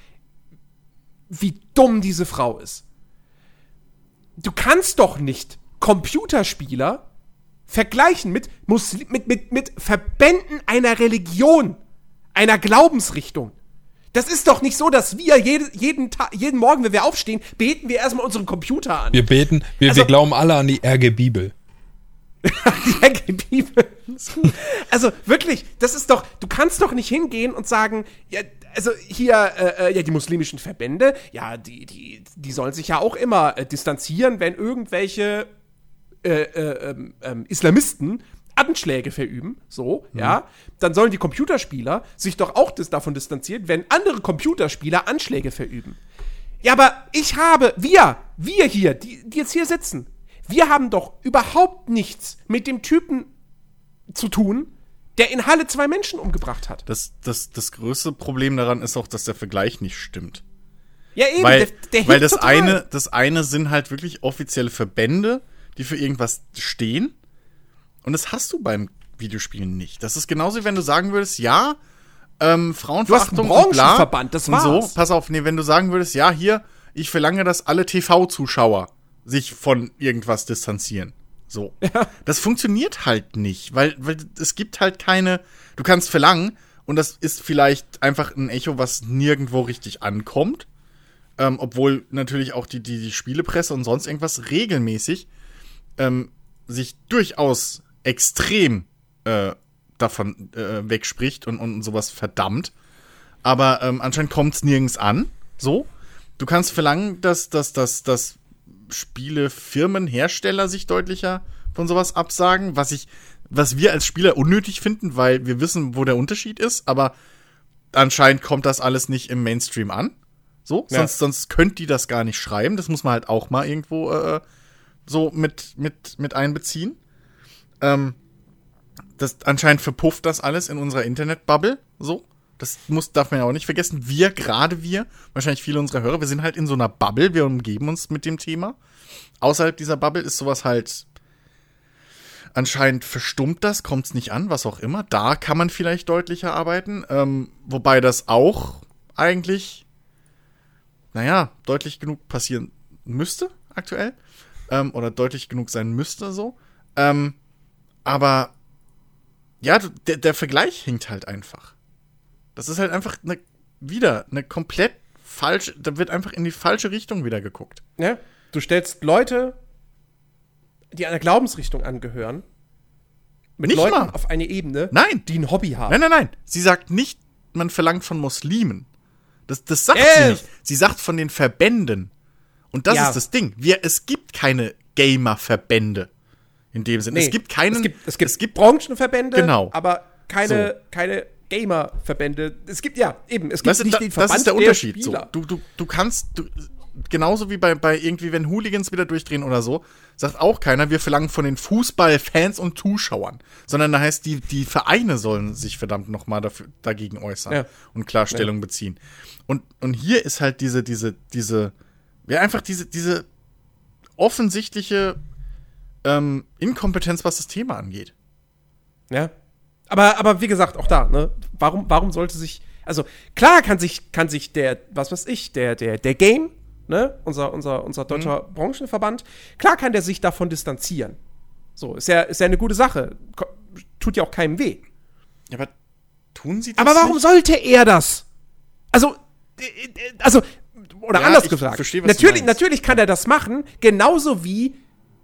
wie dumm diese Frau ist du kannst doch nicht Computerspieler vergleichen mit, Muslim mit, mit, mit Verbänden einer Religion, einer Glaubensrichtung. Das ist doch nicht so, dass wir jede, jeden, Tag, jeden Morgen, wenn wir aufstehen, beten wir erstmal unseren Computer an. Wir beten, wir, also, wir glauben alle an die RG Bibel. <laughs> Bibel. also wirklich, das ist doch, du kannst doch nicht hingehen und sagen, ja, also hier, äh, äh, ja, die muslimischen Verbände, ja, die, die, die sollen sich ja auch immer äh, distanzieren, wenn irgendwelche äh, äh, ähm, ähm, Islamisten Anschläge verüben, so, mhm. ja, dann sollen die Computerspieler sich doch auch dis davon distanzieren, wenn andere Computerspieler Anschläge verüben. Ja, aber ich habe, wir, wir hier, die, die jetzt hier sitzen, wir haben doch überhaupt nichts mit dem Typen zu tun, der in Halle zwei Menschen umgebracht hat. Das, das, das größte Problem daran ist auch, dass der Vergleich nicht stimmt. Ja, eben, weil, der, der weil das eine, das eine sind halt wirklich offizielle Verbände, die für irgendwas stehen. Und das hast du beim Videospielen nicht. Das ist genauso, wie wenn du sagen würdest, ja, ähm, Frauenverachtung du hast einen Branchenverband, das war's. So, pass auf, nee, wenn du sagen würdest, ja, hier, ich verlange, dass alle TV-Zuschauer sich von irgendwas distanzieren. So. Ja. Das funktioniert halt nicht, weil, weil es gibt halt keine. Du kannst verlangen, und das ist vielleicht einfach ein Echo, was nirgendwo richtig ankommt. Ähm, obwohl natürlich auch die, die, die Spielepresse und sonst irgendwas regelmäßig ähm, sich durchaus extrem äh, davon äh, wegspricht und, und sowas verdammt. Aber ähm, anscheinend kommt es nirgends an. So. Du kannst verlangen, dass, dass, dass, dass Spielefirmen, Hersteller sich deutlicher von sowas absagen, was ich, was wir als Spieler unnötig finden, weil wir wissen, wo der Unterschied ist, aber anscheinend kommt das alles nicht im Mainstream an. So, ja. sonst, sonst könnt die das gar nicht schreiben. Das muss man halt auch mal irgendwo äh, so mit, mit, mit einbeziehen. Ähm, das, anscheinend verpufft das alles in unserer Internetbubble. So. Das muss, darf man ja auch nicht vergessen. Wir, gerade wir, wahrscheinlich viele unserer Hörer, wir sind halt in so einer Bubble, wir umgeben uns mit dem Thema. Außerhalb dieser Bubble ist sowas halt anscheinend verstummt das, kommt es nicht an, was auch immer. Da kann man vielleicht deutlicher arbeiten. Ähm, wobei das auch eigentlich, naja, deutlich genug passieren müsste aktuell. Ähm, oder deutlich genug sein müsste so. Ähm, aber ja, der, der Vergleich hinkt halt einfach. Das ist halt einfach eine, wieder eine komplett falsche, da wird einfach in die falsche Richtung wieder geguckt. Ja, du stellst Leute, die einer Glaubensrichtung angehören, mit nicht Leuten mal. auf eine Ebene, nein. die ein Hobby haben. Nein, nein, nein. Sie sagt nicht, man verlangt von Muslimen. Das, das sagt äh. sie nicht. Sie sagt von den Verbänden. Und das Ja. ist das Ding. Wir, es gibt keine Gamer-Verbände. In dem Sinne. Nee, es gibt keine. Es gibt, es gibt, es gibt Branchenverbände, Genau. aber keine, So. keine Gamer-Verbände. Es gibt ja eben, es gibt Weißt nicht da, den das Verband ist der Unterschied. So. Du, du, du kannst, du, genauso wie bei, bei irgendwie, wenn Hooligans wieder durchdrehen oder so, sagt auch keiner, wir verlangen von den Fußballfans und Zuschauern. Sondern da heißt, die, die Vereine sollen sich verdammt nochmal dagegen äußern Ja. und Klarstellung beziehen. Und, und hier ist halt diese, diese, diese, ja, einfach diese, diese offensichtliche ähm, Inkompetenz, was das Thema angeht. Ja. Aber, aber wie gesagt, auch da, ne? Warum, warum sollte sich. Also, klar kann sich, kann sich der, was weiß ich, der, der, der Game, ne, unser, unser, unser deutscher Branchenverband, klar kann der sich davon distanzieren. So, ist ja, ist ja eine gute Sache. Tut ja auch keinem weh. Ja, aber tun sie das Aber warum nicht? sollte er das? Also, äh, äh, also, oder Ja, anders ich gefragt. verstehe, natürlich, natürlich kann er das machen, genauso wie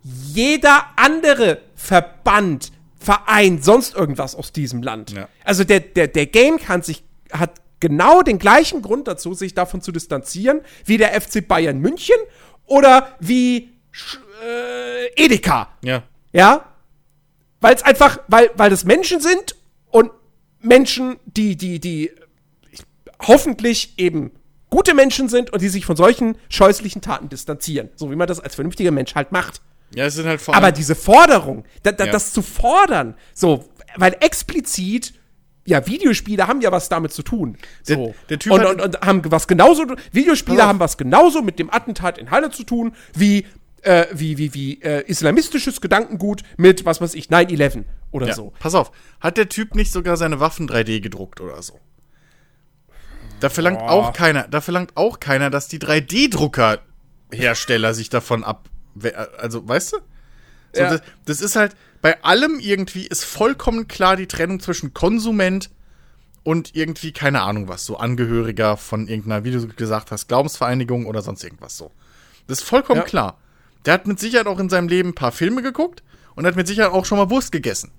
jeder andere Verband, Verein, sonst irgendwas aus diesem Land. Ja. Also der, der, der Game kann sich, hat genau den gleichen Grund dazu, sich davon zu distanzieren, wie der FC Bayern München oder wie äh, Edeka. Ja. Ja? Weil es einfach, weil, weil das Menschen sind und Menschen, die, die, die hoffentlich eben gute Menschen sind und die sich von solchen scheußlichen Taten distanzieren. So wie man das als vernünftiger Mensch halt macht. Ja, es sind halt vor Aber diese Forderung, da, da, Ja. das zu fordern, so, weil explizit, ja, Videospiele haben ja was damit zu tun. So. Der- der Typ und, und, und haben was genauso, Videospiele haben was genauso mit dem Attentat in Halle zu tun, wie, äh, wie, wie, wie äh, islamistisches Gedankengut mit, was weiß ich, 9-11 oder ja, so. pass auf, hat der Typ nicht sogar seine Waffen 3D gedruckt oder so? Da verlangt Boah. auch keiner, da verlangt auch keiner, dass die 3D-Drucker-Hersteller sich davon ab, also, weißt du? So, Ja. das, das ist halt, bei allem irgendwie ist vollkommen klar die Trennung zwischen Konsument und irgendwie, keine Ahnung was, so Angehöriger von irgendeiner, wie du gesagt hast, Glaubensvereinigung oder sonst irgendwas so. Das ist vollkommen Ja. klar. Der hat mit Sicherheit auch in seinem Leben ein paar Filme geguckt und hat mit Sicherheit auch schon mal Wurst gegessen.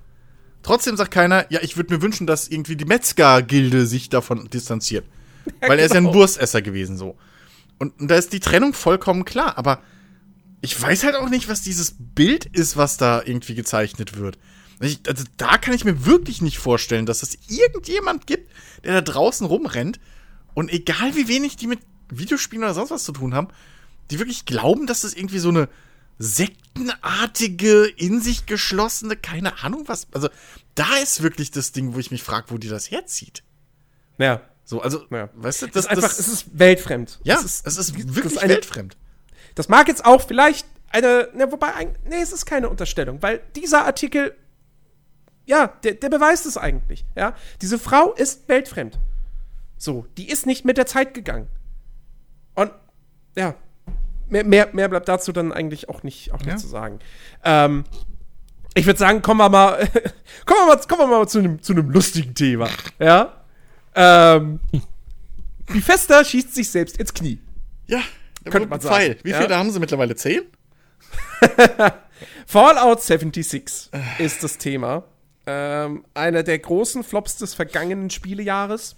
Trotzdem sagt keiner, ja, ich würde mir wünschen, dass irgendwie die Metzger-Gilde sich davon distanziert. <laughs> Weil er ist ja ein genau. Wurstesser gewesen, so. Und, und da ist die Trennung vollkommen klar, aber ich weiß halt auch nicht, was dieses Bild ist, was da irgendwie gezeichnet wird. Ich, also da kann ich mir wirklich nicht vorstellen, dass es irgendjemand gibt, der da draußen rumrennt und egal wie wenig die mit Videospielen oder sonst was zu tun haben, die wirklich glauben, dass das irgendwie so eine sektenartige, in sich geschlossene, keine Ahnung was. Also da ist wirklich das Ding, wo ich mich frage, wo die das herzieht. Ja. So, also, Ja. weißt du, Das, ist einfach, es ist weltfremd. ja, es es ist, das wirklich ist eine- weltfremd. Das mag jetzt auch vielleicht eine, ne, wobei, ein, nee, es ist keine Unterstellung, weil dieser Artikel, ja, der, der beweist es eigentlich, ja. Diese Frau ist weltfremd. So, die ist nicht mit der Zeit gegangen. Und, ja, mehr, mehr, mehr bleibt dazu dann eigentlich auch nicht, auch nicht Ja. zu sagen. Ähm, ich würde sagen, kommen wir mal, <laughs> kommen wir mal, kommen wir mal zu einem, zu lustigen Thema, ja. Ähm, Bifesta schießt sich selbst ins Knie. Ja, Könnte man sagen, Pfeil. Wie ja. viele haben sie mittlerweile? Zehn? <laughs> Fallout 76 ist das Thema. Ähm, einer der großen Flops des vergangenen Spielejahres.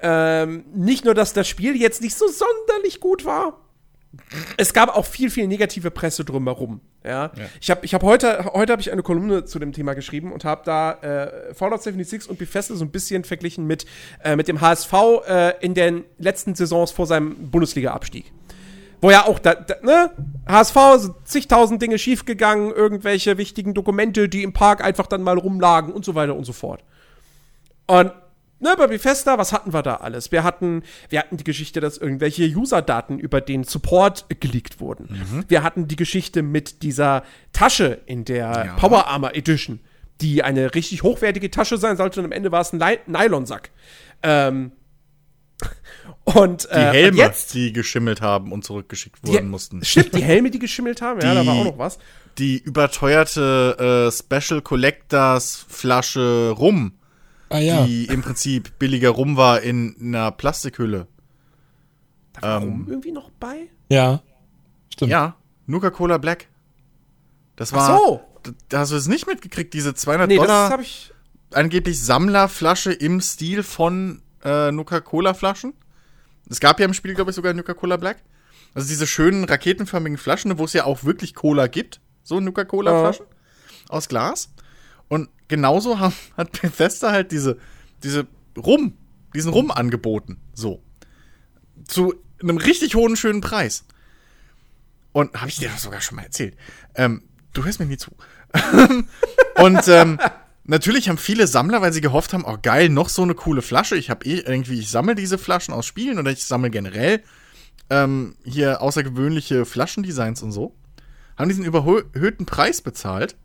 Ähm, nicht nur, dass das Spiel jetzt nicht so sonderlich gut war. Es gab auch viel, viel negative Presse drumherum. Ja? Ich habe ich hab heute, heute habe ich eine Kolumne zu dem Thema geschrieben und habe da äh, Fallout 76 und Bethesda so ein bisschen verglichen mit, äh, mit dem HSV äh, in den letzten Saisons vor seinem Bundesliga-Abstieg. Wo ja auch, da, da, ne, HSV, so zigtausend Dinge schiefgegangen, irgendwelche wichtigen Dokumente, die im Park einfach dann mal rumlagen und so weiter und so fort. Und, ne, bei Bethesda, was hatten wir da alles? Wir hatten, wir hatten die Geschichte, dass irgendwelche User-Daten über den Support geleakt wurden. Wir hatten die Geschichte mit dieser Tasche in der Ja. Power Armor Edition, die eine richtig hochwertige Tasche sein sollte und am Ende war es ein Nylonsack. Ähm, und, Die äh, Helme, jetzt, die geschimmelt haben und zurückgeschickt die, wurden mussten. Stimmt, die <laughs> Helme, die geschimmelt haben, ja, da war Die- auch noch was. Die überteuerte äh, Special Collectors Flasche Rum, Ah ja. die im Prinzip billiger Rum war in einer Plastikhülle. Da war Ähm, Rum irgendwie noch bei? Ja. Stimmt. Ja, Nuka-Cola Black. Das Ach war. so. D- Da hast du es nicht mitgekriegt, diese 200 Nee, das Dollar habe ich. angeblich Sammlerflasche im Stil von äh, Nuka-Cola-Flaschen. Es gab ja im Spiel, glaube ich, sogar Nuka-Cola Black. Also diese schönen raketenförmigen Flaschen, wo es ja auch wirklich Cola gibt. So Nuka-Cola-Flaschen aus Glas. Und genauso haben, hat Bethesda halt diese, diese Rum, diesen Rum angeboten. So. Zu einem richtig hohen, schönen Preis. Und habe ich dir das sogar schon mal erzählt. Ähm, du hörst mir nie zu. <laughs> Und ähm, natürlich haben viele Sammler, weil sie gehofft haben, oh geil, noch so eine coole Flasche. Ich habe eh irgendwie, ich sammle diese Flaschen aus Spielen oder ich sammle generell ähm, hier außergewöhnliche Flaschendesigns und so. Haben diesen überhöhten Preis bezahlt.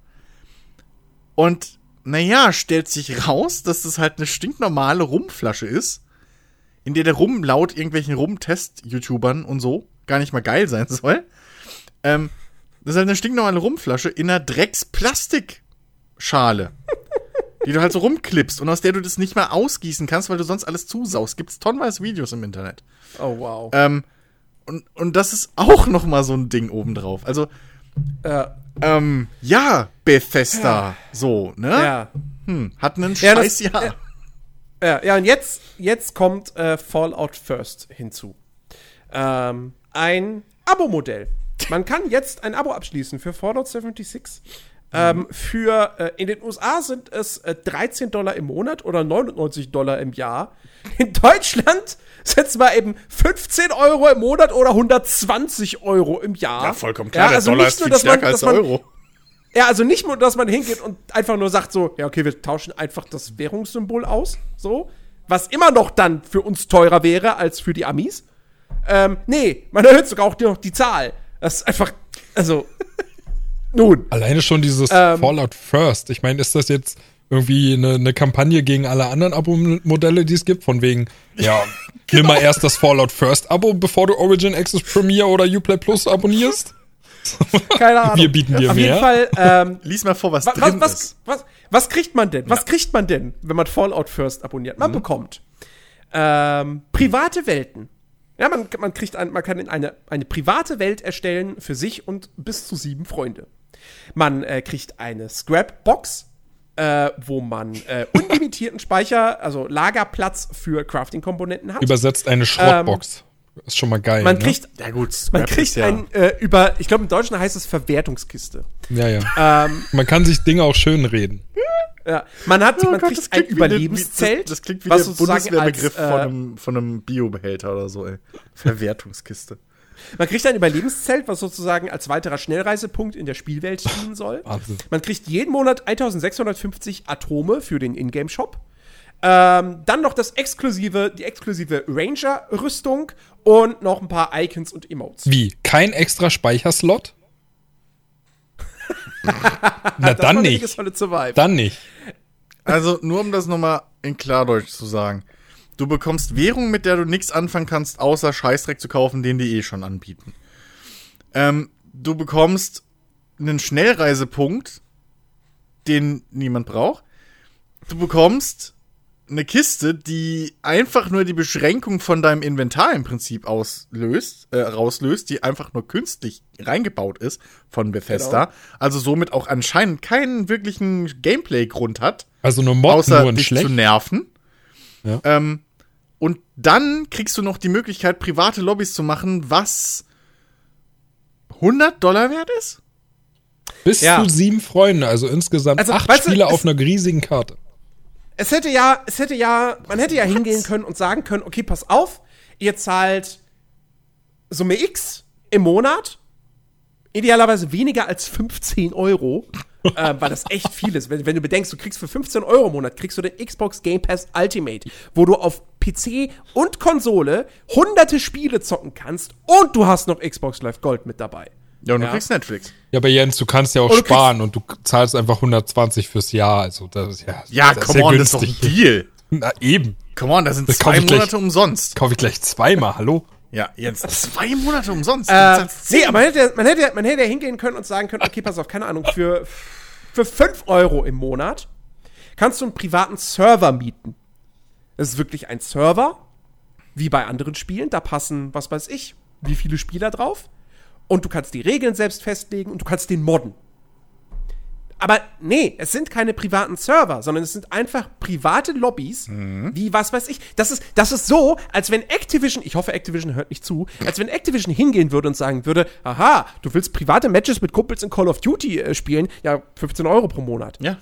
Und naja, stellt sich raus, dass das halt eine stinknormale Rumflasche ist, in der der Rum laut irgendwelchen Rum-Test-YouTubern und so gar nicht mal geil sein soll. Ähm, das ist halt eine stinknormale Rumflasche in einer Drecksplastikschale, die du halt so rumklippst und aus der du das nicht mal ausgießen kannst, weil du sonst alles zusaust. Gibt's tonnenweise Videos im Internet. Oh, wow. Ähm, und, und das ist auch noch mal so ein Ding obendrauf. Also, Äh, ähm, ja, Bethesda, so, ne? ja. Hm, hatten ein Ja, das- scheiß Jahr. äh, Ja, ja, und jetzt, jetzt kommt äh, Fallout First hinzu. Ähm, ein Abo-Modell. Man kann jetzt ein Abo abschließen für Fallout 76. Ähm, für äh, in den USA sind es äh, 13 Dollar im Monat oder 99 Dollar im Jahr. In Deutschland sind es mal eben 15 Euro im Monat oder 120 Euro im Jahr. Ja, vollkommen klar. also der Dollar nicht ist nur, viel dass man, stärker als der Euro. ja, also nicht nur, dass man hingeht und einfach nur sagt so, ja, okay, wir tauschen einfach das Währungssymbol aus, so, was immer noch dann für uns teurer wäre als für die Amis. Ähm, nee, man erhöht sogar auch noch die Zahl. Das ist einfach, also, nun. Alleine schon dieses Ähm. Fallout First. Ich meine, ist das jetzt irgendwie eine, eine Kampagne gegen alle anderen Abo-Modelle, die es gibt? Von wegen, ja, <laughs> nimm Genau. mal erst das Fallout First-Abo, bevor du Origin Access Premier oder Uplay Plus abonnierst? <laughs> Keine Ahnung. Wir bieten dir Auf mehr. jeden Fall, ähm, <laughs> Lies mal vor, was, was, drin was, ist. was, was, kriegt man denn? Was kriegt man denn, wenn man Fallout First abonniert? Mhm. Man bekommt ähm, private Welten. Ja, man, man kriegt ein, man kann eine, eine private Welt erstellen für sich und bis zu sieben Freunde. Man äh, kriegt eine Scrapbox, äh, wo man äh, unlimitierten Speicher, also Lagerplatz für Crafting-Komponenten hat. Übersetzt eine Schrottbox. ist schon mal geil. Ähm, man ne? kriegt, Ja gut, man kriegt ist ja- ein äh, über, ich glaube im Deutschen heißt es Verwertungskiste. Ja, ja. Ähm, Man kann sich Dinge auch schön reden. Ja, man hat, Oh man Gott, kriegt das ein klingt wie eine- Überlebenszelt. wie- Das, das klingt wie was der Bundeswehrbegriff als, von äh, einem, von einem Biobehälter oder so, ey. Verwertungskiste. Man kriegt ein Überlebenszelt, was sozusagen als weiterer Schnellreisepunkt in der Spielwelt dienen soll. <laughs> Wahnsinn. Man kriegt jeden Monat 1650 Atome für den Ingame-Shop. Ähm, dann noch das exklusive, die exklusive Ranger-Rüstung und noch ein paar Icons und Emotes. Wie? Kein extra Speicherslot? <laughs> Na, Das dann nicht. Solid Survive. Dann nicht. Also, nur um das nochmal in Klardeutsch zu sagen. Du bekommst Währung, mit der du nichts anfangen kannst, außer Scheißdreck zu kaufen, den die eh schon anbieten. Ähm, du bekommst einen Schnellreisepunkt, den niemand braucht. Du bekommst eine Kiste, die einfach nur die Beschränkung von deinem Inventar im Prinzip auslöst, äh, rauslöst, die einfach nur künstlich reingebaut ist von Bethesda. Genau. Also somit auch anscheinend keinen wirklichen Gameplay-Grund hat Also nur Mod außer nur dich schlecht. zu nerven. Ja. Ähm, und dann kriegst du noch die Möglichkeit, private Lobbys zu machen, was 100 Dollar wert ist? Bis Ja. zu sieben Freunde, also insgesamt Also, acht du, Spiele es- auf einer riesigen Karte. Es hätte ja, es hätte ja, man hätte ja hingehen können und sagen können, okay, pass auf, ihr zahlt Summe X im Monat, idealerweise weniger als 15 Euro, äh, weil das echt viel ist. Wenn, wenn du bedenkst, du kriegst für 15 Euro im Monat, kriegst du den Xbox Game Pass Ultimate, wo du auf PC und Konsole hunderte Spiele zocken kannst und du hast noch Xbox Live Gold mit dabei. Ja, und Ja. du kriegst Netflix. Ja, aber Jens, du kannst ja auch Und sparen und du zahlst einfach 120 fürs Jahr. Also das ist ja, Ja, das ist come ja on, das ist doch ein günstig. Deal. <laughs> Na eben. Come on, das sind Das zwei ich gleich. Monate umsonst. Kaufe ich gleich zweimal, hallo? Ja, Jens, zwei Monate umsonst. Äh, nee, aber man hätte, man, hätte, man hätte ja hingehen können und sagen können, okay, pass auf, keine Ahnung, für, für 5 Euro im Monat kannst du einen privaten Server mieten. Das ist wirklich ein Server, wie bei anderen Spielen. Da passen, was weiß ich, wie viele Spieler drauf. Und du kannst die Regeln selbst festlegen und du kannst den modden. Aber nee, es sind keine privaten Server, sondern es sind einfach private Lobbys, wie was weiß ich. Das ist, das ist so, als wenn Activision, ich hoffe, Activision hört nicht zu, als wenn Activision hingehen würde und sagen würde, aha, du willst private Matches mit Kumpels in Call of Duty äh, spielen, ja, 15 Euro pro Monat. Ja,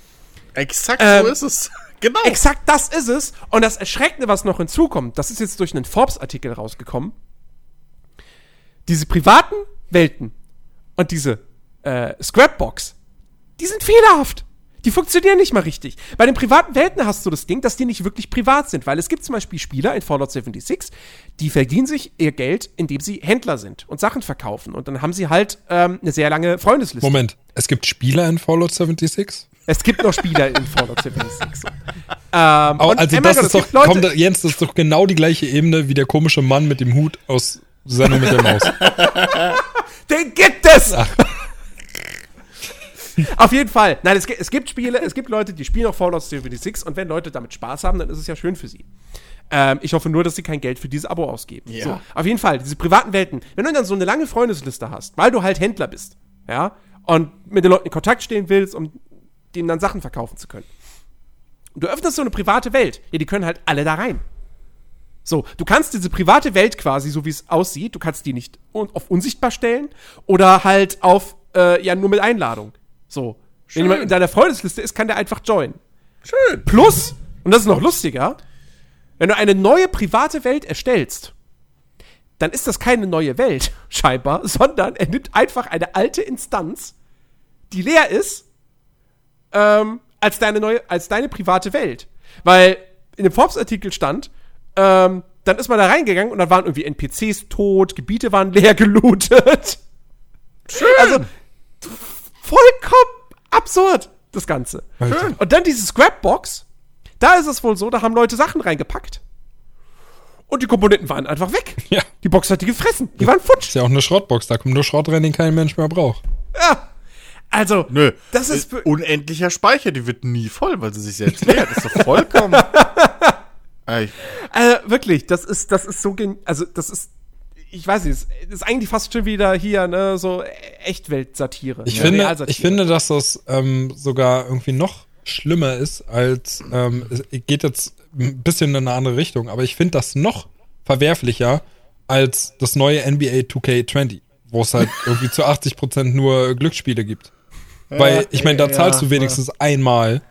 exakt Ähm, so ist es. Genau. Exakt das ist es. Und das Erschreckende, was noch hinzukommt, das ist jetzt durch einen Forbes-Artikel rausgekommen. Diese privaten Welten und diese äh, Scrapbox, die sind fehlerhaft. Die funktionieren nicht mal richtig. Bei den privaten Welten hast du das Ding, dass die nicht wirklich privat sind, weil es gibt zum Beispiel Spieler in Fallout 76, die verdienen sich ihr Geld, indem sie Händler sind und Sachen verkaufen. Und dann haben sie halt ähm, eine sehr lange Freundesliste. Moment, es gibt Spieler in Fallout 76? Es gibt noch Spieler in Fallout 76. ähm, Oh, also das Gott, ist es doch, komm, da, Jens, das ist doch genau die gleiche Ebene wie der komische Mann mit dem Hut aus Sendung mit der Maus. <laughs> Den gibt es! <laughs> Auf jeden Fall. Nein, es, es gibt Spiele, es gibt Leute, die spielen auch Fallout 76 und wenn Leute damit Spaß haben, dann ist es ja schön für sie. Ähm, ich hoffe nur, dass sie kein Geld für dieses Abo ausgeben. Ja. So, auf jeden Fall, diese privaten Welten. Wenn du dann so eine lange Freundesliste hast, weil du halt Händler bist, ja, und mit den Leuten in Kontakt stehen willst, um denen dann Sachen verkaufen zu können. Und du öffnest so eine private Welt. Ja, die können halt alle da rein. So, du kannst diese private Welt quasi, so wie es aussieht, du kannst die nicht un auf unsichtbar stellen oder halt auf, äh, ja, nur mit Einladung. So. Wenn jemand in deiner Freundesliste ist, kann der einfach joinen. Schön. Plus, und das ist noch lustiger, wenn du eine neue private Welt erstellst, dann ist das keine neue Welt, <laughs> scheinbar, sondern er nimmt einfach eine alte Instanz, die leer ist, ähm, als deine neue, als deine private Welt. Weil in dem Forbes-Artikel stand, ähm, dann ist man da reingegangen und dann waren irgendwie NPCs tot, Gebiete waren leer gelootet. Schön. Also, vollkommen absurd, das Ganze. Alter. Und dann diese Scrapbox, da ist es wohl so, da haben Leute Sachen reingepackt. Und die Komponenten waren einfach weg. Ja. Die Box hat die gefressen. Die waren futsch. Ist ja auch eine Schrottbox, da kommt nur Schrott rein, den kein Mensch mehr braucht. Ja. Also, Nö. Das ist Äh, unendlicher Speicher, die wird nie voll, weil sie sich selbst leert. Das ist doch vollkommen. <laughs> Äh, wirklich, das ist, das ist so gen Also, das ist. Ich weiß nicht, das ist eigentlich fast schon wieder hier, ne, so Echtwelt-Satire. Ich, Ja, finde, ich finde, dass das ähm, sogar irgendwie noch schlimmer ist, als ähm, es geht jetzt ein bisschen in eine andere Richtung, aber ich finde das noch verwerflicher als das neue NBA 2K20, wo es halt <laughs> irgendwie zu 80% nur Glücksspiele gibt. Weil, ich meine, da ja, zahlst du wenigstens einmal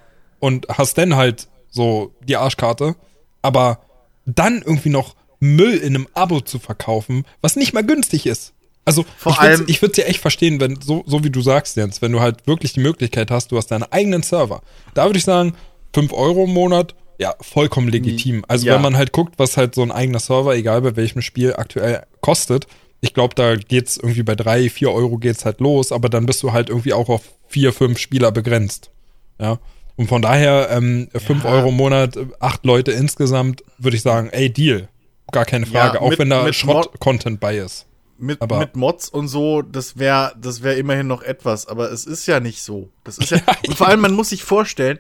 und hast dann halt so die Arschkarte, aber dann irgendwie noch Müll in einem Abo zu verkaufen, was nicht mal günstig ist. Also, Vor ich würde dir echt verstehen, wenn, so, so wie du sagst, Jens, wenn du halt wirklich die Möglichkeit hast, du hast deinen eigenen Server. Da würde ich sagen, 5 Euro im Monat, ja, vollkommen legitim. Also, Ja. wenn man halt guckt, was halt so ein eigener Server, egal bei welchem Spiel, aktuell kostet, ich glaube, da geht's irgendwie bei 3, 4 Euro geht's halt los, aber dann bist du halt irgendwie auch auf 4, 5 Spieler begrenzt. Ja. Und von daher, ähm, 5 Euro im Monat, 8 Leute insgesamt, würde ich sagen, ey, Deal. Gar keine Frage, Ja, auch mit- wenn da Schrott-Content bei ist. mit, Aber- mit Mods und so, das wäre das wär immerhin noch etwas, aber es ist ja nicht so. Das ist ja, <laughs> und vor allem, man muss sich vorstellen,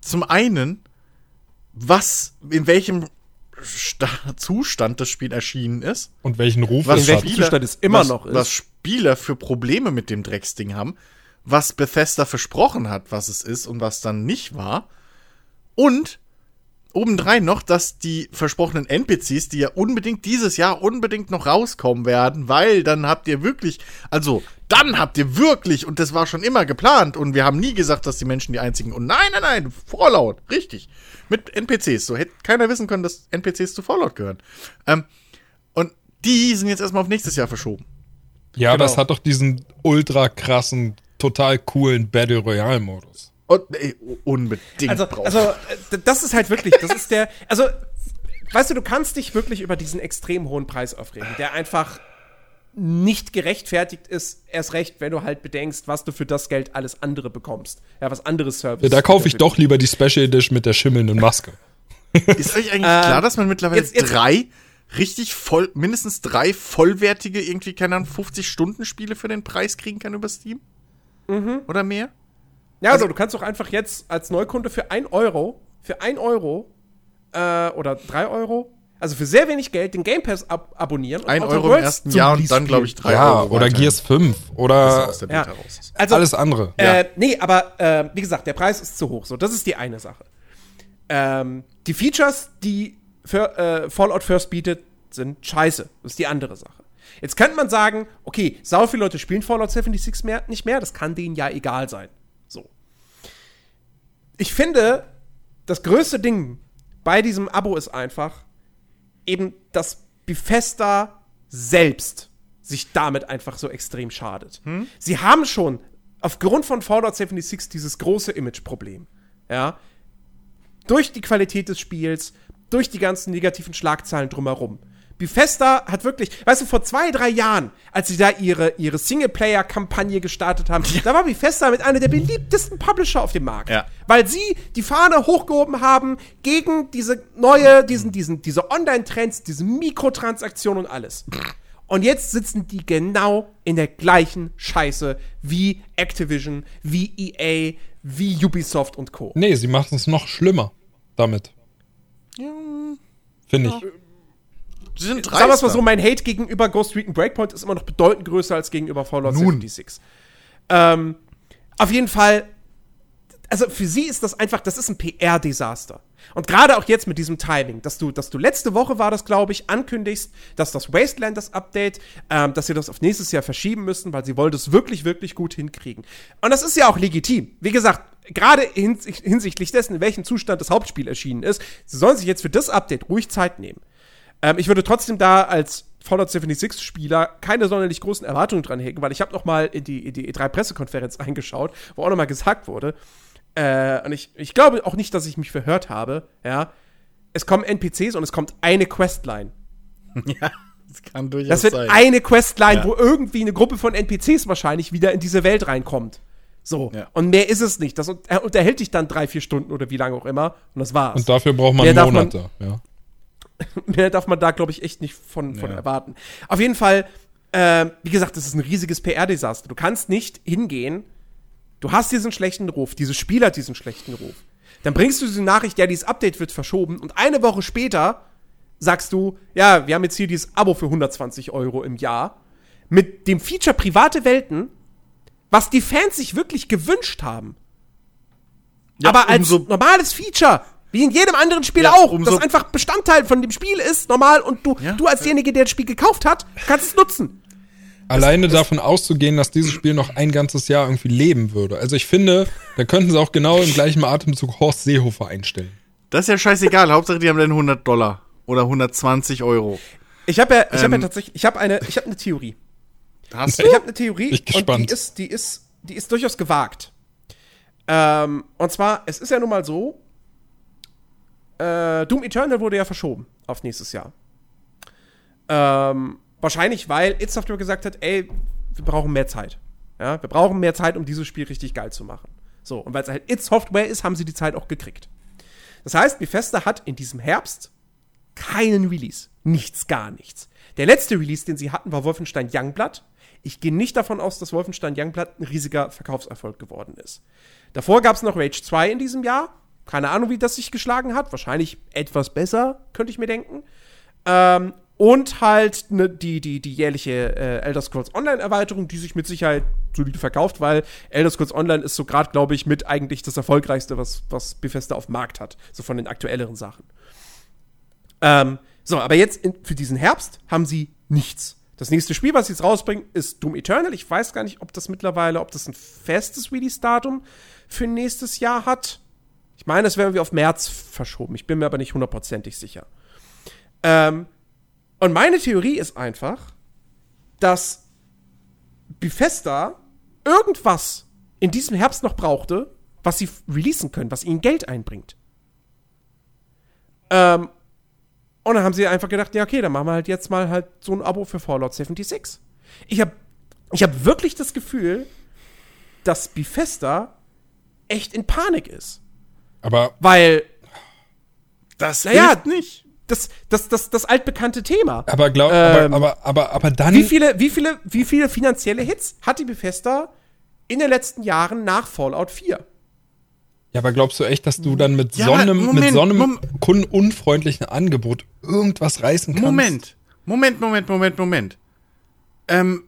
zum einen, was, in welchem Sta Zustand das Spiel erschienen ist, Und welchen Ruf was es hat. Zustand es immer was, noch ist. was Spieler für Probleme mit dem Drecksding haben, was Bethesda versprochen hat, was es ist und was dann nicht war. Und obendrein noch, dass die versprochenen NPCs, die ja unbedingt dieses Jahr unbedingt noch rauskommen werden, weil dann habt ihr wirklich, also dann habt ihr wirklich, und das war schon immer geplant, und wir haben nie gesagt, dass die Menschen die einzigen, und nein, nein, nein, Fallout, richtig, mit NPCs, so hätte keiner wissen können, dass NPCs zu Fallout gehören. Ähm, und die sind jetzt erstmal auf nächstes Jahr verschoben. Ja, aber Genau. es hat doch diesen ultra krassen, total coolen Battle Royale Modus. Und, ey, unbedingt Also, brauchen. also, äh, das ist halt wirklich, das ist der, also, weißt du, du kannst dich wirklich über diesen extrem hohen Preis aufregen, der einfach nicht gerechtfertigt ist, erst recht, wenn du halt bedenkst, was du für das Geld alles andere bekommst. Ja, was andere Services. Da kaufe ich doch lieber die Special Edition mit der schimmelnden Maske. <laughs> Ist euch eigentlich klar, dass man mittlerweile Ähm, jetzt- jetzt- drei richtig voll, mindestens drei vollwertige, irgendwie, keine Ahnung, 50-Stunden-Spiele für den Preis kriegen kann über Steam? Mhm. Oder mehr? Ja, also, du kannst doch einfach jetzt als Neukunde für 1 Euro, für 1 Euro, äh, oder 3 Euro, also für sehr wenig Geld den Game Pass ab abonnieren. und Ein Outer Euro im Worlds ersten zum Jahr und dann, glaube ich, drei Ja, Euro. oder weiter, Gears 5 bis er oder aus der Ja. Also, alles andere. Äh, nee, aber äh, wie gesagt, der Preis ist zu hoch. So, das ist die eine Sache. Ähm, die Features, die für, äh, Fallout First bietet, sind scheiße. Das ist die andere Sache. Jetzt könnte man sagen, okay, sau viele Leute spielen Fallout 76 mehr, nicht mehr, das kann denen ja egal sein. So. Ich finde, das größte Ding bei diesem Abo ist einfach eben, dass Bethesda selbst sich damit einfach so extrem schadet. Sie haben schon aufgrund von Fallout 76 dieses große Image-Problem. Ja. Durch die Qualität des Spiels, durch die ganzen negativen Schlagzeilen drumherum. Bethesda hat wirklich, weißt du, vor zwei, drei Jahren, als sie da ihre, ihre Singleplayer-Kampagne gestartet haben, da war Bethesda mit einer der beliebtesten Publisher auf dem Markt. Ja. Weil sie die Fahne hochgehoben haben gegen diese neue, diesen, diesen, diese Online-Trends, diese Mikrotransaktionen und alles. Und jetzt sitzen die genau in der gleichen Scheiße wie Activision, wie EA, wie Ubisoft und Co. Nee, sie machen es noch schlimmer damit. Finde ich. Sie sind Sagen wir es mal dreister. so, mein Hate gegenüber Ghost Recon Breakpoint ist immer noch bedeutend größer als gegenüber Fallout Nun. 76. Ähm, auf jeden Fall, also für sie ist das einfach, das ist ein PR-Desaster. Und gerade auch jetzt mit diesem Timing, dass du, dass du letzte Woche war das, glaube ich, ankündigst, dass das Wasteland das Update, ähm, dass sie das auf nächstes Jahr verschieben müssen, weil sie wollen das wirklich, wirklich gut hinkriegen. Und das ist ja auch legitim. Wie gesagt, gerade hins hinsichtlich dessen, in welchem Zustand das Hauptspiel erschienen ist, sie sollen sich jetzt für das Update ruhig Zeit nehmen. Ähm, ich würde trotzdem da als Fallout 76 Spieler keine sonderlich großen Erwartungen dran hegen, weil ich habe noch mal in die, in die E3-Pressekonferenz <laughs> eingeschaut, wo auch noch mal gesagt wurde, äh, und ich, ich glaube auch nicht, dass ich mich verhört habe, ja, es kommen NPCs und es kommt eine Questline. <laughs> Ja, das kann durchaus Das wird sein. eine Questline, Ja. wo irgendwie eine Gruppe von NPCs wahrscheinlich wieder in diese Welt reinkommt. So. Ja. Und mehr ist es nicht. Das un- er unterhält dich dann drei, vier Stunden oder wie lange auch immer. Und das war's. Und dafür braucht man Mehr darf man- Monate. ja. <laughs> Mehr darf man da, glaube ich, echt nicht von, von Ja. erwarten. Auf jeden Fall, ähm, wie gesagt, das ist ein riesiges PR-Desaster. Du kannst nicht hingehen, du hast diesen schlechten Ruf, dieses Spiel hat diesen schlechten Ruf. Dann bringst du diese Nachricht, ja, dieses Update wird verschoben und eine Woche später sagst du, ja, wir haben jetzt hier dieses Abo für 120 Euro im Jahr mit dem Feature private Welten, was die Fans sich wirklich gewünscht haben. Ja, aber als normales Feature, wie in jedem anderen Spiel Ja, auch, das einfach Bestandteil von dem Spiel ist, normal, und du, Ja. du als derjenige, der das Spiel gekauft hat, kannst es nutzen. Alleine davon auszugehen, dass dieses Spiel noch ein ganzes Jahr irgendwie leben würde. Also ich finde, da könnten sie auch genau im gleichen Atemzug Horst Seehofer einstellen. Das ist ja scheißegal. Hauptsache, die haben dann 100 Dollar oder 120 Euro. Ich habe ja, ich habe ja Ähm. tatsächlich, ich habe eine, ich habe eine Theorie. Hast Ich habe eine Theorie Ich und gespannt. die ist, die ist, die ist durchaus gewagt. Ähm, und zwar, es ist ja nun mal so, äh, Doom Eternal wurde ja verschoben auf nächstes Jahr. Ähm, wahrscheinlich, weil It Software gesagt hat, ey, wir brauchen mehr Zeit. Ja, wir brauchen mehr Zeit, um dieses Spiel richtig geil zu machen. So, und weil es halt It Software ist, haben sie die Zeit auch gekriegt. Das heißt, Bethesda hat in diesem Herbst keinen Release. Nichts, gar nichts. Der letzte Release, den sie hatten, war Wolfenstein Youngblood. Ich gehe nicht davon aus, dass Wolfenstein Youngblood ein riesiger Verkaufserfolg geworden ist. Davor gab es noch Rage 2 in diesem Jahr. Keine Ahnung, wie das sich geschlagen hat. Wahrscheinlich etwas besser, könnte ich mir denken. Ähm, und halt ne, die, die, die jährliche äh, Elder Scrolls Online-Erweiterung, die sich mit Sicherheit solide verkauft, weil Elder Scrolls Online ist so gerade, glaube ich, mit eigentlich das erfolgreichste, was, was Bethesda auf dem Markt hat. So von den aktuelleren Sachen. Ähm, so, aber jetzt in, für diesen Herbst haben sie nichts. Das nächste Spiel, was sie jetzt rausbringen, ist Doom Eternal. Ich weiß gar nicht, ob das mittlerweile, ob das ein festes Release-Datum für nächstes Jahr hat. Ich meine, es wäre irgendwie auf März verschoben. Ich bin mir aber nicht hundertprozentig sicher. Ähm, und meine Theorie ist einfach, dass Bethesda irgendwas in diesem Herbst noch brauchte, was sie releasen können, was ihnen Geld einbringt. Ähm, und dann haben sie einfach gedacht, ja, okay, dann machen wir halt jetzt mal halt so ein Abo für Fallout 76. Ich habe ich hab wirklich das Gefühl, dass Bethesda echt in Panik ist. Aber Weil Das Naja, hilft nicht. das, das, das, das altbekannte Thema. aber glaub, Ähm, aber, aber, aber, aber dann. Wie viele, wie viele, wie viele finanzielle Hits hat die Bethesda in den letzten Jahren nach Fallout 4? Ja, aber glaubst du echt, dass du dann mit Ja, so einem, mit Moment, so einem Mom- kundenunfreundlichen Angebot irgendwas reißen kannst? Moment. Moment, Moment, Moment, Moment. Ähm,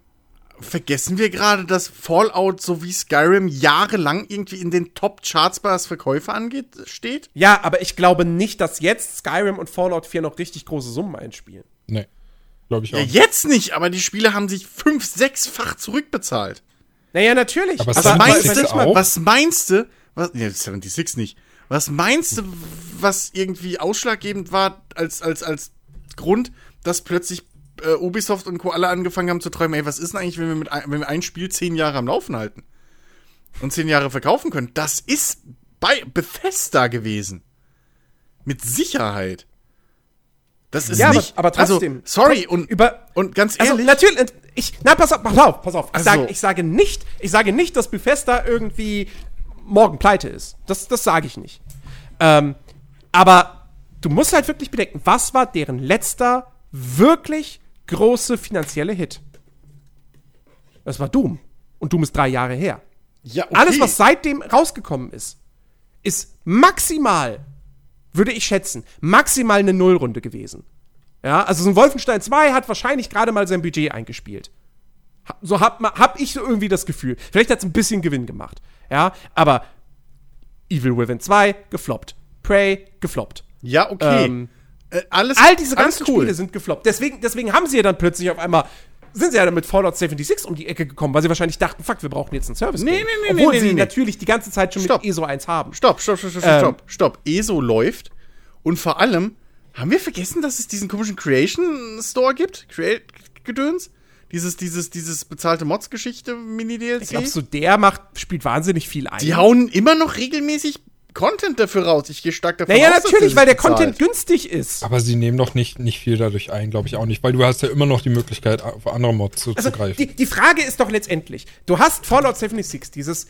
vergessen wir gerade, dass Fallout sowie Skyrim jahrelang irgendwie in den Top-Charts, was Verkäufe angeht, steht? Ja, aber ich glaube nicht, dass jetzt Skyrim und Fallout 4 noch richtig große Summen einspielen. Nee. Glaube ich auch. Ja, nicht. jetzt nicht, aber die Spiele haben sich fünf, sechsfach zurückbezahlt. Naja, natürlich. Aber Was meinst 76 du? auch? Was meinst du? Was, ja, 76 nicht. Was meinst du, was irgendwie ausschlaggebend war als, als, als Grund, dass plötzlich äh, Ubisoft und Co. alle angefangen haben zu träumen, ey, was ist denn eigentlich, wenn wir, mit ein, wenn wir ein Spiel zehn Jahre am Laufen halten und zehn Jahre verkaufen können? Das ist bei Bethesda gewesen. Mit Sicherheit. Das ist Ja, aber- nicht. aber trotzdem. Also, sorry, und, über- und ganz Also ehrlich. natürlich, ich, na pass auf, pass auf, pass auf. Ich, Also- sage, ich sage nicht, ich sage nicht, dass Bethesda irgendwie morgen pleite ist. Das, das sage ich nicht. Ähm, aber du musst halt wirklich bedenken, was war deren letzter wirklich große finanzielle Hit? Das war Doom. Und Doom ist drei Jahre her. ja, okay. Alles, was seitdem rausgekommen ist, ist maximal, würde ich schätzen, maximal eine Nullrunde gewesen. Ja, also so ein Wolfenstein 2 hat wahrscheinlich gerade mal sein Budget eingespielt. So hab, hab ich so irgendwie das Gefühl. Vielleicht hat es ein bisschen Gewinn gemacht. Ja, aber Evil Within 2 gefloppt. Prey gefloppt. Ja, okay. Ähm, äh, alles, All diese alles ganzen Spiele sind gefloppt. Deswegen, deswegen haben sie ja dann plötzlich auf einmal sind sie ja dann mit Fallout 76 um die Ecke gekommen, weil sie wahrscheinlich dachten, fuck, wir brauchen jetzt einen Service. Nee, nee, nee, Obwohl nee, sie nee, natürlich die ganze Zeit schon Stopp. mit ESO 1 haben. Stopp, stopp, stopp, stopp, Ähm. stopp, stopp. ESO läuft. Und vor allem, haben wir vergessen, dass es diesen komischen Creation Store gibt? Create Gedöns? Dieses, dieses, dieses bezahlte Mods-Geschichte, Mini-DLC? Glaubst du, der macht, spielt wahnsinnig viel ein? Die hauen immer noch regelmäßig Content dafür raus. Ich gehe stark davon naja, aus. dass natürlich, weil der bezahlt. Content günstig ist. Aber sie nehmen doch nicht, nicht viel dadurch ein, glaube ich auch nicht, weil du hast ja immer noch die Möglichkeit, auf andere Mods Also, zuzugreifen. die, die Frage ist doch letztendlich, du hast Fallout 76, dieses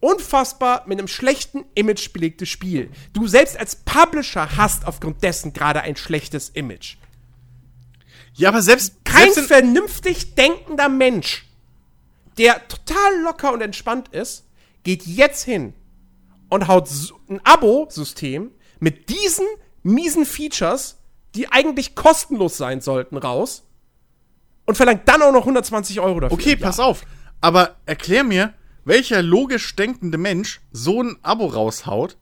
unfassbar mit einem schlechten Image belegte Spiel. Du selbst als Publisher hast aufgrund dessen gerade ein schlechtes Image. Ja, aber selbst, Kein selbst vernünftig denkender Mensch, der total locker und entspannt ist, geht jetzt hin und haut ein Abo-System mit diesen miesen Features, die eigentlich kostenlos sein sollten, raus und verlangt dann auch noch 120 Euro dafür. Okay, pass auf. Aber erklär mir, welcher logisch denkende Mensch so ein Abo raushaut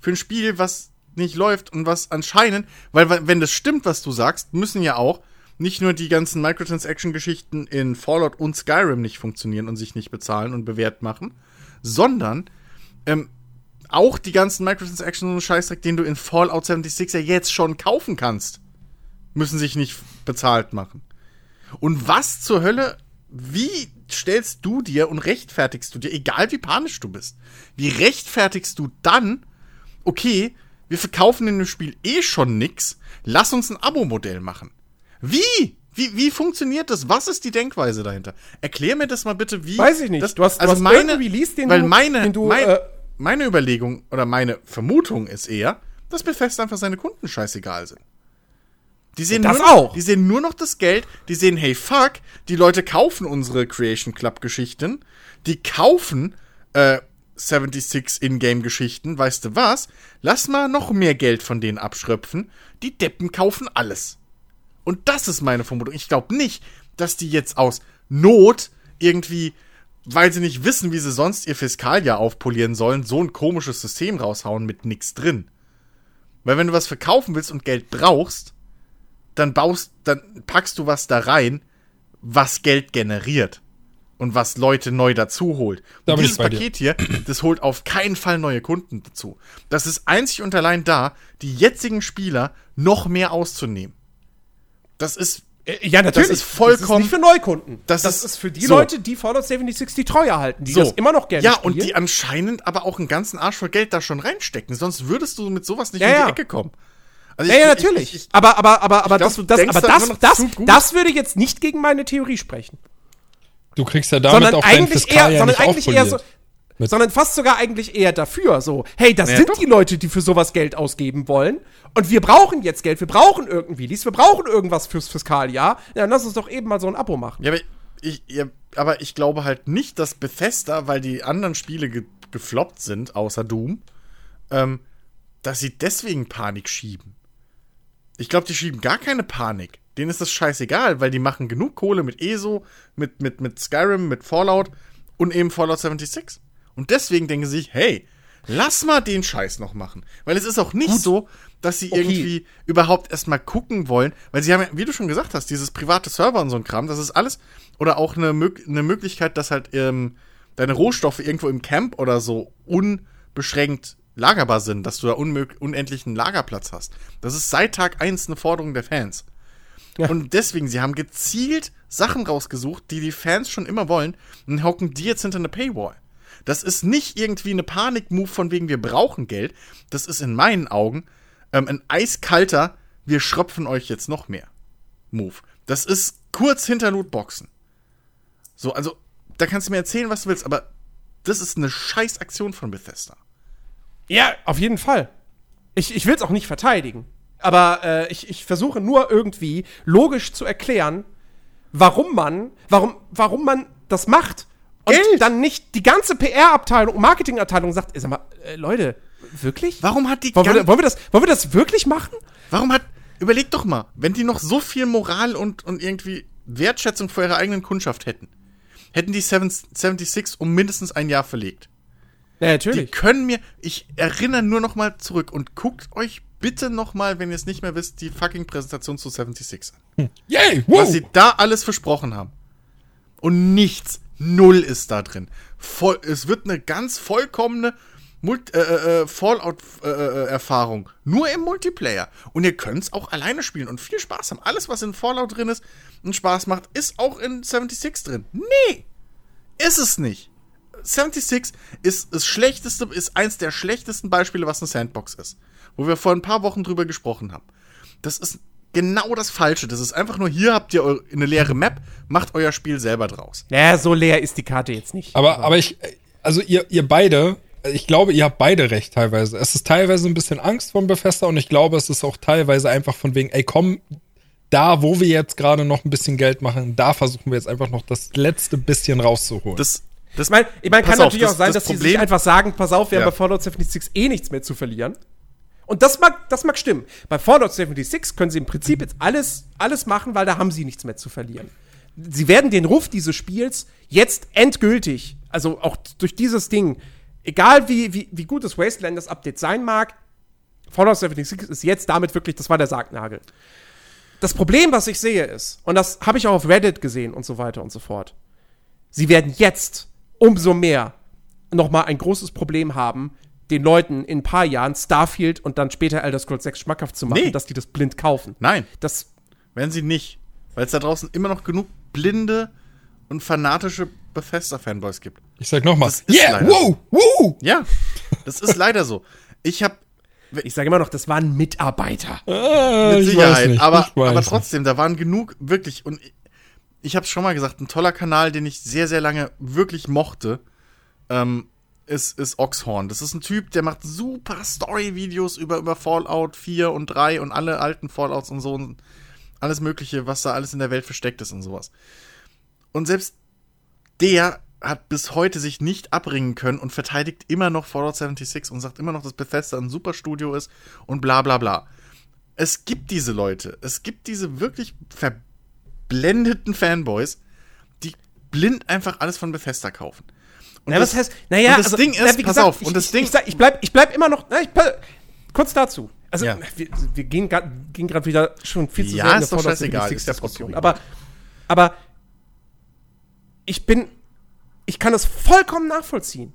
für ein Spiel, was nicht läuft und was anscheinend, weil weil- wenn das stimmt, was du sagst, müssen ja auch nicht nur die ganzen Microtransaction-Geschichten in Fallout und Skyrim nicht funktionieren und sich nicht bezahlen und bewährt machen, sondern ähm, auch die ganzen Microtransactions und Scheißdreck, den du in Fallout 76 ja jetzt schon kaufen kannst, müssen sich nicht bezahlt machen. Und was zur Hölle, wie stellst du dir und rechtfertigst du dir, egal wie panisch du bist, wie rechtfertigst du dann, okay, wir verkaufen in dem Spiel eh schon nix, lass uns ein Abo-Modell machen. Wie? Wie, wie funktioniert das? Was ist die Denkweise dahinter? Erklär mir das mal bitte, wie. Weiß ich nicht. Das, Du hast- du also hast meine, Release, den weil du- meine, den du, mein, äh, meine Überlegung oder meine Vermutung ist eher, dass Bethesda einfach seine Kunden scheißegal sind. Die sehen, Das nur noch, auch. die sehen nur noch das Geld, die sehen, hey fuck, die Leute kaufen unsere Creation Club Geschichten, die kaufen äh, 76 Ingame-Geschichten, weißt du was? Lass mal noch mehr Geld von denen abschröpfen. Die Deppen kaufen alles. Und das ist meine Vermutung. Ich glaube nicht, dass die jetzt aus Not irgendwie, weil sie nicht wissen, wie sie sonst ihr Fiskaljahr aufpolieren sollen, so ein komisches System raushauen mit nix drin. Weil wenn du was verkaufen willst und Geld brauchst, dann baust, dann packst du was da rein, was Geld generiert und was Leute neu dazu holt. Da Und dieses bei dir. Paket hier, das holt auf keinen Fall neue Kunden dazu. Das ist einzig und allein da, die jetzigen Spieler noch mehr auszunehmen. Das ist Ja, natürlich. Das ist vollkommen- nicht für Neukunden. Das Das, ist- ist, für die so. Leute, die Fallout 76 die treu erhalten, die das immer noch gerne Ja, spielen. und die anscheinend aber auch einen ganzen Arsch voll Geld da schon reinstecken. Sonst würdest du mit sowas nicht Ja, in die ja. Ecke kommen. Also ja, ich- ja, ich- natürlich. Ich, ich, aber aber, aber, aber glaub, das, das, aber da das, das, das würde jetzt nicht gegen meine Theorie sprechen. Du kriegst ja damit Sondern auch dein eigentlich Fiskal eher, ja sondern nicht eigentlich eher so. Mit- sondern fast sogar eigentlich eher dafür. So, hey, das Ja, sind doch. die Leute, die für sowas Geld ausgeben wollen. Und wir brauchen jetzt Geld, wir brauchen irgendwie dies, wir brauchen irgendwas fürs Fiskaljahr. Ja, dann lass uns doch eben mal so ein Abo machen. ja, aber ich, ja, aber ich glaube halt nicht, dass Bethesda, weil die anderen Spiele ge gefloppt sind, außer Doom, ähm, dass sie deswegen Panik schieben. Ich glaube, die schieben gar keine Panik. Denen ist das scheißegal, weil die machen genug Kohle mit ESO, mit, mit, mit Skyrim, mit Fallout und eben Fallout 76. Und deswegen denken sie sich, hey, lass mal den Scheiß noch machen. Weil es ist auch nicht so, dass sie Okay. irgendwie überhaupt erstmal gucken wollen, weil sie haben ja, wie du schon gesagt hast, dieses private Server und so ein Kram, das ist alles, oder auch eine, eine Möglichkeit, dass halt ähm, deine Rohstoffe irgendwo im Camp oder so unbeschränkt lagerbar sind, dass du da unendlichen Lagerplatz hast. Das ist seit Tag 1 eine Forderung der Fans. Ja. Und deswegen, sie haben gezielt Sachen rausgesucht, die die Fans schon immer wollen, und hocken die jetzt hinter eine Paywall. Das ist nicht irgendwie eine Panik-Move von wegen, wir brauchen Geld. Das ist in meinen Augen ähm, ein eiskalter, wir schröpfen euch jetzt noch mehr Move. Das ist kurz hinter Lootboxen. So, also, da kannst du mir erzählen, was du willst, aber das ist eine scheiß Aktion von Bethesda. Ja, auf jeden Fall. Ich, ich will es auch nicht verteidigen. Aber äh, ich, ich versuche nur irgendwie logisch zu erklären, warum man, warum, warum man das macht. Und Geld. dann nicht die ganze PR-Abteilung, Marketing-Abteilung sagt, ey, sag mal, äh, Leute, wirklich? Warum hat die Wollen wir, wollen, wir das, wollen wir das wirklich machen? Warum hat. Überleg doch mal, wenn die noch so viel Moral und, und irgendwie Wertschätzung vor ihrer eigenen Kundschaft hätten, hätten die 7, 76 um mindestens ein Jahr verlegt. Ja, natürlich. Die können mir, ich erinnere nur noch mal zurück und guckt euch bitte noch mal, wenn ihr es nicht mehr wisst, die fucking Präsentation zu 76 an. Yay! Was sie da alles versprochen haben. Und nichts, null ist da drin. Voll, es wird eine ganz vollkommene Mult äh, äh, Fallout-Erfahrung. nur im Multiplayer. Und ihr könnt es auch alleine spielen und viel Spaß haben. Alles, was in Fallout drin ist und Spaß macht, ist auch in 76 drin. Nee, ist es nicht. 76 ist das schlechteste, ist eins der schlechtesten Beispiele, was eine Sandbox ist. Wo wir vor ein paar Wochen drüber gesprochen haben. Das ist genau das Falsche. Das ist einfach nur, hier habt ihr eine leere Map, macht euer Spiel selber draus. Naja, so leer ist die Karte jetzt nicht. Aber, aber ich, also ihr, ihr beide, ich glaube, ihr habt beide recht teilweise. Es ist teilweise ein bisschen Angst von Bethesda und ich glaube, es ist auch teilweise einfach von wegen, ey, komm, da, wo wir jetzt gerade noch ein bisschen Geld machen, da versuchen wir jetzt einfach noch das letzte bisschen rauszuholen. Das, das Ich meine, ich mein, kann auf, natürlich das- auch sein, das dass sie sich Problem- einfach sagen, pass auf, wir Ja. haben bei Fallout 76 eh nichts mehr zu verlieren. Und das mag, das mag stimmen. Bei Fallout 76 können sie im Prinzip jetzt alles, alles machen, weil da haben sie nichts mehr zu verlieren. Sie werden den Ruf dieses Spiels jetzt endgültig, also auch durch dieses Ding, egal wie, wie, wie gut das Wastelanders Update sein mag, Fallout 76 ist jetzt damit wirklich, das war der Sargnagel. Das Problem, was ich sehe, ist, und das habe ich auch auf Reddit gesehen und so weiter und so fort, sie werden jetzt umso mehr nochmal ein großes Problem haben, den Leuten in ein paar Jahren Starfield und dann später Elder Scrolls 6 schmackhaft zu machen, Nee. dass die das blind kaufen. Nein, Das, werden sie nicht. Weil es da draußen immer noch genug blinde und fanatische Bethesda-Fanboys gibt. ich sag nochmal, yeah, leider wow, wow. Ja, das ist leider so. Ich habe ich sage immer noch, das waren Mitarbeiter. Äh, mit ich Sicherheit, weiß nicht, aber, ich weiß aber nicht. trotzdem, da waren genug, wirklich, und ich, ich habe es schon mal gesagt, ein toller Kanal, den ich sehr, sehr lange wirklich mochte, ähm, ist, ist Oxhorn. Das ist ein Typ, der macht super Story-Videos über, über Fallout 4 und 3 und alle alten Fallouts und so und alles Mögliche, was da alles in der Welt versteckt ist und sowas. Und selbst der hat bis heute sich nicht abbringen können und verteidigt immer noch Fallout 76 und sagt immer noch, dass Bethesda ein super Studio ist und bla bla bla. Es gibt diese Leute, es gibt diese wirklich verblendeten Fanboys, die blind einfach alles von Bethesda kaufen. Und Na, was heißt, naja, und das also, Ding na, ist, pass gesagt, auf, ich, und das ich, Ding, ich, sag, ich bleib, ich bleib immer noch, na, ich, pa- kurz dazu. Also, Ja. wir, wir gehen gerade wieder schon viel zu Ja, sehr in ist doch Fallout scheißegal, 76 ist ja Diskussion. Aber, aber ich bin, ich kann es vollkommen nachvollziehen,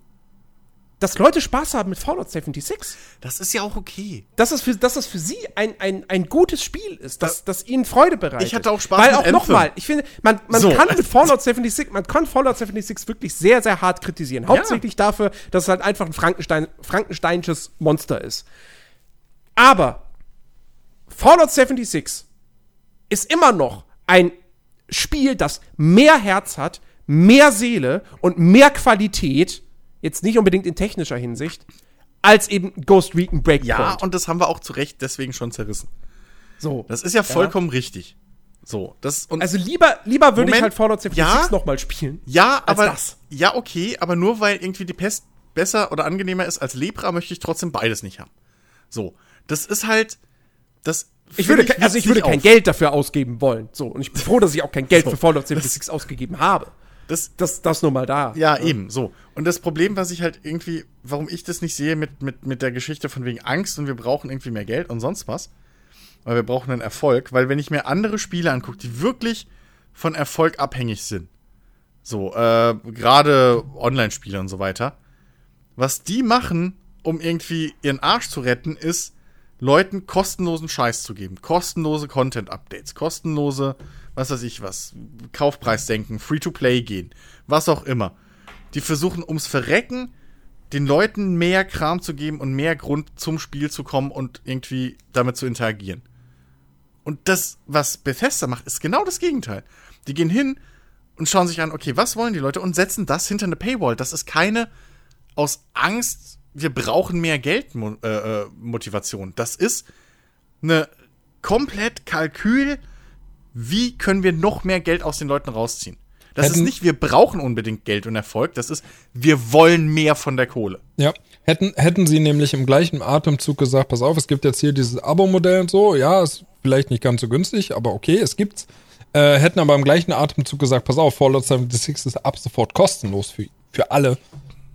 dass Leute Spaß haben mit Fallout 76. das ist ja auch okay. Dass es für, dass es für sie ein, ein, ein gutes Spiel ist, dass, das ihnen Freude bereitet. Ich hatte auch Spaß Weil auch nochmal, ich finde, man, man So. kann mit Fallout 76, man kann Fallout 76 wirklich sehr, sehr hart kritisieren. Hauptsächlich dafür, dass es halt einfach ein Frankenstein, Frankensteinsches Monster ist. Aber Fallout 76 ist immer noch ein Spiel, das mehr Herz hat, mehr Seele und mehr Qualität, jetzt nicht unbedingt in technischer Hinsicht, als eben Ghost Recon Breakpoint. Ja, und das haben wir auch zu Recht deswegen schon zerrissen. so. Das ist ja vollkommen richtig. So, das und Also lieber, lieber würde ich halt Fallout 76 Ja. noch mal spielen. ja, aber das. ja, okay, aber nur weil irgendwie die Pest besser oder angenehmer ist als Lepra, möchte ich trotzdem beides nicht haben. So, das ist halt das Ich würde, ke- also ich würde kein auf. Geld dafür ausgeben wollen. So, und ich bin froh, dass ich auch kein Geld für Fallout 76 ausgegeben habe. Das Das, das nur mal da. Ja, eben, so. Und das Problem, was ich halt irgendwie, warum ich das nicht sehe mit, mit, mit der Geschichte von wegen Angst und wir brauchen irgendwie mehr Geld und sonst was, weil wir brauchen einen Erfolg, weil wenn ich mir andere Spiele angucke, die wirklich von Erfolg abhängig sind, so, äh, gerade Online-Spiele und so weiter, was die machen, um irgendwie ihren Arsch zu retten, ist, Leuten kostenlosen Scheiß zu geben. Kostenlose Content-Updates, kostenlose, was weiß ich was, Kaufpreisdenken, Free-to-Play gehen, was auch immer. Die versuchen ums Verrecken den Leuten mehr Kram zu geben und mehr Grund zum Spiel zu kommen und irgendwie damit zu interagieren. Und das, was Bethesda macht, ist genau das Gegenteil. Die gehen hin und schauen sich an, okay, was wollen die Leute und setzen das hinter eine Paywall. Das ist keine aus Angst, wir brauchen mehr Geld Mo äh, äh, Motivation. Das ist eine komplett Kalkül, wie können wir noch mehr Geld aus den Leuten rausziehen. Das ist Hätten- nicht, wir brauchen unbedingt Geld und Erfolg, das ist, wir wollen mehr von der Kohle. Ja, hätten, hätten sie nämlich im gleichen Atemzug gesagt, pass auf, es gibt jetzt hier dieses Abo-Modell und so, ja, ist vielleicht nicht ganz so günstig, aber okay, es gibt's. Äh, hätten aber im gleichen Atemzug gesagt, pass auf, Fallout 76 ist ab sofort kostenlos für, für alle.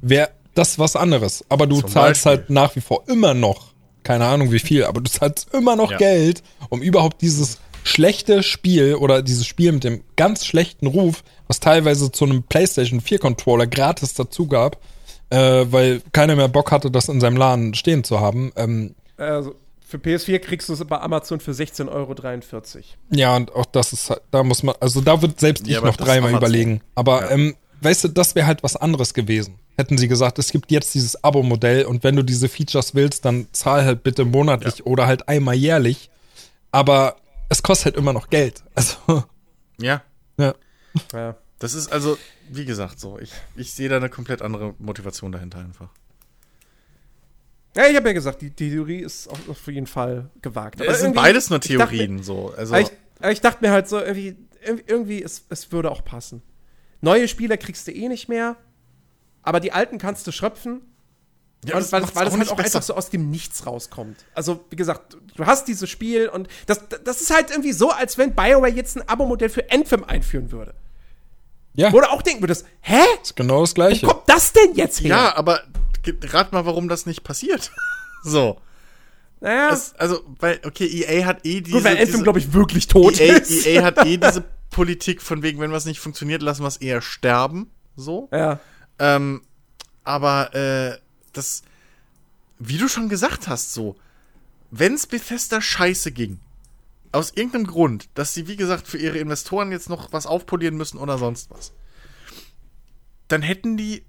Wäre das ist was anderes. Aber du Zum zahlst Beispiel. halt nach wie vor immer noch, keine Ahnung wie viel, aber du zahlst immer noch Ja. Geld, um überhaupt dieses schlechte Spiel oder dieses Spiel mit dem ganz schlechten Ruf, was teilweise zu einem PlayStation 4 Controller gratis dazu gab, äh, weil keiner mehr Bock hatte, das in seinem Laden stehen zu haben. Ähm, Also, für PS4 kriegst du es bei Amazon für 16,43 Euro. Ja, und auch das ist halt, da muss man, also da wird selbst Ja, ich noch dreimal Amazon. überlegen. Aber Ja. ähm, weißt du, das wäre halt was anderes gewesen. Hätten sie gesagt, es gibt jetzt dieses Abo-Modell und wenn du diese Features willst, dann zahl halt bitte monatlich oder halt einmal jährlich. Aber es kostet halt immer noch Geld. <laughs> Also, Ja. ja. Ja. Das ist also, wie gesagt, so. Ich, ich sehe da eine komplett andere Motivation dahinter einfach. Ja, ich habe ja gesagt, die, die Theorie ist auf, auf jeden Fall gewagt. Aber es sind beides nur ich dachte mir- Theorien, so. Also, ich, ich dachte mir halt so, irgendwie, irgendwie- irgendwie es, es würde auch passen. Neue Spieler kriegst du eh nicht mehr, aber die alten kannst du schröpfen. ja, und weil, weil das halt auch besser. einfach so aus dem Nichts rauskommt. Also, wie gesagt, du hast dieses Spiel und das, das ist halt irgendwie so, als wenn BioWare jetzt ein Abo-Modell für Anthem einführen würde. Ja, Wo du auch denken würdest, hä? ist genau das Wo Gleiche. kommt das denn jetzt her? Ja, aber rat mal, warum das nicht passiert. <laughs> so. naja, Es, also, weil, okay, EA hat eh diese. gut, weil Anthem, glaube <laughs> ich, wirklich tot EA, ist. EA hat eh diese Politik von wegen, wenn was nicht funktioniert, lassen wir es eher sterben. So. ja. Ähm, aber äh, das, wie du schon gesagt hast, so, wenn's Bethesda scheiße ging, aus irgendeinem Grund, dass sie, wie gesagt, für ihre Investoren jetzt noch was aufpolieren müssen oder sonst was, dann hätten die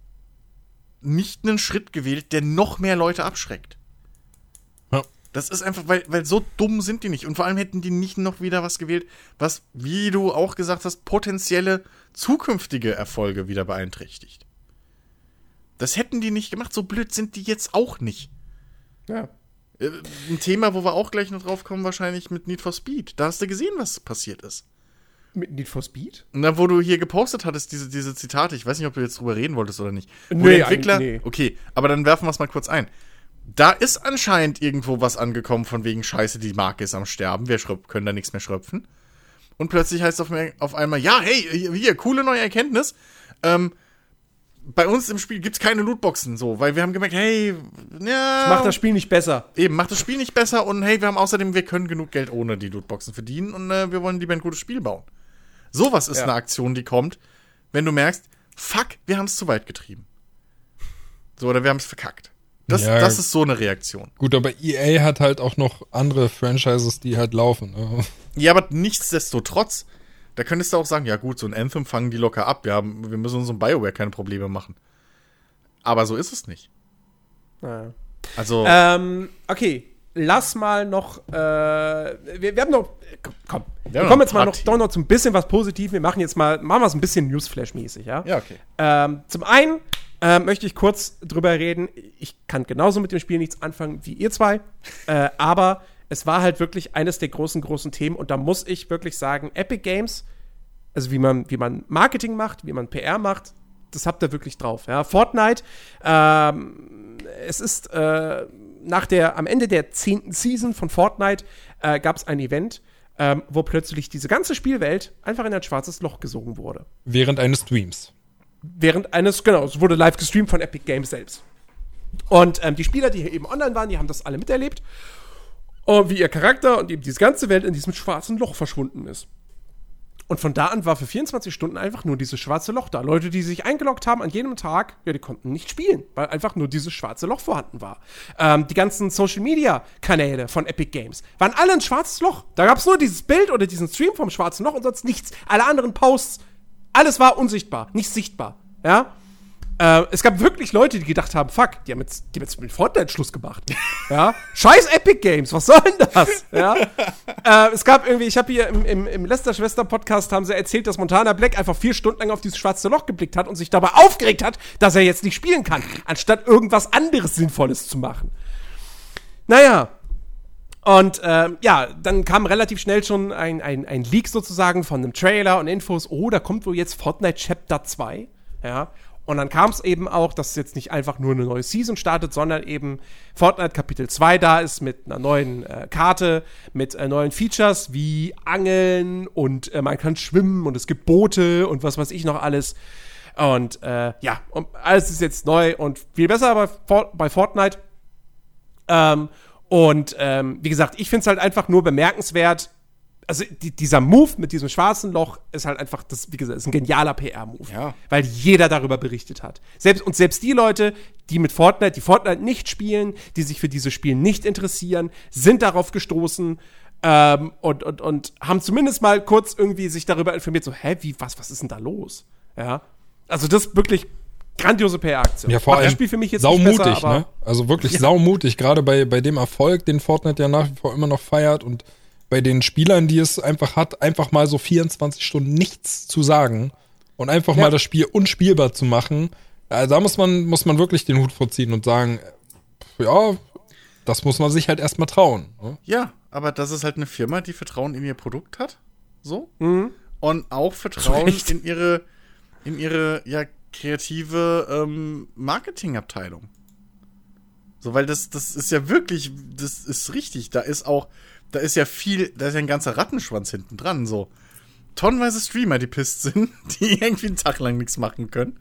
nicht einen Schritt gewählt, der noch mehr Leute abschreckt. Das ist einfach, weil, weil so dumm sind die nicht. Und vor allem hätten die nicht noch wieder was gewählt, was, wie du auch gesagt hast, potenzielle zukünftige Erfolge wieder beeinträchtigt. Das hätten die nicht gemacht. So blöd sind die jetzt auch nicht. ja. Äh, Ein Thema, wo wir auch gleich noch drauf kommen, wahrscheinlich mit Need for Speed. Da hast du gesehen, was passiert ist. Mit Need for Speed? Dann, wo du hier gepostet hattest, diese, diese Zitate, ich weiß nicht, ob du jetzt drüber reden wolltest oder nicht. Wo Nee, Entwickler, nee. okay, aber dann werfen wir es mal kurz ein. Da ist anscheinend irgendwo was angekommen von wegen Scheiße, die Marke ist am Sterben, wir können da nichts mehr schröpfen. Und plötzlich heißt es auf, auf einmal, ja, hey, hier, coole neue Erkenntnis. Ähm, bei uns im Spiel gibt's keine Lootboxen, so, weil wir haben gemerkt, hey, ja, Macht das Spiel nicht besser. Eben, macht das Spiel nicht besser und hey, wir haben außerdem, wir können genug Geld ohne die Lootboxen verdienen und äh, wir wollen lieber ein gutes Spiel bauen. Sowas ist Ja. eine Aktion, die kommt, wenn du merkst, fuck, wir haben es zu weit getrieben. So, oder wir haben es verkackt. Das, Ja. das ist so eine Reaktion. Gut, aber EA hat halt auch noch andere Franchises, die halt laufen. Ne? Ja, aber nichtsdestotrotz, da könntest du auch sagen, ja gut, so ein Anthem fangen die locker ab. Wir, haben, wir müssen uns um Bioware keine Probleme machen. Aber so ist es nicht. Naja. Also, Ähm, okay. Lass mal noch. Äh, wir, wir haben noch. Komm, komm. wir haben kommen jetzt mal noch, doch noch zu ein bisschen was Positives. Wir machen jetzt mal, machen wir es ein bisschen Newsflash-mäßig, ja? ja, okay. Ähm, zum einen äh, möchte ich kurz drüber reden. Ich kann genauso mit dem Spiel nichts anfangen wie ihr zwei. Äh, aber es war halt wirklich eines der großen, großen Themen. Und da muss ich wirklich sagen, Epic Games, also wie man, wie man Marketing macht, wie man PR macht, das habt ihr wirklich drauf. Ja? Fortnite, ähm, es ist äh, nach der, am Ende der zehnten Season von Fortnite äh, gab es ein Event, ähm, wo plötzlich diese ganze Spielwelt einfach in ein schwarzes Loch gesogen wurde Während eines Streams. Während eines, genau, es wurde live gestreamt von Epic Games selbst. Und ähm, die Spieler, die hier eben online waren, die haben das alle miterlebt. Und wie ihr Charakter und eben diese ganze Welt in diesem schwarzen Loch verschwunden ist. Und von da an war für 24 Stunden einfach nur dieses schwarze Loch da. Leute, die sich eingeloggt haben an jedem Tag, ja, die konnten nicht spielen, weil einfach nur dieses schwarze Loch vorhanden war. Ähm, die ganzen Social-Media-Kanäle von Epic Games waren alle ein schwarzes Loch. Da gab es nur dieses Bild oder diesen Stream vom schwarzen Loch und sonst nichts. Alle anderen Posts, alles war unsichtbar, nicht sichtbar. Ja? Äh, es gab wirklich Leute, die gedacht haben, fuck, die haben jetzt, die haben jetzt mit Fortnite Schluss gemacht. ja? <laughs> Scheiß Epic Games, was soll denn das? ja? äh, es gab irgendwie, ich habe hier im, im, im Lester-Schwester-Podcast haben sie erzählt, dass Montana Black einfach vier Stunden lang auf dieses schwarze Loch geblickt hat und sich dabei aufgeregt hat, dass er jetzt nicht spielen kann, anstatt irgendwas anderes Sinnvolles zu machen. Naja, und ähm, ja, dann kam relativ schnell schon ein, ein, ein Leak sozusagen von einem Trailer und Infos, oh, da kommt wohl jetzt Fortnite Chapter 2. Ja. Und dann kam es eben auch, dass jetzt nicht einfach nur eine neue Season startet, sondern eben Fortnite Kapitel 2 da ist mit einer neuen äh, Karte, mit äh, neuen Features wie Angeln und äh, man kann schwimmen und es gibt Boote und was weiß ich noch alles. Und äh, ja, und alles ist jetzt neu und viel besser bei, bei Fortnite. Ähm, und ähm, wie gesagt, ich finde es halt einfach nur bemerkenswert. Also die, dieser Move mit diesem schwarzen Loch ist halt einfach, das, wie gesagt, ist ein genialer PR-Move. Ja. Weil jeder darüber berichtet hat. Selbst, und selbst die Leute, die mit Fortnite, die Fortnite nicht spielen, die sich für dieses Spiel nicht interessieren, sind darauf gestoßen ähm, und, und, und haben zumindest mal kurz irgendwie sich darüber informiert, so, hä, wie, was, was ist denn da los? Ja. Also das ist wirklich grandiose PR-Aktion. Ja, vor Macht das allem Spiel für mich jetzt saumutig, besser, ne? Also wirklich <laughs> saumutig, gerade bei, bei dem Erfolg, den Fortnite ja nach wie vor immer noch feiert und bei den Spielern, die es einfach hat, einfach mal so 24 Stunden nichts zu sagen und einfach Ja. mal das Spiel unspielbar zu machen. Da muss man, muss man wirklich den Hut vorziehen und sagen, ja, das muss man sich halt erstmal trauen. Ne? Ja, aber das ist halt eine Firma, die Vertrauen in ihr Produkt hat. So. Und auch Vertrauen in ihre, in ihre, ja, kreative ähm, Marketingabteilung. So, weil das, das ist ja wirklich, das ist richtig. Da ist auch, da ist ja viel, da ist ja ein ganzer Rattenschwanz hinten dran. So. Tonnenweise Streamer, die pisst sind, <laughs> die irgendwie einen Tag lang nichts machen können.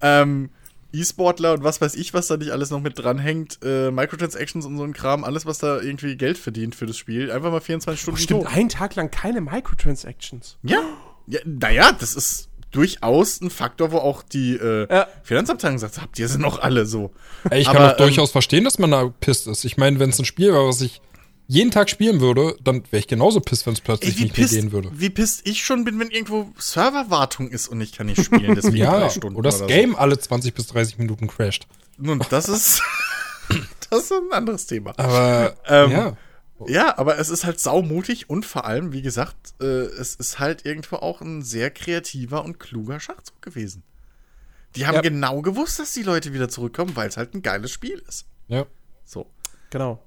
Ähm, E-Sportler und was weiß ich, was da nicht alles noch mit dranhängt, äh, Microtransactions und so ein Kram, alles, was da irgendwie Geld verdient für das Spiel, einfach mal 24 Stunden stimmt, tot. einen Tag lang keine Microtransactions. Ja. ja naja, das ist durchaus ein Faktor, wo auch die äh, Ja. Finanzabteilung sagt, habt ihr sie noch alle so. Ey, ich kann Aber, auch durchaus verstehen, dass man da pisst ist. Ich meine, wenn es ein Spiel wäre, was ich jeden Tag spielen würde, dann wäre ich genauso pisst, wenn es plötzlich Ey, wie, nicht mehr pisst, gehen würde. wie pisst ich schon bin, wenn irgendwo Serverwartung ist und ich kann nicht spielen, deswegen <laughs> Ja, drei Stunden oder das so. Game alle 20 bis 30 Minuten crasht. Nun, das ist, <laughs> das ist ein anderes Thema. Aber Ähm, ja, Ja, aber es ist halt saumutig und vor allem, wie gesagt, äh, es ist halt irgendwo auch ein sehr kreativer und kluger Schachzug gewesen. Die haben Ja. genau gewusst, dass die Leute wieder zurückkommen, weil es halt ein geiles Spiel ist. ja. So. Genau.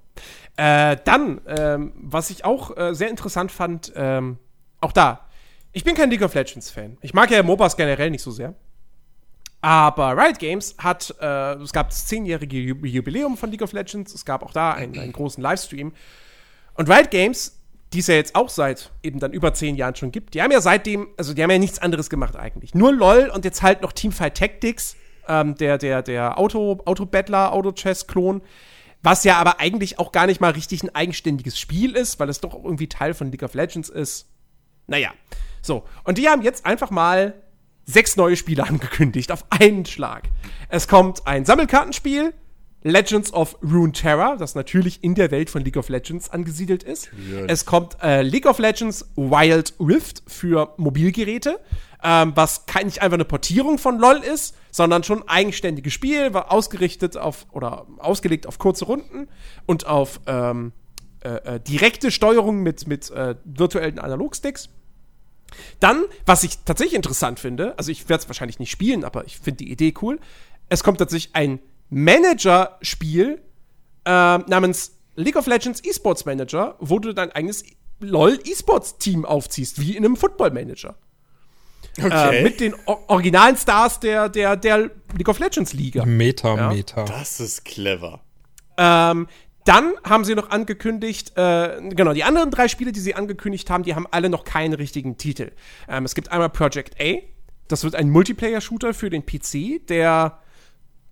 Äh, dann, ähm, was ich auch äh, sehr interessant fand, ähm, auch da. Ich bin kein League of Legends Fan. Ich mag ja MOBAs generell nicht so sehr. Aber Riot Games hat, äh, es gab das zehnjährige Ju- Jubiläum von League of Legends. Es gab auch da einen, einen großen Livestream. Und Riot Games, die es ja jetzt auch seit eben dann über zehn Jahren schon gibt, die haben ja seitdem, also die haben ja nichts anderes gemacht eigentlich. Nur LOL und jetzt halt noch Teamfight Tactics, ähm, der, der, der Auto, Auto-Battler, Auto-Chess-Klon. Was ja aber eigentlich auch gar nicht mal richtig ein eigenständiges Spiel ist, weil es doch irgendwie Teil von League of Legends ist. Naja, so. Und die haben jetzt einfach mal sechs neue Spiele <laughs> angekündigt auf einen Schlag. Es kommt ein Sammelkartenspiel, Legends of Runeterra, das natürlich in der Welt von League of Legends angesiedelt ist. Es kommt äh, League of Legends Wild Rift für Mobilgeräte, ähm, was kein, nicht einfach eine Portierung von LoL ist, sondern schon ein eigenständiges Spiel, war ausgerichtet auf oder ausgelegt auf kurze Runden und auf ähm, äh, äh, direkte Steuerung mit, mit äh, virtuellen Analogsticks. Dann, was ich tatsächlich interessant finde, also ich werde es wahrscheinlich nicht spielen, aber ich finde die Idee cool. Es kommt tatsächlich ein Manager-Spiel ähm, namens League of Legends Esports Manager, wo du dein eigenes LOL Esports-Team aufziehst, wie in einem Football-Manager. Äh, mit den o originalen Stars der, der, der League of Legends Liga. Meta, Ja. Meta. Das ist clever. Ähm, dann haben sie noch angekündigt, äh, genau, die anderen drei Spiele, die sie angekündigt haben, die haben alle noch keinen richtigen Titel. Ähm, es gibt einmal Project A, das wird ein Multiplayer-Shooter für den PC, der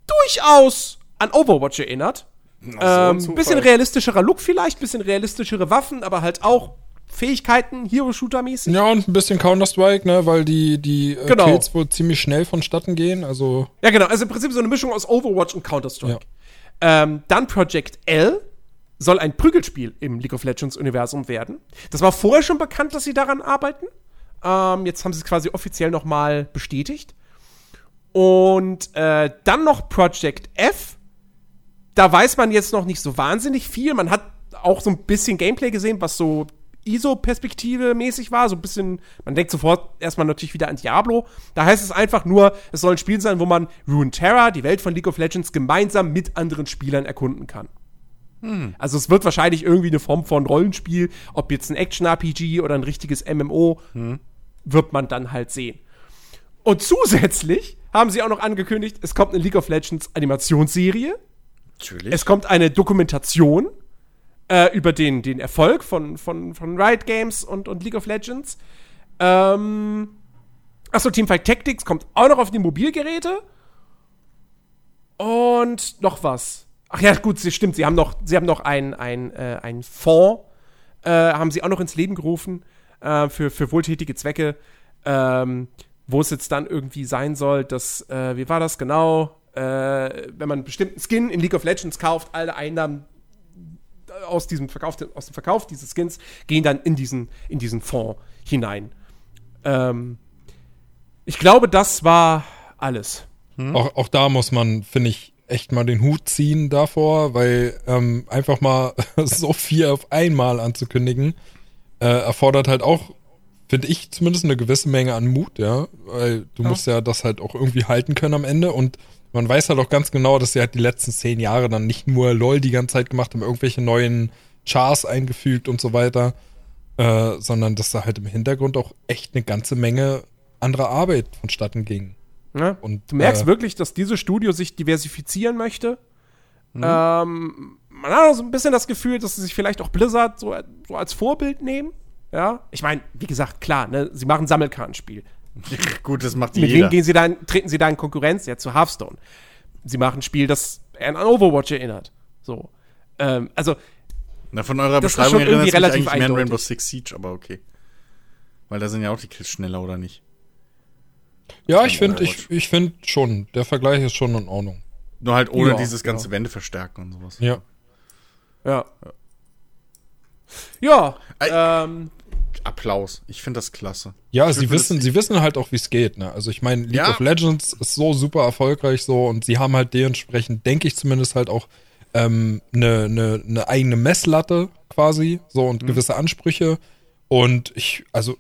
durchaus an Overwatch erinnert. ähm, Zufall. bisschen realistischerer Look vielleicht, bisschen realistischere Waffen, aber halt auch Fähigkeiten, Hero-Shooter-mäßig. Ja, und ein bisschen Counter-Strike, ne, weil die, die äh, Genau. Kills wohl ziemlich schnell vonstatten gehen. Also, Ja, genau. Also im Prinzip so eine Mischung aus Overwatch und Counter-Strike. Ähm, dann Project L soll ein Prügelspiel im League of Legends-Universum werden. Das war vorher schon bekannt, dass sie daran arbeiten. Ähm, jetzt haben sie es quasi offiziell noch mal bestätigt. Und äh, dann noch Project F. Da weiß man jetzt noch nicht so wahnsinnig viel. Man hat auch so ein bisschen Gameplay gesehen, was so ISO-Perspektive mäßig war. So ein bisschen, man denkt sofort erstmal natürlich wieder an Diablo. Da heißt es einfach nur, es soll ein Spiel sein, wo man Runeterra, die Welt von League of Legends, gemeinsam mit anderen Spielern erkunden kann. Also es wird wahrscheinlich irgendwie eine Form von Rollenspiel, ob jetzt ein Action-RPG oder ein richtiges MMO, wird man dann halt sehen. Und zusätzlich haben sie auch noch angekündigt, es kommt eine League of Legends Animationsserie. Natürlich. Es kommt eine Dokumentation äh, über den, den Erfolg von, von, von Riot Games und, und League of Legends. Ähm, Achso, Teamfight Tactics kommt auch noch auf die Mobilgeräte. Und noch was. Ach ja, gut, sie stimmt. Sie haben noch, sie haben noch einen ein, äh, ein Fonds, äh, haben sie auch noch ins Leben gerufen äh, für, für wohltätige Zwecke, ähm, wo es jetzt dann irgendwie sein soll, dass, äh, wie war das genau? Äh, wenn man einen bestimmten Skin in League of Legends kauft, alle Einnahmen aus diesem Verkauf, aus dem Verkauf dieses Skins gehen dann in diesen, in diesen Fonds hinein. Ähm, ich glaube, das war alles. Hm? Auch, auch da muss man, finde ich, echt mal den Hut ziehen davor, weil ähm, einfach mal <laughs> so viel auf einmal anzukündigen, äh, erfordert halt auch, finde ich, zumindest eine gewisse Menge an Mut, ja. Weil du ja. musst ja das halt auch irgendwie halten können am Ende und man weiß halt auch ganz genau, dass sie halt die letzten zehn Jahre dann nicht nur LOL die ganze Zeit gemacht haben, irgendwelche neuen Chars eingefügt und so weiter, äh, sondern dass da halt im Hintergrund auch echt eine ganze Menge anderer Arbeit vonstatten ging. Ja, und, du merkst äh, wirklich, dass dieses Studio sich diversifizieren möchte. Mhm. Ähm, man hat auch so ein bisschen das Gefühl, dass sie sich vielleicht auch Blizzard so, so als Vorbild nehmen. Ja, ich meine, wie gesagt, klar, ne, sie machen ein Sammelkartenspiel. <laughs> Gut, das macht Mit jeder. wem gehen sie dann, treten sie da in Konkurrenz? Ja, zu Hearthstone. Sie machen ein Spiel, das an Overwatch erinnert. So. Ähm, also. Na, von eurer Beschreibung erinnert mich eigentlich mehr an Rainbow Six Siege, aber okay. Weil da sind ja auch die Kills schneller, oder nicht? Ja, ich finde ich, ich find schon. Der Vergleich ist schon in Ordnung. Nur halt ohne ja, dieses ganze ja. Wände verstärken und sowas. Ja. Ja. Ja. ja ähm, Applaus. Ich finde das klasse. Ja, sie wissen, sie wissen halt auch, wie es geht. Ne? Also ich meine, League ja. of Legends ist so super erfolgreich so und sie haben halt dementsprechend, denke ich zumindest halt auch eine ähm, ne, ne eigene Messlatte quasi so und mhm. gewisse Ansprüche. Und ich, also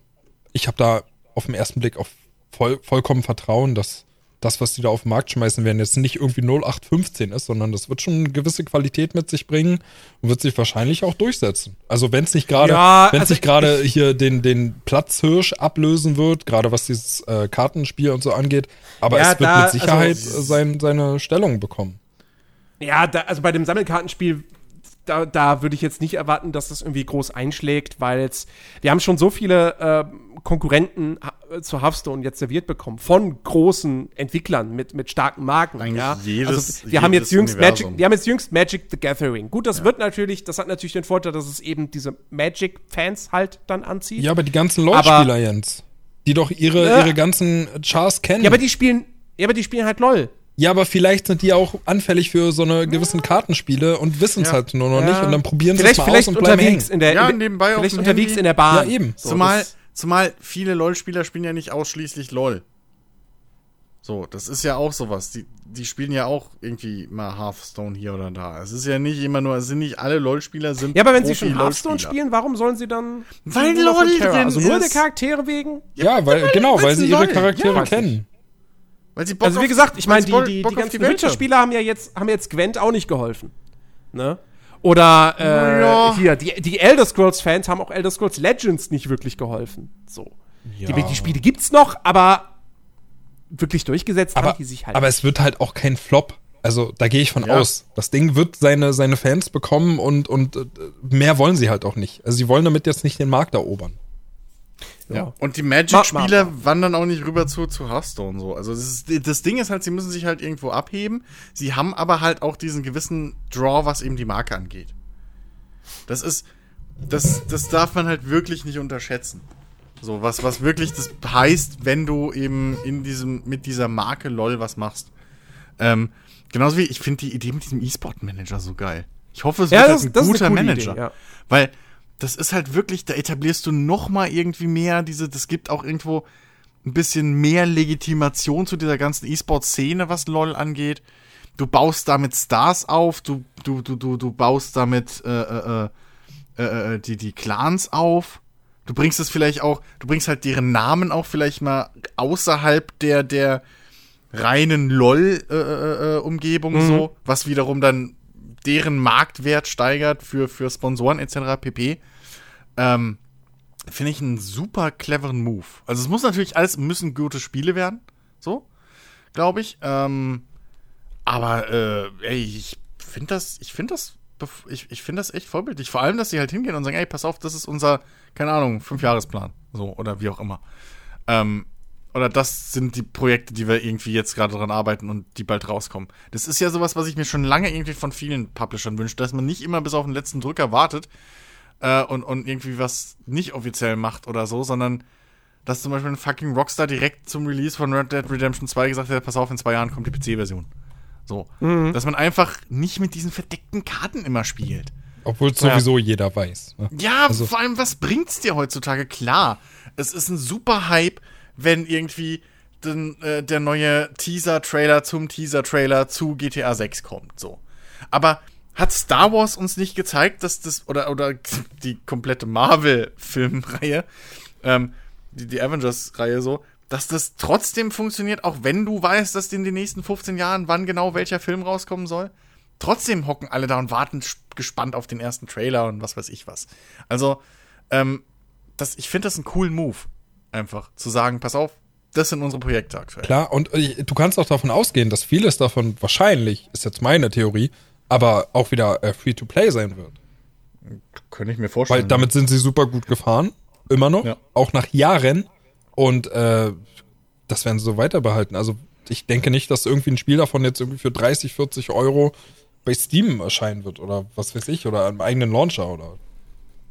ich habe da auf den ersten Blick auf voll, vollkommen Vertrauen, dass das, was die da auf den Markt schmeißen werden, jetzt nicht irgendwie 0815 ist, sondern das wird schon eine gewisse Qualität mit sich bringen und wird sich wahrscheinlich auch durchsetzen. Also wenn es nicht gerade, ja, wenn es also nicht gerade hier den, den Platzhirsch ablösen wird, gerade was dieses äh, Kartenspiel und so angeht, aber ja, es wird da, mit Sicherheit also, sein, seine Stellung bekommen. Ja, da, also bei dem Sammelkartenspiel da, da würde ich jetzt nicht erwarten, dass das irgendwie groß einschlägt, weil wir haben schon so viele äh, Konkurrenten äh, zu Hearthstone jetzt serviert bekommen von großen Entwicklern mit, mit starken Marken. Eigentlich ja? jedes, also, wir haben jetzt jüngst Magic, wir haben jetzt jüngst Magic the Gathering. Gut, das ja. wird natürlich, das hat natürlich den Vorteil, dass es eben diese Magic-Fans halt dann anzieht. Ja, aber die ganzen LOL-Spieler, Jens, die doch ihre, äh, ihre ganzen Chars kennen. Ja, aber die spielen, ja, aber die spielen halt LOL. Ja, aber vielleicht sind die auch anfällig für so eine gewissen Kartenspiele und wissen es ja. halt nur noch ja. nicht und dann probieren sie es mal vielleicht aus und unterwegs in der ja, nebenbei vielleicht unterwegs Handy. in der Bahn. Ja, eben. So, zumal, zumal viele LoL-Spieler spielen ja nicht ausschließlich LoL. So, das ist ja auch sowas. Die, die spielen ja auch irgendwie mal Hearthstone hier oder da. Es ist ja nicht immer nur, es sind nicht alle LoL-Spieler sind. Ja, aber wenn sie schon Hearthstone spielen, warum sollen sie dann. Weil LoL drin Also nur der Charaktere wegen? Ja, weil, genau, weil sie ihre Charaktere kennen. Weil sie Bock also wie gesagt, ich meine, die, die, die ganzen Witcher-Spieler haben ja jetzt, haben jetzt Gwent auch nicht geholfen. Ne? Oder äh, ja. hier, die, die Elder Scrolls-Fans haben auch Elder Scrolls Legends nicht wirklich geholfen. So. Ja. Die, die Spiele gibt's noch, aber wirklich durchgesetzt aber, haben die sich halt. Aber es wird halt auch kein Flop. Also da gehe ich von ja. aus. Das Ding wird seine, seine Fans bekommen und, und äh, mehr wollen sie halt auch nicht. Also sie wollen damit jetzt nicht den Markt erobern. Ja. Und die Magic-Spieler wandern auch nicht rüber zu, zu Hearthstone so. Also das, ist, das Ding ist halt, sie müssen sich halt irgendwo abheben. Sie haben aber halt auch diesen gewissen Draw, was eben die Marke angeht. Das ist, das, das darf man halt wirklich nicht unterschätzen. So, was, was wirklich das heißt, wenn du eben in diesem, mit dieser Marke LOL was machst. Ähm, genauso wie, ich finde die Idee mit diesem E-Sport-Manager so geil. Ich hoffe, es ja, wird das, halt ein guter Manager. Idee, ja. Weil das ist halt wirklich, da etablierst du noch mal irgendwie mehr diese, das gibt auch irgendwo ein bisschen mehr Legitimation zu dieser ganzen E-Sport-Szene, was LOL angeht. Du baust damit Stars auf, du, du, du, du, du baust damit äh, äh, äh, äh, die, die Clans auf. Du bringst es vielleicht auch, du bringst halt deren Namen auch vielleicht mal außerhalb der, der reinen LOL-Umgebung äh, äh, mhm. so, was wiederum dann deren Marktwert steigert für, für Sponsoren etc. pp. Ähm, Finde ich einen super cleveren Move. Also es muss natürlich alles, müssen gute Spiele werden. So, glaube ich. Ähm, aber äh, ey, ich finde das, ich finde das, ich, ich finde das echt vorbildlich. Vor allem, dass sie halt hingehen und sagen, ey, pass auf, das ist unser, keine Ahnung, Fünfjahresplan. So, oder wie auch immer. Ähm, oder das sind die Projekte, die wir irgendwie jetzt gerade dran arbeiten und die bald rauskommen. Das ist ja sowas, was ich mir schon lange irgendwie von vielen Publishern wünsche, dass man nicht immer bis auf den letzten Drücker wartet äh, und, und irgendwie was nicht offiziell macht oder so, sondern dass zum Beispiel ein fucking Rockstar direkt zum Release von Red Dead Redemption 2 gesagt hat, pass auf, in zwei Jahren kommt die PC-Version. So. Mhm. Dass man einfach nicht mit diesen verdeckten Karten immer spielt. Obwohl es sowieso jeder weiß. Ne? Ja, also. vor allem, was bringt's dir heutzutage? Klar, es ist ein super Hype, wenn irgendwie den, äh, der neue Teaser-Trailer zum Teaser-Trailer zu GTA 6 kommt. So. Aber hat Star Wars uns nicht gezeigt, dass das, oder, oder <laughs> die komplette Marvel-Filmreihe, ähm, die, die Avengers-Reihe so, dass das trotzdem funktioniert, auch wenn du weißt, dass in den nächsten 15 Jahren wann genau welcher Film rauskommen soll? Trotzdem hocken alle da und warten gespannt auf den ersten Trailer und was weiß ich was. Also, ähm, das, ich finde das einen coolen Move. Einfach zu sagen, pass auf, das sind unsere Projekte aktuell. Klar, und äh, du kannst auch davon ausgehen, dass vieles davon wahrscheinlich, ist jetzt meine Theorie, aber auch wieder äh, Free-to-Play sein wird. Könnte ich mir vorstellen. Weil damit sind sie super gut gefahren, immer noch, ja. auch nach Jahren. Und äh, das werden sie so weiter behalten. Also ich denke nicht, dass irgendwie ein Spiel davon jetzt irgendwie für 30, 40 Euro bei Steam erscheinen wird oder was weiß ich, oder einem eigenen Launcher oder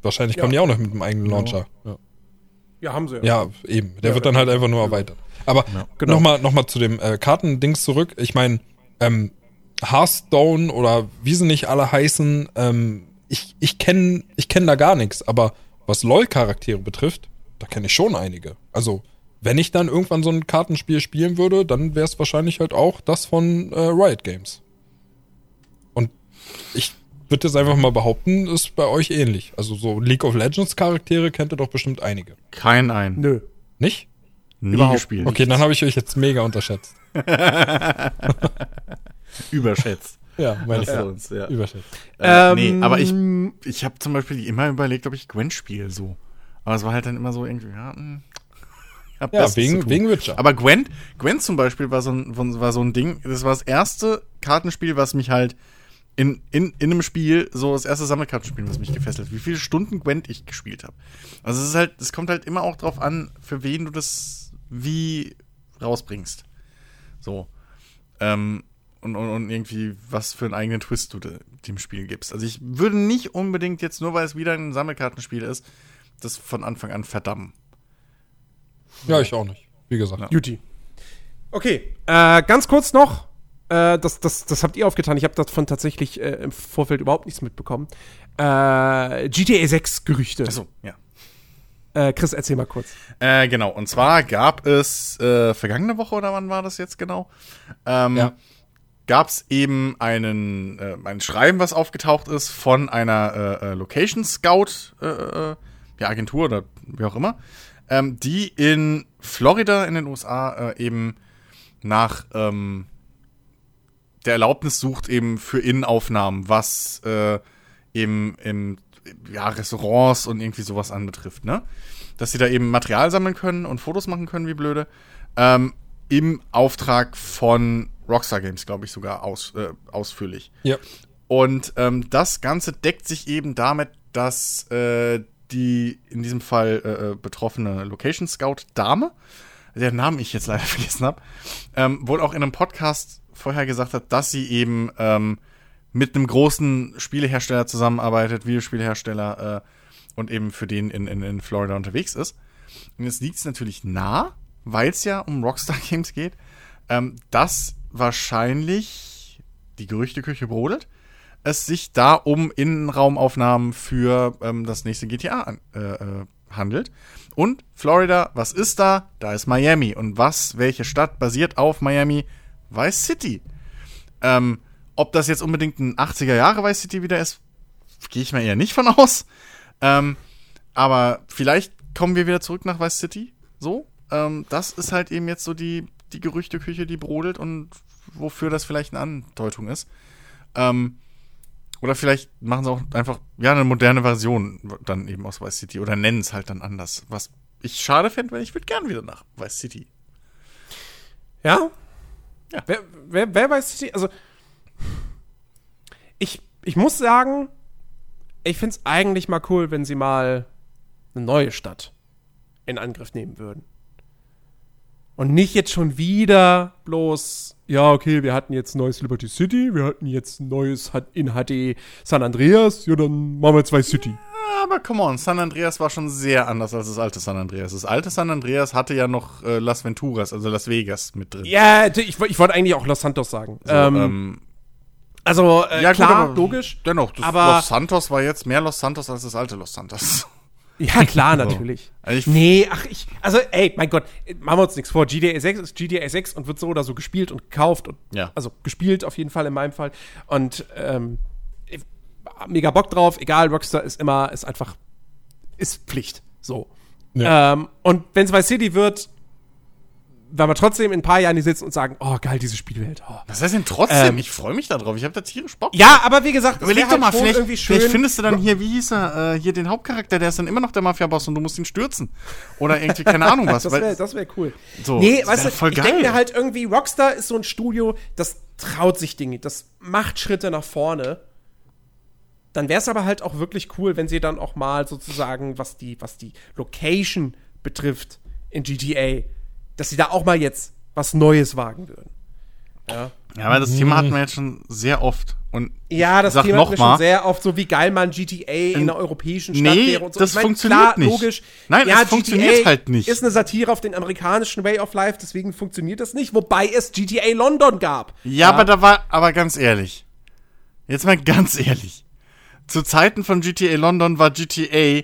wahrscheinlich ja. kommen die auch noch mit einem eigenen Launcher. Ja. Ja, haben sie. Ja, eben. Der ja, wird dann halt einfach nur erweitert. Aber ja, genau. nochmal noch mal zu dem äh, Kartendings zurück. Ich meine, ähm, Hearthstone oder wie sie nicht alle heißen, ähm, ich, ich kenne ich kenn da gar nichts. Aber was LOL-Charaktere betrifft, da kenne ich schon einige. Also, wenn ich dann irgendwann so ein Kartenspiel spielen würde, dann wäre es wahrscheinlich halt auch das von äh, Riot Games. Und ich würde jetzt einfach mal behaupten, ist bei euch ähnlich. Also so League of Legends Charaktere kennt ihr doch bestimmt einige. Kein ein. Nö. Nicht? Nie Überhaupt. gespielt. Okay, dann habe ich euch jetzt mega unterschätzt. <laughs> Überschätzt. <laughs> Ja, meine ich. Ja. Uns, ja. Überschätzt. Äh, ähm, nee, aber ich, ich habe zum Beispiel immer überlegt, ob ich Gwen spiele so. Aber es war halt dann immer so irgendwie, ja, hm, ja, wegen, wegen Witcher. Aber Gwen, Gwen zum Beispiel war so, ein, war so ein Ding, das war das erste Kartenspiel, was mich halt in, in, in einem Spiel so das erste Sammelkartenspiel, was mich gefesselt hat. Wie viele Stunden Gwent ich gespielt habe. Also es ist halt, es kommt halt immer auch drauf an, für wen du das wie rausbringst. So. Ähm, und, und, und irgendwie, was für einen eigenen Twist du de, dem Spiel gibst. Also ich würde nicht unbedingt jetzt, nur weil es wieder ein Sammelkartenspiel ist, das von Anfang an verdammen. Ja, ich auch nicht. Wie gesagt. Ja. Duty. Okay, äh, ganz kurz noch, äh, das, das, das habt ihr aufgetan. Ich habe davon tatsächlich äh, im Vorfeld überhaupt nichts mitbekommen. Äh, GTA 6 Gerüchte. Achso, ja. Äh, Chris, erzähl mal kurz. Äh, genau, und zwar gab es äh, vergangene Woche oder wann war das jetzt genau? Ähm, ja. Gab es eben einen, ein Schreiben, was aufgetaucht ist von einer Location Scout ja, Agentur oder wie auch immer, ähm, die in Florida in den USA eben nach ähm, der Erlaubnis sucht eben für Innenaufnahmen, was äh, eben im ja, Restaurants und irgendwie sowas anbetrifft, ne? Dass sie da eben Material sammeln können und Fotos machen können, wie blöde. Ähm, Im Auftrag von Rockstar Games, glaube ich, sogar aus, äh, ausführlich. Ja. Und ähm, das Ganze deckt sich eben damit, dass äh, die in diesem Fall äh, äh betroffene Location Scout Dame, deren Namen ich jetzt leider <laughs> vergessen habe, ähm, wohl auch in einem Podcast vorher gesagt hat, dass sie eben ähm, mit einem großen Spielehersteller zusammenarbeitet, Videospielhersteller, äh, und eben für den in, in, in Florida unterwegs ist. Und jetzt liegt es natürlich nah, weil es ja um Rockstar <laughs> Games geht, ähm, dass wahrscheinlich die Gerüchteküche brodelt, es sich da um Innenraumaufnahmen für ähm, das nächste GTA äh, äh, handelt. Und Florida, was ist da? Da ist Miami. Und was, welche Stadt basiert auf Miami? Vice City. Ähm, ob das jetzt unbedingt ein 80er Jahre Vice City wieder ist, gehe ich mal eher nicht von aus. Ähm, aber vielleicht kommen wir wieder zurück nach Vice City. So. Ähm, das ist halt eben jetzt so die, die Gerüchteküche, die brodelt und wofür das vielleicht eine Andeutung ist. Ähm, oder vielleicht machen sie auch einfach, ja, eine moderne Version dann eben aus Vice City oder nennen es halt dann anders. Was ich schade fände, weil ich würde gern wieder nach Vice City. Ja, ja. Wer, wer, wer weiß, also ich, ich muss sagen, ich finde es eigentlich mal cool, wenn sie mal eine neue Stadt in Angriff nehmen würden. Und nicht jetzt schon wieder bloß, ja, okay, wir hatten jetzt neues Liberty City, wir hatten jetzt neues in HD San Andreas, ja, dann machen wir zwei City. Aber come on, San Andreas war schon sehr anders als das alte San Andreas. Das alte San Andreas hatte ja noch äh, Las Venturas, also Las Vegas mit drin. Ja, ich, ich wollte eigentlich auch Los Santos sagen. So, ähm, ähm, also, äh, ja, gut, klar, aber logisch. Dennoch, das aber- Los Santos war jetzt mehr Los Santos als das alte Los Santos. <laughs> Ja, klar, natürlich. Also ich- nee, ach, ich, also, ey, mein Gott, machen wir uns nichts vor. GTA 6 ist GTA 6 und wird so oder so gespielt und gekauft und, Ja. also gespielt auf jeden Fall in meinem Fall. Und, ähm, mega Bock drauf, egal, Rockstar ist immer, ist einfach, ist Pflicht. So. Ja. Ähm, und wenn es Vice City wird, werden wir trotzdem in ein paar Jahren hier sitzen und sagen, oh, geil, diese Spielwelt. Oh. Was heißt denn trotzdem? Ähm, ich freue mich da drauf. Ich habe da tierisch Bock. Ja, aber wie gesagt, es Überleg doch mal, halt schon vielleicht, irgendwie schön. vielleicht findest du dann hier, wie hieß er, äh, hier den Hauptcharakter, der ist dann immer noch der Mafia-Boss und du musst ihn stürzen. Oder irgendwie, keine <laughs> Ahnung was. das wäre das wär cool. So, nee, weißt du, voll ich denke mir halt irgendwie, Rockstar ist so ein Studio, das traut sich Dinge, das macht Schritte nach vorne. Dann wäre es aber halt auch wirklich cool, wenn sie dann auch mal sozusagen, was die, was die Location betrifft in GTA, dass sie da auch mal jetzt was Neues wagen würden. Ja, ja, aber das Thema hatten wir jetzt schon sehr oft. Und ja das Thema hatten wir mal, schon sehr oft, so wie geil man GTA in einer europäischen Stadt nee, wäre und so. das Ich mein, funktioniert klar, nicht. Logisch. Nein, es funktioniert halt nicht. Ist eine Satire auf den amerikanischen Way of Life, deswegen funktioniert das nicht, wobei es GTA London gab. Ja, aber da war, aber ganz ehrlich. Jetzt mal ganz ehrlich. Zu Zeiten von GTA London war GTA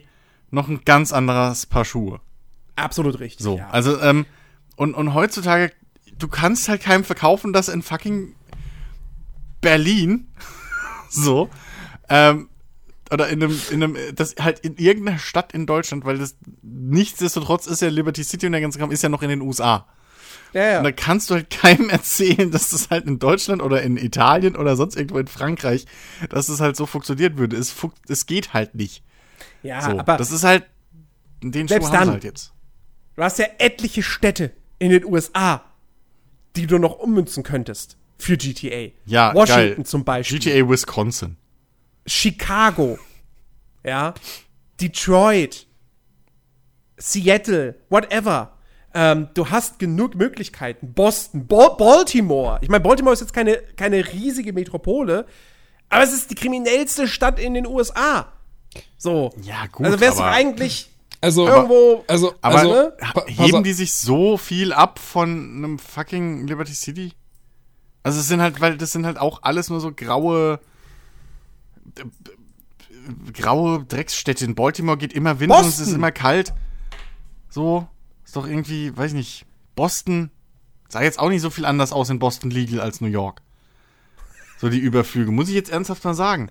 noch ein ganz anderes Paar Schuhe. Absolut richtig. So. ja. Also, ähm, und, und heutzutage, du kannst halt keinem verkaufen, dass in fucking Berlin, <laughs> so, ähm, oder in einem, in einem, das halt in irgendeiner Stadt in Deutschland, weil das nichtsdestotrotz ist ja Liberty City und der ganze Kram ist ja noch in den USA. Ja, ja. Und da kannst du halt keinem <laughs> erzählen, dass das halt in Deutschland oder in Italien oder sonst irgendwo in Frankreich, dass es halt so funktioniert würde. Es, fun es geht halt nicht. ja So, aber das ist halt, den Schuh Selbst haben dann. halt jetzt. du hast ja etliche Städte in den USA, die du noch ummünzen könntest für GTA. Ja, Washington geil. zum Beispiel. GTA Wisconsin. Chicago, ja, Detroit, Seattle, whatever. Ähm, du hast genug Möglichkeiten. Boston, Bo Baltimore. Ich meine, Baltimore ist jetzt keine, keine riesige Metropole, aber es ist die kriminellste Stadt in den USA. So. Ja, gut, Also wär's doch aber- eigentlich Also, irgendwo. also, Aber also, ne? heben die sich so viel ab von einem fucking Liberty City? Also es sind halt, weil das sind halt auch alles nur so graue äh, graue Drecksstädte. In Baltimore geht immer Wind und es ist Boston. immer kalt. So, ist doch irgendwie, weiß ich nicht, Boston sah jetzt auch nicht so viel anders aus in Boston Legal als New York. So die Überflüge, muss ich jetzt ernsthaft mal sagen.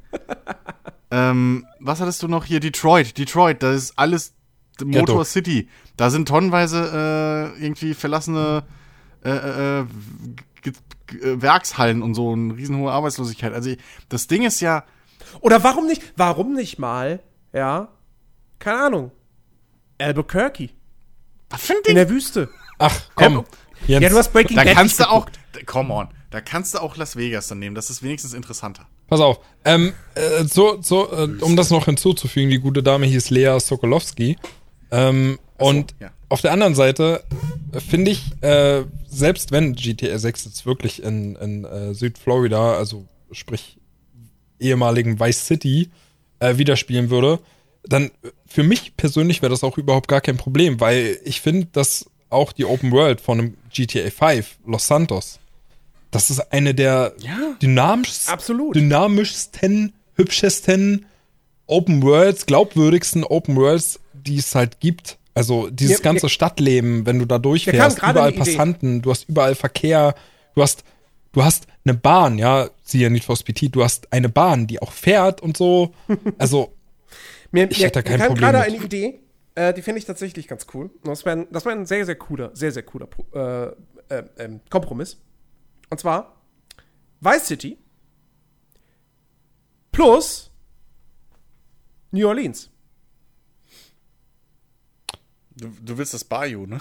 <laughs> ähm, was hattest du noch hier? Detroit. Detroit, da ist alles Motor Ghetto. City. Da sind tonnenweise äh, irgendwie verlassene äh, äh, G äh, Werkshallen und so eine riesenhohe Arbeitslosigkeit. Also das Ding ist ja, Oder warum nicht, warum nicht mal, ja, keine Ahnung, Albuquerque was für ein in Ding? der Wüste. Ach, komm. Ja, Jens, Ja, du hast Breaking Da Bad kannst nicht du auch, come on, da kannst du auch Las Vegas dann nehmen. Das ist wenigstens interessanter. Pass auf. Ähm, äh, so, so, äh, um das noch hinzuzufügen, die gute Dame hieß Lea Sokolowski. Ähm, und ja. auf der anderen Seite äh, finde ich, äh, selbst wenn GTA 6 jetzt wirklich in, in äh, Südflorida, also sprich ehemaligen Vice City, äh, wieder spielen würde, dann für mich persönlich wäre das auch überhaupt gar kein Problem, weil ich finde, dass auch die Open World von einem GTA 5, Los Santos, das ist eine der Ja. dynamischsten, Absolut. dynamischsten, hübschesten Open Worlds, glaubwürdigsten Open Worlds, die es halt gibt. Also dieses Ja, ganze ja. Stadtleben, wenn du da durchfährst, überall. Passanten, du hast überall Verkehr, du hast, du hast eine Bahn, ja, siehe Need for Speed, du hast eine Bahn, die auch fährt und so. <laughs> Also, Mir, Ich mir, hätte da kein mir Problem gerade eine Idee, äh, die finde ich tatsächlich ganz cool. Das wäre das wär ein sehr, sehr cooler, sehr, sehr cooler äh, äh, ähm, Kompromiss. Und zwar Vice City plus New Orleans. Du, du willst das Bayou, ne?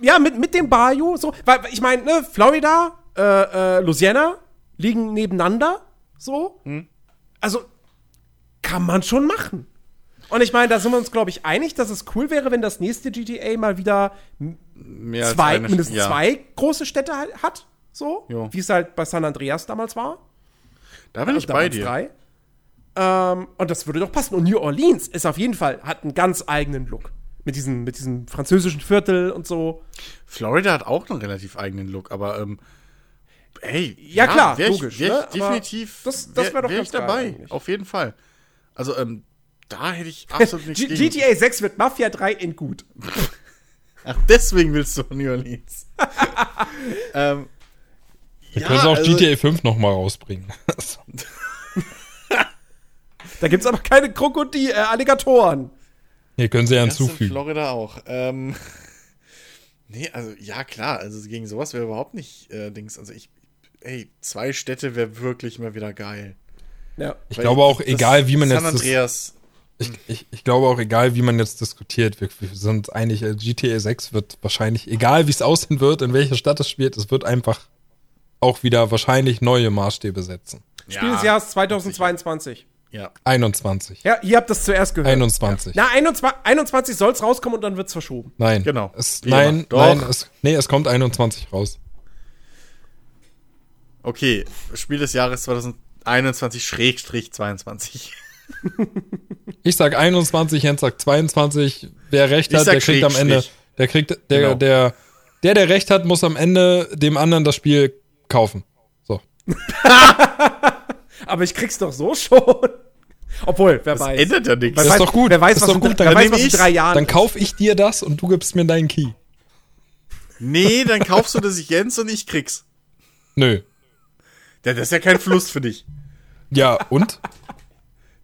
Ja, mit, mit dem Bayou, so, weil ich meine, ne, Florida, äh, äh, Louisiana liegen nebeneinander, so. Hm. Also kann man schon machen. Und ich meine, da sind wir uns, glaube ich, einig, dass es cool wäre, wenn das nächste GTA mal wieder zwei, eine- mindestens ja. zwei große Städte ha- hat. So, wie es halt bei San Andreas damals war. Da bin ich Da bei dir. Drei. Ähm, und das würde doch passen. Und New Orleans ist auf jeden Fall, hat einen ganz eigenen Look. Mit diesem, mit diesem französischen Viertel und so. Florida hat auch einen relativ eigenen Look, aber ähm, ey, Ja, klar, wär ich, logisch, Wär ich ne? Aber definitiv, das- das wär doch wär ganz ich dabei, auf jeden Fall. Also ähm, da hätte ich <laughs> absolut nichts G gegen. GTA 6 wird Mafia 3 in gut. Ach, deswegen willst du New Orleans. <laughs> ähm, Wir ja, können auch also- GTA 5 nochmal rausbringen. <laughs> Da gibt's aber keine Krokodil, äh, Alligatoren. Hier können sie ja Das in hinzufügen. Florida auch. Ähm, nee, also ja klar, also gegen sowas wäre überhaupt nicht äh, Dings. Also ich, ey, zwei Städte wäre wirklich mal wieder geil. Ja. Ich Weil glaube auch, das egal wie man San jetzt das, Andreas, ich, ich, ich glaube auch, egal wie man jetzt diskutiert, wir, wir sind uns einig, äh, GTA 6 wird wahrscheinlich, egal wie es aussehen wird, in welcher Stadt es spielt, es wird einfach auch wieder wahrscheinlich neue Maßstäbe setzen. Spiel des Jahres 2022. Ja, 21. Ja, ihr habt das zuerst gehört. 21. Na, 21, 21 soll's rauskommen und dann wird's verschoben. Nein. Genau. Es, nein. Doch. nein, es, nee, es kommt 21 raus. okay. Spiel des Jahres 2021-22. Ich sag 21, Jens sagt 22. Wer recht hat, der kriegt am Ende, der kriegt, der, Genau. der, der, der recht hat, muss am Ende dem anderen das Spiel kaufen. So. <laughs> Aber ich krieg's doch so schon. Obwohl, wer Das weiß. ändert ja nichts. Das weiß, ist doch gut. Wer weiß, Das was, ist in, doch gut. wer Dann weiß, was in drei Jahren Dann kauf ich dir das und du gibst mir deinen Key. Nee, dann <laughs> kaufst du das Jens und ich krieg's. Nö. Ja, das ist ja kein Fluss für dich. Ja, und? <laughs>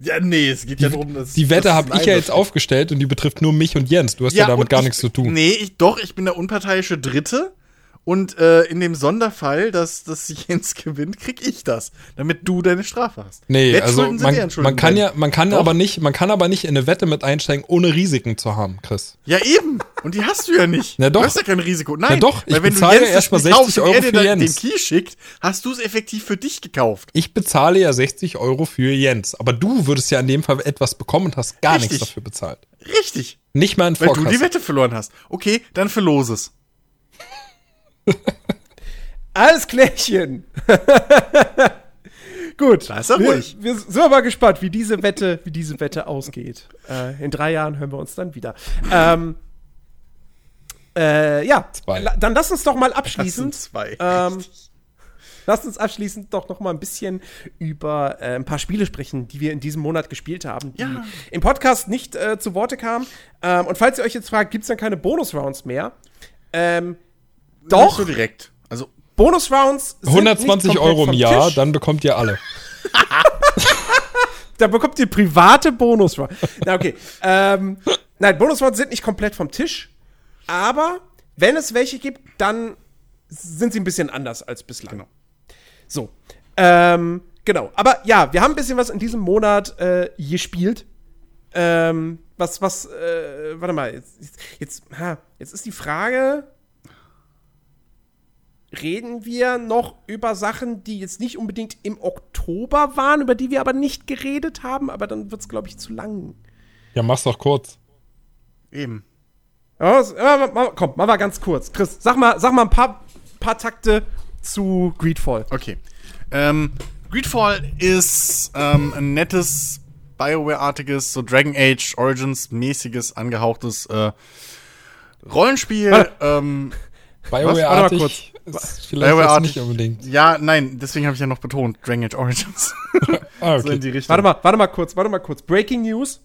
Ja, nee, es geht ja darum, dass. Die Wette habe ich ja jetzt aufgestellt und die betrifft nur mich und Jens. Du hast ja, damit und gar ich, nichts zu tun. Nee, ich, doch, ich bin der unparteiische Dritte. Und äh, in dem Sonderfall, dass, dass Jens <laughs> gewinnt, krieg ich das, damit du deine Strafe hast. Nee, also Wettschulden sind man, man kann ja, man kann Doch. aber nicht, man kann aber nicht in eine Wette mit einsteigen, ohne Risiken zu haben, Chris. Ja, eben. Und die hast du ja nicht. Na doch. Du hast ja kein Risiko. Nein, Na doch, ich weil wenn bezahle du Jens erst mal das Spiel 60 kaufst und Euro er dir für dann Jens. den Key schickt, hast du es effektiv für dich gekauft. Ich bezahle ja 60 Euro für Jens, aber du würdest ja in dem Fall etwas bekommen und hast gar Richtig. nichts dafür bezahlt. Richtig. Nicht mal in Weil du die Wette verloren hast. Okay, dann verlos es. <laughs> Alles klärchen. <laughs> Gut. Da ist er wir, ruhig. Wir sind aber gespannt, wie diese Wette, wie diese Wette ausgeht. Äh, in drei Jahren hören wir uns dann wieder. Ähm, äh, ja, Zwei. Dann lass uns doch mal Das abschließend. sind zwei. Ähm. Lasst uns abschließend doch noch mal ein bisschen über äh, ein paar Spiele sprechen, die wir in diesem Monat gespielt haben, die Ja. im Podcast nicht äh, zu Worte kamen. Ähm, und falls ihr euch jetzt fragt, gibt es dann keine Bonus-Rounds mehr? Ähm, Nicht doch, so direkt. Also, Bonus-Rounds sind 120 nicht komplett Euro im Jahr, Tisch. dann bekommt ihr alle. <laughs> Da bekommt ihr private Bonus-Rounds. Na, okay. ähm, nein, Bonus-Rounds sind nicht komplett vom Tisch. Aber wenn es welche gibt, dann sind sie ein bisschen anders als bislang. Genau. So. Ähm, genau. Aber ja, wir haben ein bisschen was in diesem Monat äh, gespielt. Ähm, was, was, äh, warte mal, jetzt, jetzt, jetzt, ha, jetzt ist die Frage, reden wir noch über Sachen, die jetzt nicht unbedingt im Oktober waren, über die wir aber nicht geredet haben, aber dann wird es, glaube ich, zu lang. Ja, mach's doch kurz. eben. Ja, komm, mal mal ganz kurz. Chris, sag mal, sag mal ein paar, paar Takte zu Greedfall. Okay. Ähm, Greedfall ist ähm, ein nettes BioWare-artiges, so Dragon Age Origins-mäßiges, angehauchtes äh, Rollenspiel. Ähm, <laughs> Warte mal BioWare-artig BioWare-artig. nicht unbedingt. ja, nein, deswegen habe ich ja noch betont, Dragon Age Origins. <laughs> Ah, <laughs> so in okay. die Richtung. Warte mal, warte mal kurz, warte mal kurz. Breaking News.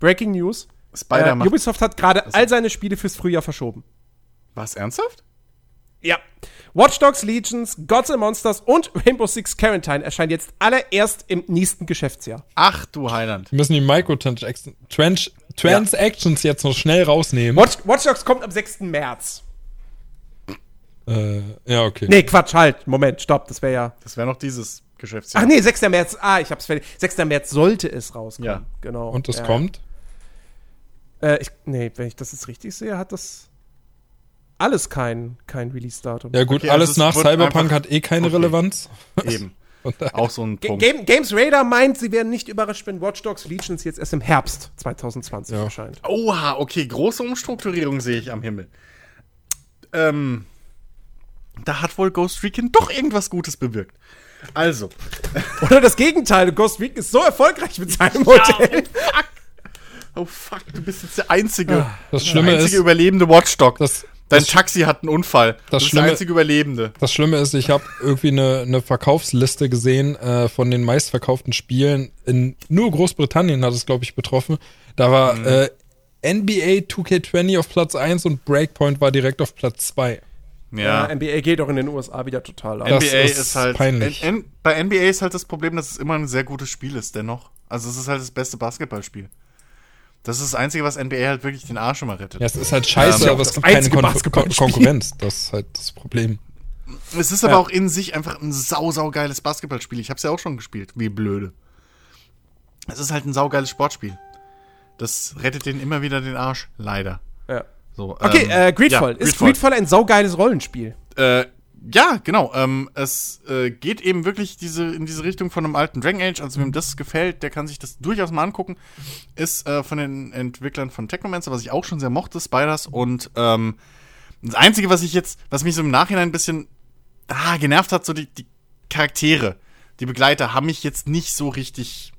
Breaking News. Spider Äh. Ubisoft hat gerade all seine Spiele fürs Frühjahr verschoben. Was, ernsthaft? Ja. Watch Dogs Legions, Gods and Monsters und Rainbow Six Quarantine erscheinen jetzt alle erst im nächsten Geschäftsjahr. Ach du Heiland. Wir müssen die Microtransactions Trans Transactions jetzt noch schnell rausnehmen. Watch, Watch Dogs kommt am 6. März. Äh, ja, okay. Nee, Quatsch, halt. Moment, stopp, das wäre ja. Das wäre noch dieses Geschäftsjahr. Ach nee, 6. März. Ah, ich hab's fertig. 6. März sollte es rauskommen. Ja. Genau. Und das ja. kommt? Äh, ich, nee, wenn ich das jetzt richtig sehe, hat das alles kein, kein Release-Datum. Ja gut, Okay, alles also nach Cyberpunk hat eh keine Okay. Relevanz. <laughs> Eben. <laughs> Auch so ein Punkt. Game, Games Radar meint, sie werden nicht überrascht, wenn Watch Dogs Legions jetzt erst im Herbst 2020 Ja. erscheint. Oha, okay, große Umstrukturierung sehe ich am Himmel. Ähm, da hat wohl Ghost Recon doch irgendwas Gutes bewirkt. Also, Oder das Gegenteil, Ghost Recon ist so erfolgreich mit seinem Modell. Oh fuck, du bist jetzt der einzige, Das Schlimme der einzige ist, überlebende Watchdog. das, Dein das, Taxi hat einen Unfall. du bist Schlimme- der einzige Überlebende. das Schlimme ist, ich habe irgendwie eine, eine Verkaufsliste gesehen äh, von den meistverkauften Spielen. In nur Großbritannien hat es, glaube ich, betroffen. Da war Mhm. äh, NBA 2K20 auf Platz 1 und Breakpoint war direkt auf Platz 2. Ja. Ja, NBA geht doch in den USA wieder total ab. Das NBA ist ist, halt. peinlich. N N bei NBA ist halt das Problem, dass es immer ein sehr gutes Spiel ist, dennoch. Also es ist halt das beste Basketballspiel. Das ist das Einzige, was NBA halt wirklich den Arsch immer rettet. Ja, es ist halt scheiße, Ähm, aber es gibt keine Kon. Kon Konkurrenz. Das ist halt das Problem. Es ist aber Ja. auch in sich einfach ein sau, sau geiles Basketballspiel. Ich hab's ja auch schon gespielt, wie blöde. Es ist halt ein saugeiles Sportspiel. Das rettet denen immer wieder den Arsch, leider. Ja. So, Okay, ähm, äh, Greedfall. ja, ist Greedfall ein saugeiles Rollenspiel? Äh, ja, genau. Ähm, es äh, geht eben wirklich diese, in diese Richtung von einem alten Dragon Age. Also, wem das gefällt, der kann sich das durchaus mal angucken. Ist äh, von den Entwicklern von Technomancer, was ich auch schon sehr mochte, Spiders. Und ähm, das Einzige, was ich jetzt, was mich so im Nachhinein ein bisschen ah, genervt hat, so die, die Charaktere, die Begleiter, haben mich jetzt nicht so richtig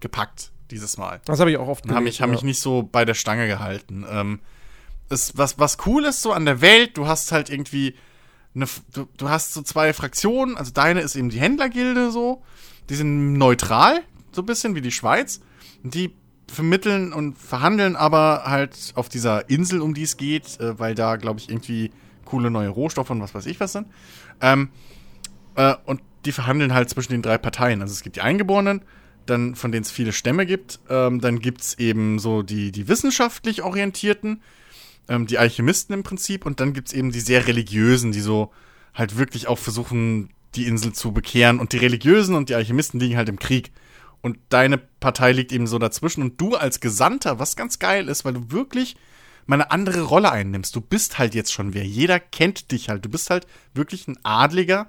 gepackt dieses Mal. Das habe ich auch oft Haben mich, haben ja. mich nicht so bei der Stange gehalten. Ähm, es, was, was cool ist so an der Welt, du hast halt irgendwie eine, du, du hast so zwei Fraktionen, also deine ist eben die Händlergilde so, die sind neutral, so ein bisschen wie die Schweiz. Die vermitteln und verhandeln aber halt auf dieser Insel, um die es geht, äh, weil da, glaube ich, irgendwie coole neue Rohstoffe und was weiß ich was sind. Ähm, äh, und die verhandeln halt zwischen den drei Parteien. Also es gibt die Eingeborenen, dann von denen es viele Stämme gibt. Ähm, dann gibt es eben so die, die wissenschaftlich Orientierten, ähm, die Alchemisten im Prinzip. Und dann gibt es eben die sehr religiösen, die so halt wirklich auch versuchen, die Insel zu bekehren. Und die Religiösen und die Alchemisten liegen halt im Krieg. Und deine Partei liegt eben so dazwischen. Und du als Gesandter, was ganz geil ist, weil du wirklich mal eine andere Rolle einnimmst. Du bist halt jetzt schon wer. Jeder kennt dich halt. Du bist halt wirklich ein Adliger.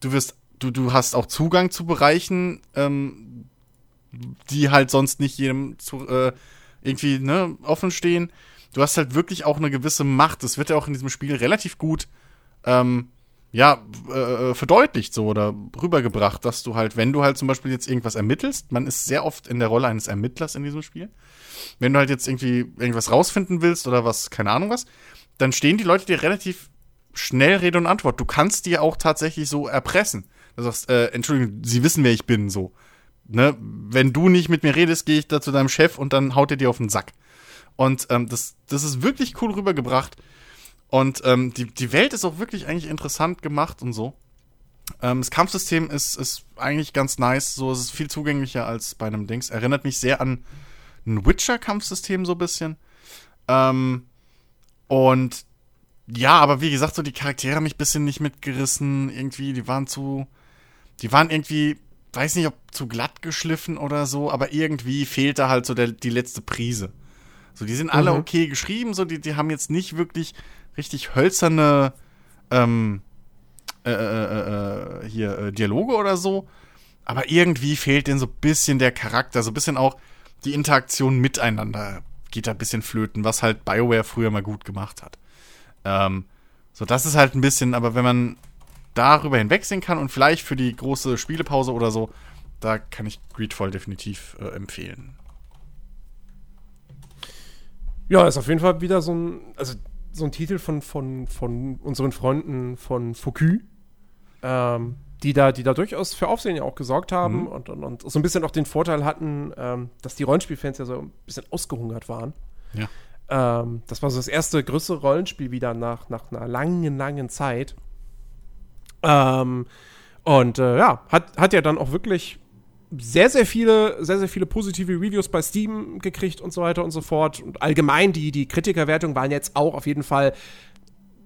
Du wirst, du, du hast auch Zugang zu Bereichen, ähm, die halt sonst nicht jedem zu, äh, irgendwie ne, offen stehen. Du hast halt wirklich auch eine gewisse Macht. Das wird ja auch in diesem Spiel relativ gut ähm, ja, äh, verdeutlicht so oder rübergebracht, dass du halt, wenn du halt zum Beispiel jetzt irgendwas ermittelst, man ist sehr oft in der Rolle eines Ermittlers in diesem Spiel. Wenn du halt jetzt irgendwie irgendwas rausfinden willst oder was, keine Ahnung was, dann stehen die Leute dir relativ schnell Rede und Antwort. Du kannst die auch tatsächlich so erpressen. Du sagst, äh, Entschuldigung, sie wissen, wer ich bin, so. Ne? Wenn du nicht mit mir redest, gehe ich da zu deinem Chef und dann haut er dir auf den Sack. Und ähm, das, das ist wirklich cool rübergebracht. Und ähm, die, die Welt ist auch wirklich eigentlich interessant gemacht und so. Ähm, das Kampfsystem ist, ist eigentlich ganz nice. So, es ist viel zugänglicher als bei einem Dings. Erinnert mich sehr an ein Witcher-Kampfsystem so ein bisschen. Ähm, und ja, aber wie gesagt, so die Charaktere haben mich ein bisschen nicht mitgerissen. Irgendwie, die waren zu. Die waren irgendwie, weiß nicht, ob zu glatt geschliffen oder so, aber irgendwie fehlt da halt so der, die letzte Prise. So, die sind alle Mhm. okay geschrieben, so, die, die haben jetzt nicht wirklich richtig hölzerne ähm, äh, äh, äh, hier äh, Dialoge oder so. Aber irgendwie fehlt denen so ein bisschen der Charakter, so ein bisschen auch die Interaktion miteinander geht da ein bisschen flöten, was halt BioWare früher mal gut gemacht hat. Ähm, so, das ist halt ein bisschen, aber wenn man darüber hinwegsehen kann und vielleicht für die große Spielepause oder so, da kann ich Greedfall definitiv äh, empfehlen. Ja, ist auf jeden Fall wieder so ein, also so ein Titel von, von, von unseren Freunden von Focus, ähm, die da, die da durchaus für Aufsehen ja auch gesorgt haben Mhm. und, und, und so ein bisschen auch den Vorteil hatten, ähm, dass die Rollenspielfans ja so ein bisschen ausgehungert waren. Ja. Ähm, das war so das erste größere Rollenspiel wieder nach, nach einer langen, langen Zeit. Ähm, und äh, ja, hat, hat ja dann auch wirklich sehr, sehr viele, sehr, sehr viele positive Reviews bei Steam gekriegt und so weiter und so fort. Und allgemein, die, die Kritikerwertungen waren jetzt auch auf jeden Fall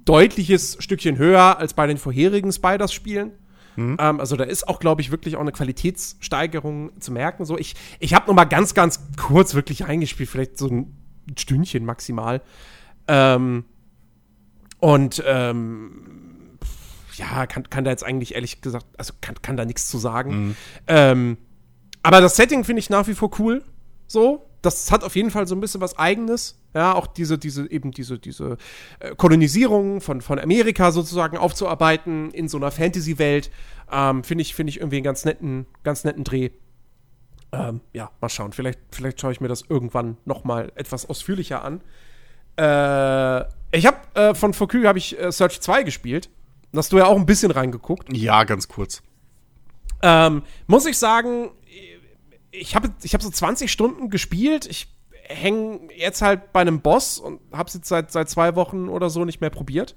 deutliches Stückchen höher als bei den vorherigen Spiders-Spielen. Ähm, also da ist auch, glaube ich, wirklich auch eine Qualitätssteigerung zu merken. So, ich, ich habe noch mal ganz, ganz kurz wirklich eingespielt, vielleicht so ein Stündchen maximal. Ähm, und ähm, ja, kann, kann da jetzt eigentlich ehrlich gesagt, also kann, kann da nichts zu sagen. Mhm. Ähm, aber das Setting finde ich nach wie vor cool. So, das hat auf jeden Fall so ein bisschen was Eigenes. Ja, auch diese, diese, eben diese, diese äh, Kolonisierung von, von Amerika sozusagen aufzuarbeiten in so einer Fantasy-Welt, ähm, finde ich, finde ich irgendwie einen ganz netten, ganz netten Dreh. Ähm, ja, mal schauen. Vielleicht, vielleicht schaue ich mir das irgendwann noch mal etwas ausführlicher an. Äh, ich habe äh, von Focus habe ich äh, Search 2 gespielt. Da hast du ja auch ein bisschen reingeguckt. Ja, ganz kurz. Ähm, muss ich sagen, ich habe ich hab so 20 Stunden gespielt. Ich hänge jetzt halt bei einem Boss und habe es jetzt seit, seit zwei Wochen oder so nicht mehr probiert.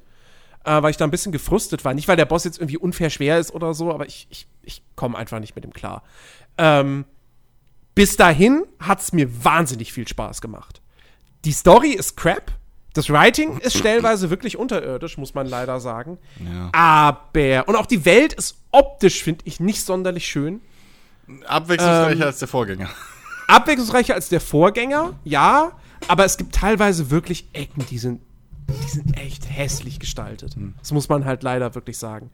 Äh, weil ich da ein bisschen gefrustet war. Nicht, weil der Boss jetzt irgendwie unfair schwer ist oder so, aber ich, ich, ich komme einfach nicht mit ihm klar. Ähm, bis dahin hat es mir wahnsinnig viel Spaß gemacht. Die Story ist crap. Das Writing ist <clears throat> stellenweise wirklich unterirdisch, muss man leider sagen. Ja. Aber, und auch die Welt ist optisch, finde ich, nicht sonderlich schön. Abwechslungsreicher ähm, als der Vorgänger. <laughs> Abwechslungsreicher als der Vorgänger, ja. Aber es gibt teilweise wirklich Ecken, die sind, die sind echt hässlich gestaltet. Hm. Das muss man halt leider wirklich sagen.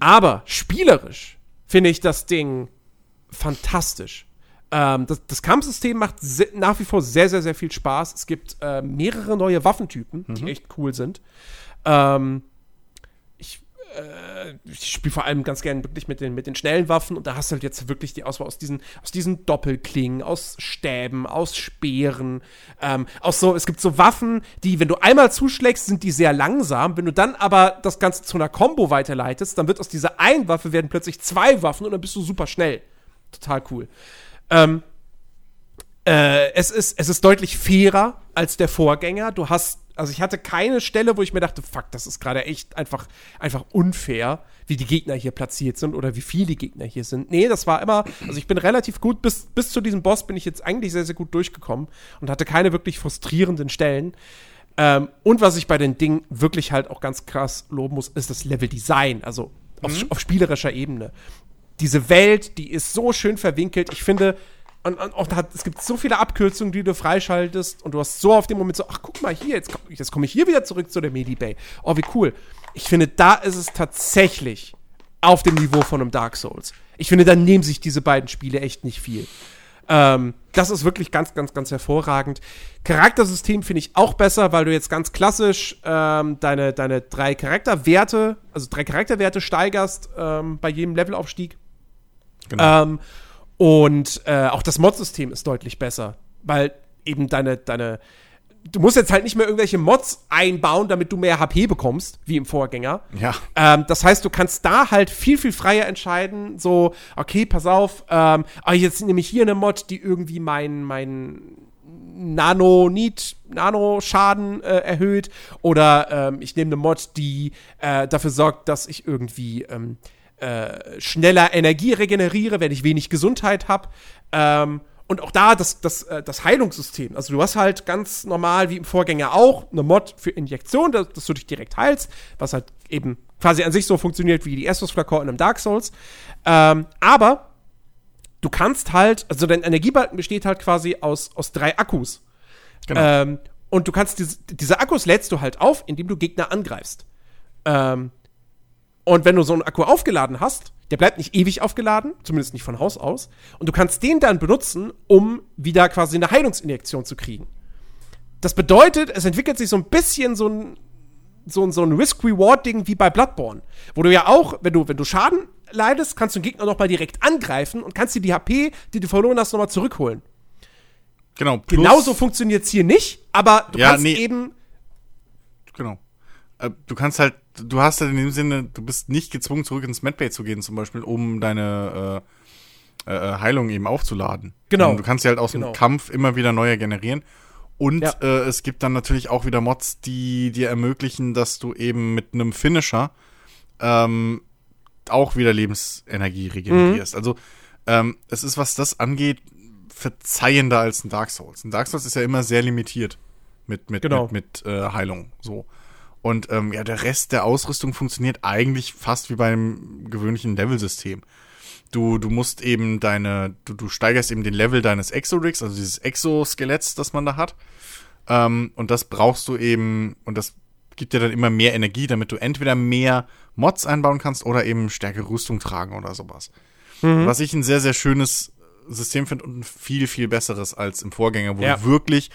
Aber spielerisch finde ich das Ding fantastisch. Ähm, das, das Kampfsystem macht nach wie vor sehr, sehr, sehr viel Spaß. Es gibt äh, mehrere neue Waffentypen, mhm. die echt cool sind. Ähm, äh, ich spiele vor allem ganz gerne wirklich mit den, mit den schnellen Waffen und da hast du halt jetzt wirklich die Auswahl aus diesen, aus diesen Doppelklingen, aus Stäben, aus Speeren, ähm, aus so, es gibt so Waffen, die, wenn du einmal zuschlägst, sind die sehr langsam. Wenn du dann aber das Ganze zu einer Combo weiterleitest, dann wird aus dieser einen Waffe werden plötzlich zwei Waffen und dann bist du super schnell. Total cool. Ähm, äh, es, ist, es ist deutlich fairer als der Vorgänger. Du hast, also ich hatte keine Stelle, wo ich mir dachte, fuck, das ist gerade echt einfach, einfach unfair, wie die Gegner hier platziert sind oder wie viele Gegner hier sind. Nee, das war immer, also ich bin relativ gut, bis, bis zu diesem Boss bin ich jetzt eigentlich sehr, sehr gut durchgekommen und hatte keine wirklich frustrierenden Stellen. Ähm, und was ich bei den Dingen wirklich halt auch ganz krass loben muss, ist das Level-Design, also auf, mhm. auf spielerischer Ebene diese Welt, die ist so schön verwinkelt. Ich finde, und, und auch hat, es gibt so viele Abkürzungen, die du freischaltest und du hast so auf dem Moment so, ach guck mal hier, jetzt, jetzt komme ich hier wieder zurück zu der Medibay. Oh, wie cool. Ich finde, da ist es tatsächlich auf dem Niveau von einem Dark Souls. Ich finde, da nehmen sich diese beiden Spiele echt nicht viel. Ähm, das ist wirklich ganz, ganz, ganz hervorragend. Charaktersystem finde ich auch besser, weil du jetzt ganz klassisch ähm, deine, deine drei Charakterwerte, also drei Charakterwerte steigerst ähm, bei jedem Levelaufstieg. Genau. Und äh, auch das Mod-System ist deutlich besser, weil eben deine, deine, du musst jetzt halt nicht mehr irgendwelche Mods einbauen, damit du mehr HP bekommst, wie im Vorgänger. Ja. Ähm, das heißt, du kannst da halt viel, viel freier entscheiden, so, okay, pass auf, ähm, aber jetzt nehme ich hier eine Mod, die irgendwie mein, mein Nano-Need, Nano-Schaden äh, erhöht. Oder ähm, ich nehme eine Mod, die äh, dafür sorgt, dass ich irgendwie ähm, äh, schneller Energie regeneriere, wenn ich wenig Gesundheit habe. Ähm, und auch da das, das, äh, das Heilungssystem. Also du hast halt ganz normal, wie im Vorgänger auch, eine Mod für Injektion, dass, dass du dich direkt heilst, was halt eben quasi an sich so funktioniert wie die Estus-Flakon in einem Dark Souls. Ähm, aber du kannst halt, also dein Energiebalken besteht halt quasi aus, aus drei Akkus. Genau. Ähm, und du kannst diese, diese Akkus lädst du halt auf, indem du Gegner angreifst. Ähm, und wenn du so einen Akku aufgeladen hast, der bleibt nicht ewig aufgeladen, zumindest nicht von Haus aus. Und du kannst den dann benutzen, um wieder quasi eine Heilungsinjektion zu kriegen. Das bedeutet, es entwickelt sich so ein bisschen so ein, so ein, so ein Risk-Reward-Ding wie bei Bloodborne. Wo du ja auch, wenn du, wenn du Schaden leidest, kannst du den Gegner nochmal direkt angreifen und kannst dir die HP, die du verloren hast, nochmal zurückholen. Genau. Genauso funktioniert es hier nicht, aber du ja, kannst nee. eben. Genau. Äh, du kannst halt du hast halt in dem Sinne, du bist nicht gezwungen, zurück ins Medbay zu gehen, zum Beispiel, um deine äh, äh, Heilung eben aufzuladen. Genau. Und du kannst sie halt aus genau. dem Kampf immer wieder neue generieren. Und ja. äh, es gibt dann natürlich auch wieder Mods, die dir ermöglichen, dass du eben mit einem Finisher ähm, auch wieder Lebensenergie regenerierst. Mhm. Also ähm, es ist, was das angeht, verzeihender als ein Dark Souls. Ein Dark Souls ist ja immer sehr limitiert mit, mit, genau. mit, mit äh, Heilung. So. Und ähm, ja, der Rest der Ausrüstung funktioniert eigentlich fast wie beim gewöhnlichen Level-System. Du, du musst eben deine, du, du steigerst eben den Level deines Exorix, also dieses Exoskeletts, das man da hat. Ähm, und das brauchst du eben, und das gibt dir dann immer mehr Energie, damit du entweder mehr Mods einbauen kannst oder eben stärkere Rüstung tragen oder sowas. Mhm. Was ich ein sehr, sehr schönes System finde und ein viel, viel besseres als im Vorgänger, wo Ja. du wirklich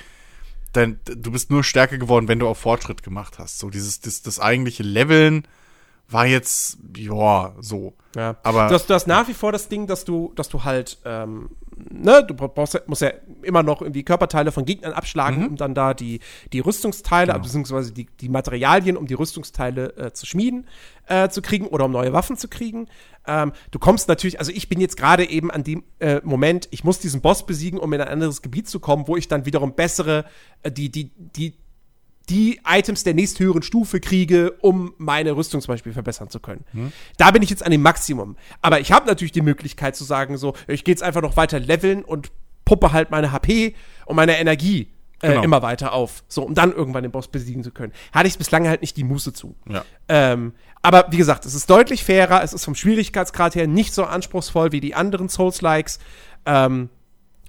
dein, du bist nur stärker geworden, wenn du auch Fortschritt gemacht hast. So dieses, das, das eigentliche Leveln war jetzt, ja, so. Ja. Aber- du, hast, du hast nach wie vor das Ding, dass du, dass du halt, ähm, ne, du brauchst, ja- musst ja immer noch irgendwie Körperteile von Gegnern abschlagen, Mhm. um dann da die, die Rüstungsteile, Genau. beziehungsweise die, die Materialien, um die Rüstungsteile äh, zu schmieden, äh, zu kriegen oder um neue Waffen zu kriegen. Ähm, du kommst natürlich, also ich bin jetzt gerade eben an dem äh, Moment, ich muss diesen Boss besiegen, um in ein anderes Gebiet zu kommen, wo ich dann wiederum bessere, äh, die, die, die, die Items der nächsthöheren Stufe kriege, um meine Rüstung zum Beispiel verbessern zu können. Da bin ich jetzt an dem Maximum. Aber ich habe natürlich die Möglichkeit zu sagen, so, ich gehe jetzt einfach noch weiter leveln und puppe halt meine HP und meine Energie äh, Genau. immer weiter auf, so, um dann irgendwann den Boss besiegen zu können. Hatte ich bislang halt nicht die Muße zu. Ja. Ähm, aber wie gesagt, es ist deutlich fairer, es ist vom Schwierigkeitsgrad her nicht so anspruchsvoll wie die anderen Souls-Likes. Ähm,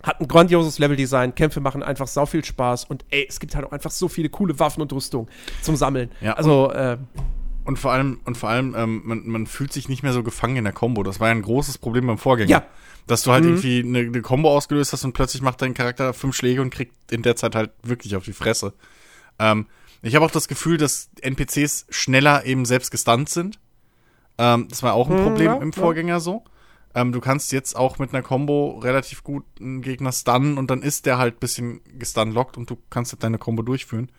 hat ein grandioses Leveldesign, Kämpfe machen einfach sau viel Spaß und ey, es gibt halt auch einfach so viele coole Waffen und Rüstung zum Sammeln. Ja. Also, äh, Und vor allem, und vor allem, ähm, man, man fühlt sich nicht mehr so gefangen in der Combo. Das war ja ein großes Problem beim Vorgänger. Ja. Dass du halt irgendwie eine, eine Combo ausgelöst hast und plötzlich macht dein Charakter fünf Schläge und kriegt in der Zeit halt wirklich auf die Fresse. Ähm, ich habe auch das Gefühl, dass NPCs schneller eben selbst gestunt sind. Ähm, das war auch ein Problem ja, im ja. Vorgänger so. Ähm, du kannst jetzt auch mit einer Combo relativ gut einen Gegner stunnen und dann ist der halt ein bisschen gestunlockt und du kannst halt deine Combo durchführen.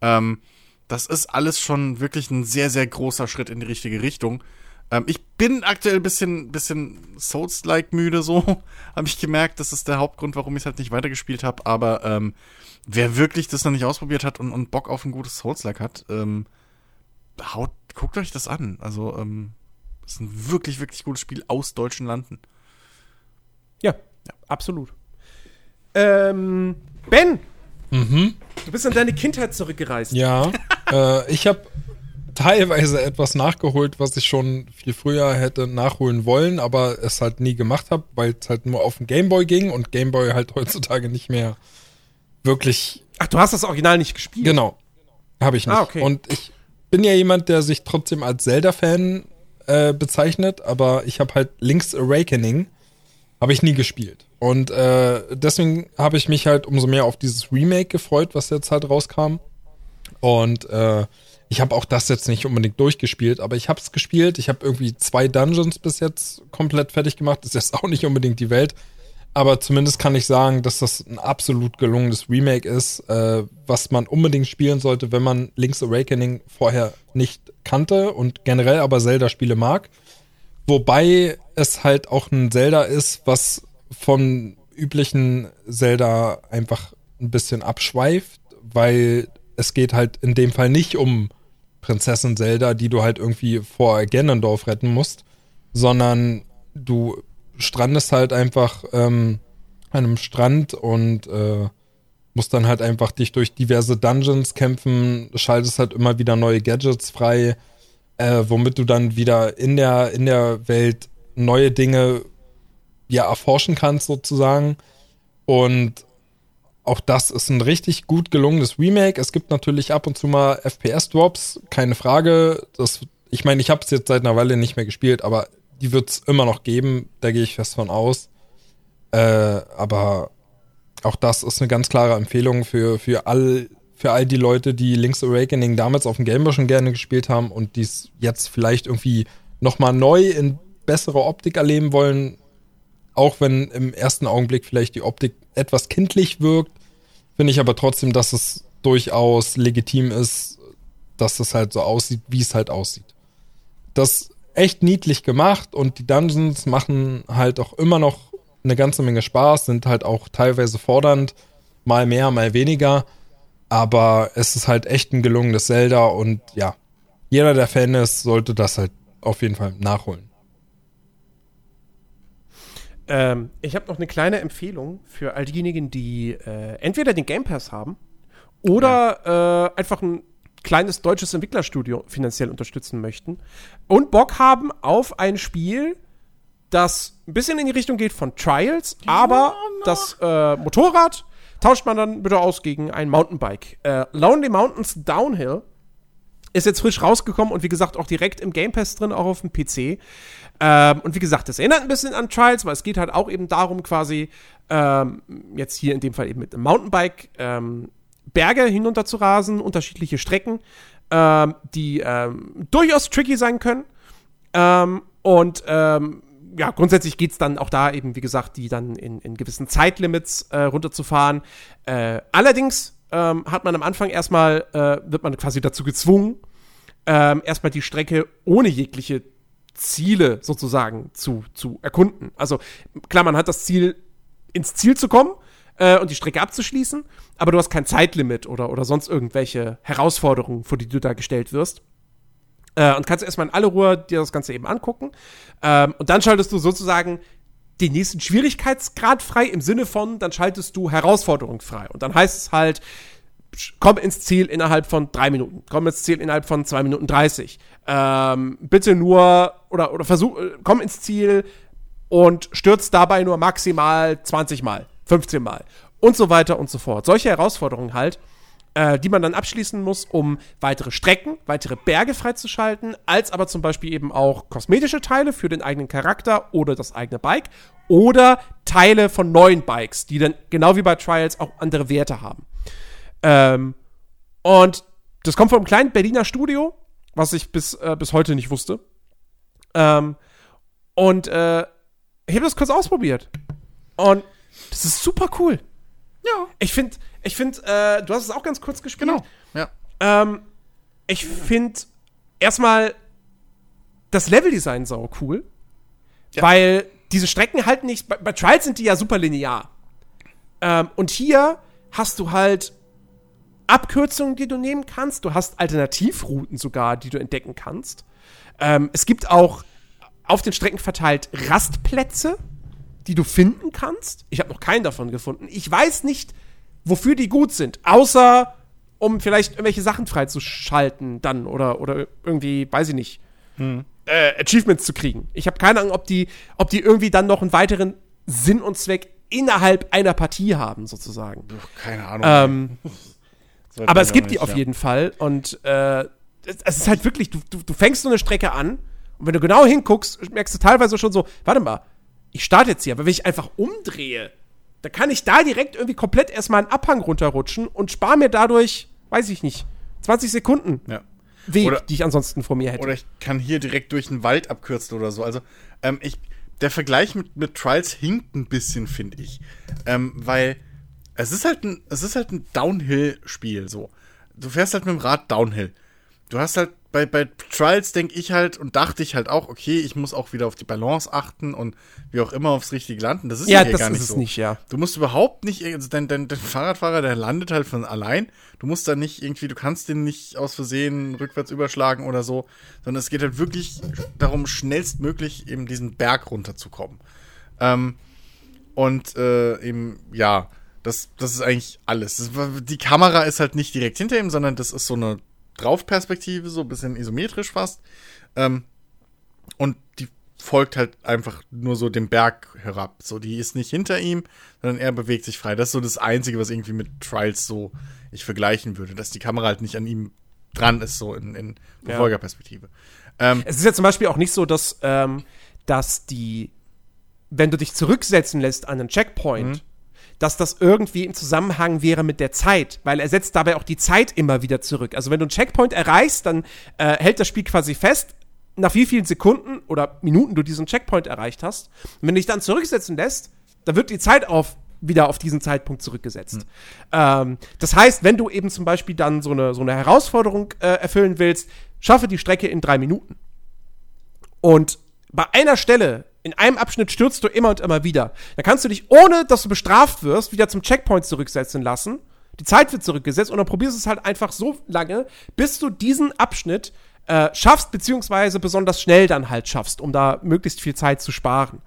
Ähm, das ist alles schon wirklich ein sehr, sehr großer Schritt in die richtige Richtung. Ähm, ich bin aktuell ein bisschen, bisschen Souls-like müde, so <laughs> habe ich gemerkt. Das ist der Hauptgrund, warum ich es halt nicht weitergespielt habe. Aber ähm, wer wirklich das noch nicht ausprobiert hat und, und Bock auf ein gutes Souls-like hat, ähm, haut, guckt euch das an. Also, ähm, das ist ein wirklich, wirklich gutes Spiel aus deutschen Landen. ja, absolut. Ähm, Ben, du bist in deine Kindheit zurückgereist. Ja, äh, ich habe teilweise etwas nachgeholt, was ich schon viel früher hätte nachholen wollen, aber es halt nie gemacht habe, weil es halt nur auf den Gameboy ging und Gameboy halt heutzutage nicht mehr wirklich Ach, du hast das Original nicht gespielt? Genau. Habe ich nicht. Ah, okay. Und ich bin ja jemand, der sich trotzdem als Zelda-Fan äh, bezeichnet, aber ich habe halt Link's Awakening habe ich nie gespielt. Und äh, deswegen habe ich mich halt umso mehr auf dieses Remake gefreut, was jetzt halt rauskam. Und äh, ich habe auch das jetzt nicht unbedingt durchgespielt, aber ich habe es gespielt. Ich habe irgendwie zwei Dungeons bis jetzt komplett fertig gemacht. Das ist jetzt auch nicht unbedingt die Welt. Aber zumindest kann ich sagen, dass das ein absolut gelungenes Remake ist, äh, was man unbedingt spielen sollte, wenn man Link's Awakening vorher nicht kannte und generell aber Zelda-Spiele mag. Wobei es halt auch ein Zelda ist, was vom üblichen Zelda einfach ein bisschen abschweift, weil es geht halt in dem Fall nicht um Prinzessin Zelda, die du halt irgendwie vor Ganondorf retten musst, sondern du strandest halt einfach ähm, an einem Strand und äh, musst dann halt einfach dich durch diverse Dungeons kämpfen, schaltest halt immer wieder neue Gadgets frei, äh, womit du dann wieder in der, in der Welt neue Dinge ja erforschen kannst sozusagen. Und auch das ist ein richtig gut gelungenes Remake. Es gibt natürlich ab und zu mal FPS-Drops, keine Frage. Das, ich meine, ich habe es jetzt seit einer Weile nicht mehr gespielt, aber die wird es immer noch geben, da gehe ich fest von aus. Äh, aber auch das ist eine ganz klare Empfehlung für, für, all, für all die Leute, die Link's Awakening damals auf dem Gameboy schon gerne gespielt haben und dies jetzt vielleicht irgendwie nochmal neu in bessere Optik erleben wollen. Auch wenn im ersten Augenblick vielleicht die Optik etwas kindlich wirkt, finde ich aber trotzdem, dass es durchaus legitim ist, dass es halt so aussieht, wie es halt aussieht. Das echt niedlich gemacht und die Dungeons machen halt auch immer noch eine ganze Menge Spaß, sind halt auch teilweise fordernd, mal mehr, mal weniger, aber es ist halt echt ein gelungenes Zelda und ja, jeder, der Fan ist, sollte das halt auf jeden Fall nachholen. Ähm, ich habe noch eine kleine Empfehlung für all diejenigen, die äh, entweder den Game Pass haben oder äh, einfach ein kleines deutsches Entwicklerstudio finanziell unterstützen möchten und Bock haben auf ein Spiel, das ein bisschen in die Richtung geht von Trials, aber das äh, Motorrad tauscht man dann bitte aus gegen ein Mountainbike. Äh, Lonely Mountains Downhill Ist jetzt frisch rausgekommen und wie gesagt auch direkt im Game Pass drin, auch auf dem PC. Ähm, und wie gesagt, das erinnert ein bisschen an Trials, weil es geht halt auch eben darum, quasi ähm, jetzt hier in dem Fall eben mit einem Mountainbike ähm, Berge hinunter zu rasen, unterschiedliche Strecken, ähm, die ähm, durchaus tricky sein können. Ähm, und ähm, ja, grundsätzlich geht es dann auch da eben, wie gesagt, die dann in, in gewissen Zeitlimits äh, runterzufahren. Äh, allerdings ähm, hat man am Anfang erstmal, äh, wird man quasi dazu gezwungen, ähm, erstmal die Strecke ohne jegliche Ziele sozusagen zu, zu erkunden. Also klar, man hat das Ziel, ins Ziel zu kommen äh, und die Strecke abzuschließen, aber du hast kein Zeitlimit oder, oder sonst irgendwelche Herausforderungen, vor die du da gestellt wirst. Äh, und kannst erstmal in alle Ruhe dir das Ganze eben angucken. Ähm, und dann schaltest du sozusagen den nächsten Schwierigkeitsgrad frei im Sinne von, dann schaltest du Herausforderung frei. Und dann heißt es halt, komm ins Ziel innerhalb von drei Minuten, komm ins Ziel innerhalb von zwei Minuten dreißig. Ähm, bitte nur, oder, oder versuch, äh, komm ins Ziel und stürzt dabei nur maximal 20 Mal, 15 Mal und so weiter und so fort. Solche Herausforderungen halt äh, die man dann abschließen muss, um weitere Strecken, weitere Berge freizuschalten, als aber zum Beispiel eben auch kosmetische Teile für den eigenen Charakter oder das eigene Bike oder Teile von neuen Bikes, die dann genau wie bei Trials auch andere Werte haben. Ähm, und das kommt vom kleinen Berliner Studio, was ich bis, äh, bis heute nicht wusste. Ähm, und äh, ich habe das kurz ausprobiert. Und das ist super cool. Ja. Ich finde, ich finde, äh, du hast es auch ganz kurz gespielt. Genau. Ja. Ähm, ich finde erstmal das Leveldesign sau cool. Ja. Weil diese Strecken halt nicht. Bei, bei, Trials sind die ja super linear. Ähm, und hier hast du halt Abkürzungen, die du nehmen kannst. Du hast Alternativrouten sogar, die du entdecken kannst. Ähm, es gibt auch auf den Strecken verteilt Rastplätze, die du finden kannst. Ich habe noch keinen davon gefunden. Ich weiß nicht, wofür die gut sind, außer um vielleicht irgendwelche Sachen freizuschalten dann oder, oder irgendwie, weiß ich nicht, hm. äh, Achievements zu kriegen. Ich habe keine Ahnung, ob die, ob die irgendwie dann noch einen weiteren Sinn und Zweck innerhalb einer Partie haben, sozusagen. Keine Ahnung. Ähm, <laughs> aber es gibt nicht, die auf ja. jeden Fall und äh, es ist halt wirklich, du, du, du fängst so eine Strecke an und wenn du genau hinguckst, merkst du teilweise schon so, warte mal, ich starte jetzt hier, aber wenn ich einfach umdrehe, da kann ich da direkt irgendwie komplett erstmal einen Abhang runterrutschen und spare mir dadurch, weiß ich nicht, 20 Sekunden ja. Weg, oder, die ich ansonsten vor mir hätte. Oder ich kann hier direkt durch den Wald abkürzen oder so. Also, ähm, ich, der Vergleich mit, mit Trials hinkt ein bisschen, finde ich. Ähm, weil es ist halt ein, es ist halt ein Downhill-Spiel, so. Du fährst halt mit dem Rad Downhill. Du hast halt bei, bei Trials denke ich halt und dachte ich halt auch, okay, ich muss auch wieder auf die Balance achten und wie auch immer aufs richtige landen. Das ist ja, ja das gar nicht ist so. Nicht, ja. Du musst überhaupt nicht, also dein, dein, dein Fahrradfahrer, der landet halt von allein. Du musst da nicht irgendwie, du kannst den nicht aus Versehen rückwärts überschlagen oder so, sondern es geht halt wirklich darum, schnellstmöglich eben diesen Berg runterzukommen. Ähm, und äh, eben, ja, das, das ist eigentlich alles. Das, die Kamera ist halt nicht direkt hinter ihm, sondern das ist so eine Draufperspektive, so ein bisschen isometrisch fast. Ähm, und die folgt halt einfach nur so dem Berg herab. So, die ist nicht hinter ihm, sondern er bewegt sich frei. Das ist so das Einzige, was irgendwie mit Trials so ich vergleichen würde, dass die Kamera halt nicht an ihm dran ist, so in, in Verfolgerperspektive. Ja. Ähm, es ist ja zum Beispiel auch nicht so, dass, ähm, dass die, wenn du dich zurücksetzen lässt an einen Checkpoint, mhm dass das irgendwie im Zusammenhang wäre mit der Zeit, weil er setzt dabei auch die Zeit immer wieder zurück. Also wenn du einen Checkpoint erreichst, dann äh, hält das Spiel quasi fest, nach wie vielen Sekunden oder Minuten du diesen Checkpoint erreicht hast. Und wenn du dich dann zurücksetzen lässt, dann wird die Zeit auf wieder auf diesen Zeitpunkt zurückgesetzt. Mhm. Ähm, das heißt, wenn du eben zum Beispiel dann so eine, so eine Herausforderung äh, erfüllen willst, schaffe die Strecke in drei Minuten. Und bei einer Stelle in einem Abschnitt stürzt du immer und immer wieder. Da kannst du dich, ohne dass du bestraft wirst, wieder zum Checkpoint zurücksetzen lassen. Die Zeit wird zurückgesetzt und dann probierst du es halt einfach so lange, bis du diesen Abschnitt äh, schaffst, beziehungsweise besonders schnell dann halt schaffst, um da möglichst viel Zeit zu sparen.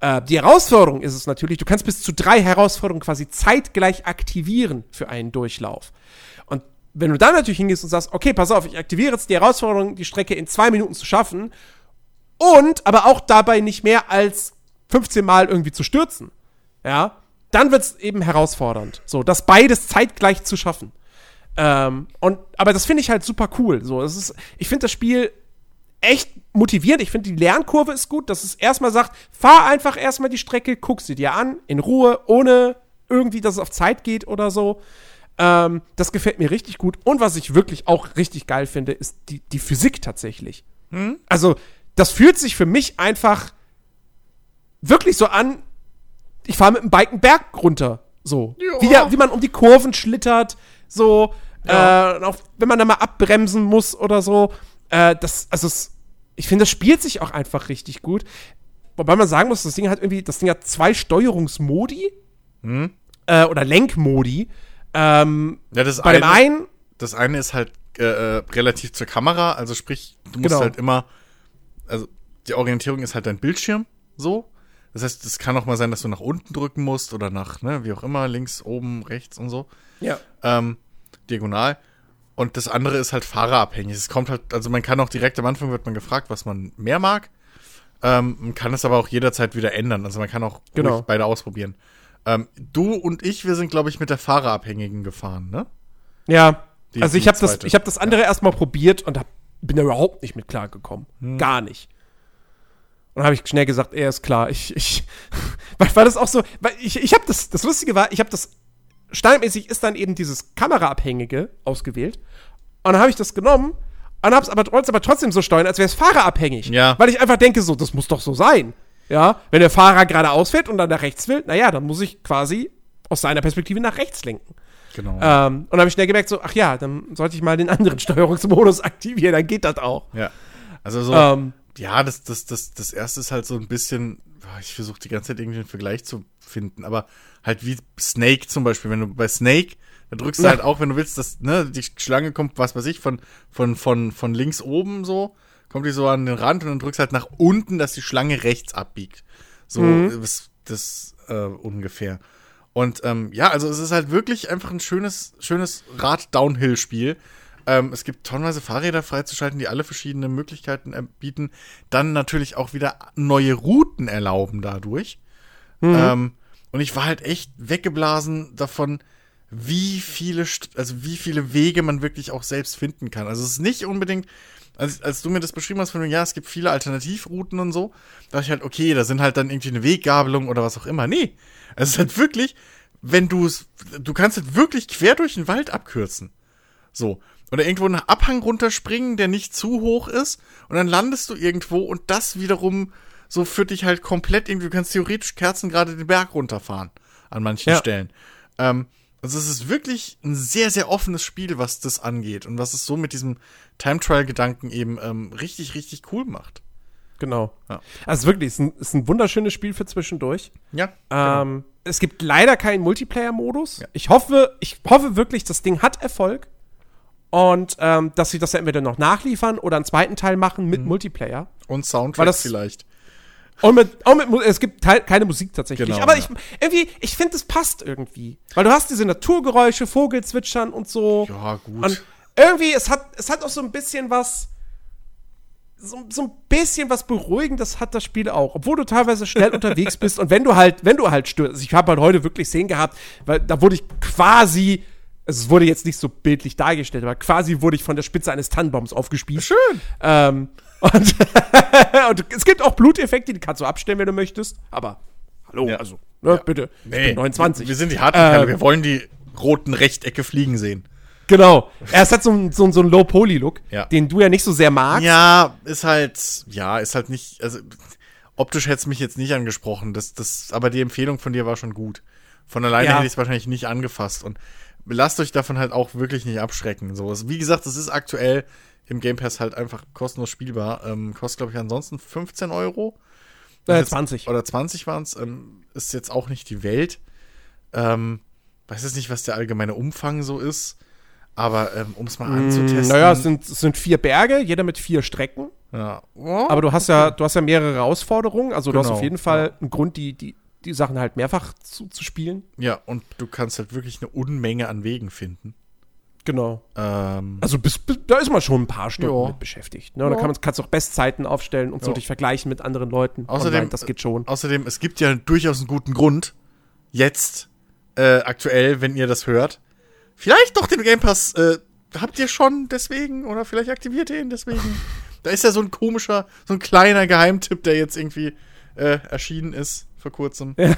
Äh, die Herausforderung ist es natürlich, du kannst bis zu drei Herausforderungen quasi zeitgleich aktivieren für einen Durchlauf. Und wenn du dann natürlich hingehst und sagst, okay, pass auf, ich aktiviere jetzt die Herausforderung, die Strecke in zwei Minuten zu schaffen und aber auch dabei nicht mehr als 15 Mal irgendwie zu stürzen, ja, dann wird es eben herausfordernd. So, das beides zeitgleich zu schaffen. Ähm, und, aber das finde ich halt super cool. So, das ist, ich finde das Spiel echt motivierend. Ich finde, die Lernkurve ist gut, dass es erstmal sagt, fahr einfach erstmal die Strecke, guck sie dir an, in Ruhe, ohne irgendwie, dass es auf Zeit geht oder so. Ähm, das gefällt mir richtig gut. Und was ich wirklich auch richtig geil finde, ist die, die Physik tatsächlich. Also, das fühlt sich für mich einfach wirklich so an, ich fahre mit dem Bike einen Berg runter. So. Ja. Wie, der, wie man um die Kurven schlittert, so. Ja. Äh, auch wenn man da mal abbremsen muss oder so. Äh, das, also, es, ich finde, das spielt sich auch einfach richtig gut. Wobei man sagen muss, das Ding hat irgendwie, das Ding hat zwei Steuerungsmodi äh, oder Lenkmodi. Ähm, Ja, das bei dem eine- einen, Das eine ist halt äh, äh, relativ zur Kamera, also sprich, du musst Genau. halt immer, also die Orientierung ist halt dein Bildschirm, so. Das heißt, es kann auch mal sein, dass du nach unten drücken musst oder nach, ne, wie auch immer, links, oben, rechts und so. ja. ähm, diagonal. Und das andere ist halt fahrerabhängig. Es kommt halt, also man kann auch direkt am Anfang wird man gefragt, was man mehr mag. Ähm, man kann es aber auch jederzeit wieder ändern. Also man kann auch Genau. beide ausprobieren. Ähm, du und ich, wir sind, glaube ich, mit der Fahrerabhängigen gefahren, ne? Ja, Die- also ich habe das, ich habe das andere erstmal probiert und hab, bin da überhaupt nicht mit klargekommen. Hm. Gar nicht. Und dann habe ich schnell gesagt, er ist klar. Ich, ich, <laughs> weil, weil das auch so, weil ich, ich habe das, das Lustige war, ich habe das, standardmäßig ist dann eben dieses Kameraabhängige ausgewählt. Und dann habe ich das genommen und hab's aber, wollt's aber trotzdem so steuern, als wäre es fahrerabhängig. Ja. Weil ich einfach denke, so, das muss doch so sein. Ja, wenn der Fahrer geradeaus fährt und dann nach rechts will, naja, dann muss ich quasi aus seiner Perspektive nach rechts lenken. Genau. Ähm, und dann habe ich schnell gemerkt, so, ach ja, dann sollte ich mal den anderen <laughs> Steuerungsmodus aktivieren, dann geht das auch. ja. Also so, Ähm, ja, das, das, das, das erste ist halt so ein bisschen, ich versuche die ganze Zeit irgendwie einen Vergleich zu finden, aber halt wie Snake zum Beispiel, wenn du bei Snake, da drückst du Ja. halt auch, wenn du willst, dass, ne, die Schlange kommt, was weiß ich, von, von, von, von links oben so, kommt die so an den Rand und dann drückst du halt nach unten, dass die Schlange rechts abbiegt. So, das, das äh, ungefähr. Und ähm, ja, also es ist halt wirklich einfach ein schönes, schönes Rad-Downhill-Spiel. Ähm, es gibt tonnenweise Fahrräder freizuschalten, die alle verschiedene Möglichkeiten äh, bieten. Dann natürlich auch wieder neue Routen erlauben dadurch. Ähm, und ich war halt echt weggeblasen davon, wie viele, also wie viele Wege man wirklich auch selbst finden kann. Also es ist nicht unbedingt, als, als du mir das beschrieben hast, von wegen, ja, es gibt viele Alternativrouten und so, dachte ich halt, okay, da sind halt dann irgendwie eine Weggabelung oder was auch immer. Nee, es ist halt wirklich, wenn du es, du kannst halt wirklich quer durch den Wald abkürzen. So. Oder irgendwo einen Abhang runterspringen, der nicht zu hoch ist. Und dann landest du irgendwo und das wiederum so führt dich halt komplett irgendwie. Du kannst theoretisch Kerzen gerade den Berg runterfahren. An manchen Ja. Stellen. Ähm, also es ist wirklich ein sehr, sehr offenes Spiel, was das angeht. Und was es so mit diesem Time-Trial-Gedanken eben ähm, richtig, richtig cool macht. Genau. Ja. Also wirklich, es ist ein, ist ein wunderschönes Spiel für zwischendurch. Ja. Ähm, es gibt leider keinen Multiplayer-Modus. Ja. Ich hoffe, ich hoffe wirklich, das Ding hat Erfolg. Und ähm, dass sie das entweder noch nachliefern oder einen zweiten Teil machen Mhm. mit Multiplayer. Und Soundtrack das- vielleicht. Und mit, auch mit es gibt teil, keine Musik tatsächlich. Genau, aber ja. ich irgendwie, ich finde, es passt irgendwie. Weil du hast diese Naturgeräusche, Vogelzwitschern und so. Ja, gut. Und irgendwie, es hat, es hat auch so ein bisschen was. So, so ein bisschen was Beruhigendes hat das Spiel auch. Obwohl du teilweise schnell <laughs> unterwegs bist und wenn du halt, wenn du halt stürzt. Also ich habe halt heute wirklich Szenen gehabt, weil da wurde ich quasi. also Es wurde jetzt nicht so bildlich dargestellt, aber quasi wurde ich von der Spitze eines Tannenbaums aufgespießt. Schön. Ähm, <laughs> und, <laughs> und es gibt auch Bluteffekte, die kannst du abstellen, wenn du möchtest. Aber hallo, Ja. also, ne, bitte. Ich bin 29. Wir sind die harten. Ähm, Wir wollen die roten Rechtecke fliegen sehen. Genau. Es hat so einen so, so einen Low-Poly-Look, Ja. den du ja nicht so sehr magst. Ja, ist halt, ja, ist halt nicht, also optisch hätte es mich jetzt nicht angesprochen. Das, das, aber die Empfehlung von dir war schon gut. Von alleine Ja. hätte ich es wahrscheinlich nicht angefasst. Und lasst euch davon halt auch wirklich nicht abschrecken. So, wie gesagt, es ist aktuell im Game Pass halt einfach kostenlos spielbar. Ähm, kostet, glaube ich, ansonsten 15 Euro. Äh, Jetzt- 20. Oder 20 waren es. Ähm, ist jetzt auch nicht die Welt. Ähm, weiß jetzt nicht, was der allgemeine Umfang so ist. Aber ähm, um es mal anzutesten. Mm, Naja, es sind, es sind vier Berge, jeder mit vier Strecken. ja. Oh, Aber du hast ja, du hast ja mehrere Herausforderungen. Also du hast Genau, auf jeden Fall einen Grund, die, die, die Sachen halt mehrfach zu, zu spielen. Ja, und du kannst halt wirklich eine Unmenge an Wegen finden. Genau. Ähm, Also bis, bis, da ist man schon ein paar Stunden Ja. mit beschäftigt. Ne? Da Ja. kann man, kannst du auch Bestzeiten aufstellen und so Ja. dich vergleichen mit anderen Leuten. Außerdem- Online, das geht schon. außerdem, es gibt ja durchaus einen guten Grund, jetzt, äh, aktuell, wenn ihr das hört, vielleicht doch den Game Pass, äh, habt ihr schon deswegen oder vielleicht aktiviert ihr ihn deswegen? <laughs> Da ist ja so ein komischer, so ein kleiner Geheimtipp, der jetzt irgendwie äh, erschienen ist vor kurzem. Ja.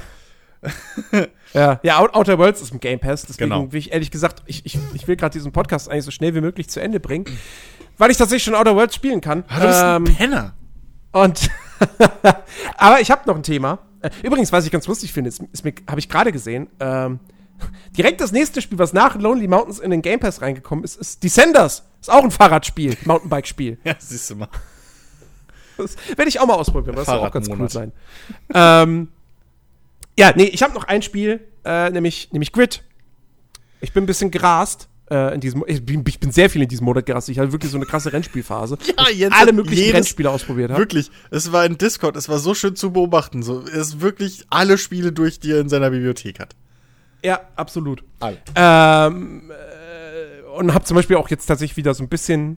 <laughs> ja, ja, Outer Worlds ist im Game Pass. Deswegen Genau. will ich ehrlich gesagt, ich, ich, ich will gerade diesen Podcast eigentlich so schnell wie möglich zu Ende bringen, weil ich tatsächlich schon Outer Worlds spielen kann. Ah, du bist ein Ähm, Penner. und <laughs> aber ich habe noch ein Thema. Äh, Übrigens, was ich ganz lustig finde, ist, ist habe ich gerade gesehen. Ähm, direkt das nächste Spiel, was nach Lonely Mountains in den Game Pass reingekommen ist, ist Descenders. Ist auch ein Fahrradspiel, <laughs> Mountainbike-Spiel. Ja, siehst du mal. Das werde ich auch mal ausprobieren. Das soll auch ganz cool sein. ähm, ja, nee, ich habe noch ein Spiel, äh, nämlich, nämlich Grid. Ich bin ein bisschen gerast. Äh, in diesem, ich, bin, ich bin sehr viel in diesem Monat gerast. Ich hatte wirklich so eine krasse Rennspielphase. <laughs> Ja, jetzt alle möglichen jedes- Rennspiele ausprobiert habe. Wirklich, es war in Discord, es war so schön zu beobachten. So, ist wirklich alle Spiele durch, die er in seiner Bibliothek hat. Ja, absolut. Alle. Ähm, äh, und habe zum Beispiel auch jetzt tatsächlich wieder so ein bisschen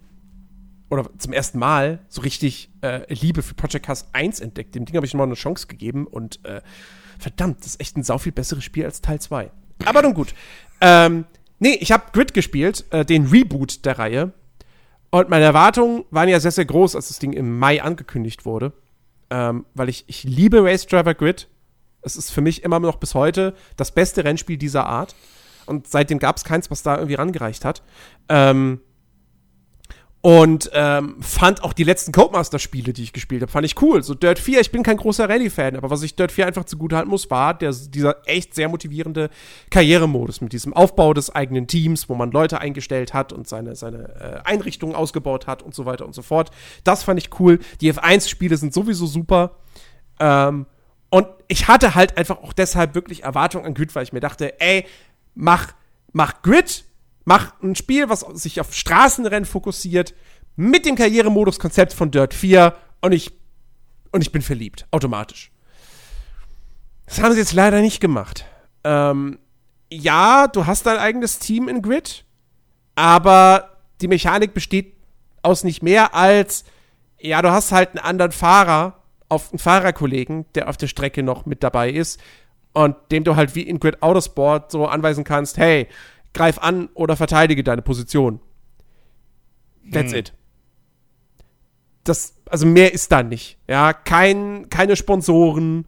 oder zum ersten Mal so richtig äh, Liebe für Project Cars 1 entdeckt. Dem Ding habe ich mal eine Chance gegeben und äh, verdammt, das ist echt ein sau viel besseres Spiel als Teil 2. Aber nun gut. Ähm, nee, ich habe Grid gespielt, äh, den Reboot der Reihe. Und meine Erwartungen waren ja sehr, sehr groß, als das Ding im Mai angekündigt wurde. Ähm, weil ich, ich liebe Race Driver Grid. Es ist für mich immer noch bis heute das beste Rennspiel dieser Art. Und seitdem gab es keins, was da irgendwie rangereicht hat. Ähm, und ähm, fand auch die letzten Codemaster-Spiele, die ich gespielt habe, fand ich cool. So Dirt 4, ich bin kein großer Rallye-Fan, aber was ich Dirt 4 einfach zugutehalten muss, war der, dieser echt sehr motivierende Karrieremodus mit diesem Aufbau des eigenen Teams, wo man Leute eingestellt hat und seine, seine äh, Einrichtungen ausgebaut hat und so weiter und so fort. Das fand ich cool. Die F1-Spiele sind sowieso super. Ähm, und ich hatte halt einfach auch deshalb wirklich Erwartungen an Grid, weil ich mir dachte, ey, mach, mach Grid, mach ein Spiel, was sich auf Straßenrennen fokussiert, mit dem Karrieremodus-Konzept von Dirt 4 und ich, und ich bin verliebt, automatisch. Das haben sie jetzt leider nicht gemacht. Ähm, ja, du hast dein eigenes Team in Grid, aber die Mechanik besteht aus nicht mehr als, ja, du hast halt einen anderen Fahrer, auf einen Fahrerkollegen, der auf der Strecke noch mit dabei ist und dem du halt wie in Grid Autosport so anweisen kannst, hey, greif an oder verteidige deine Position. That's it. Das, also mehr ist da nicht. Ja, kein, keine Sponsoren,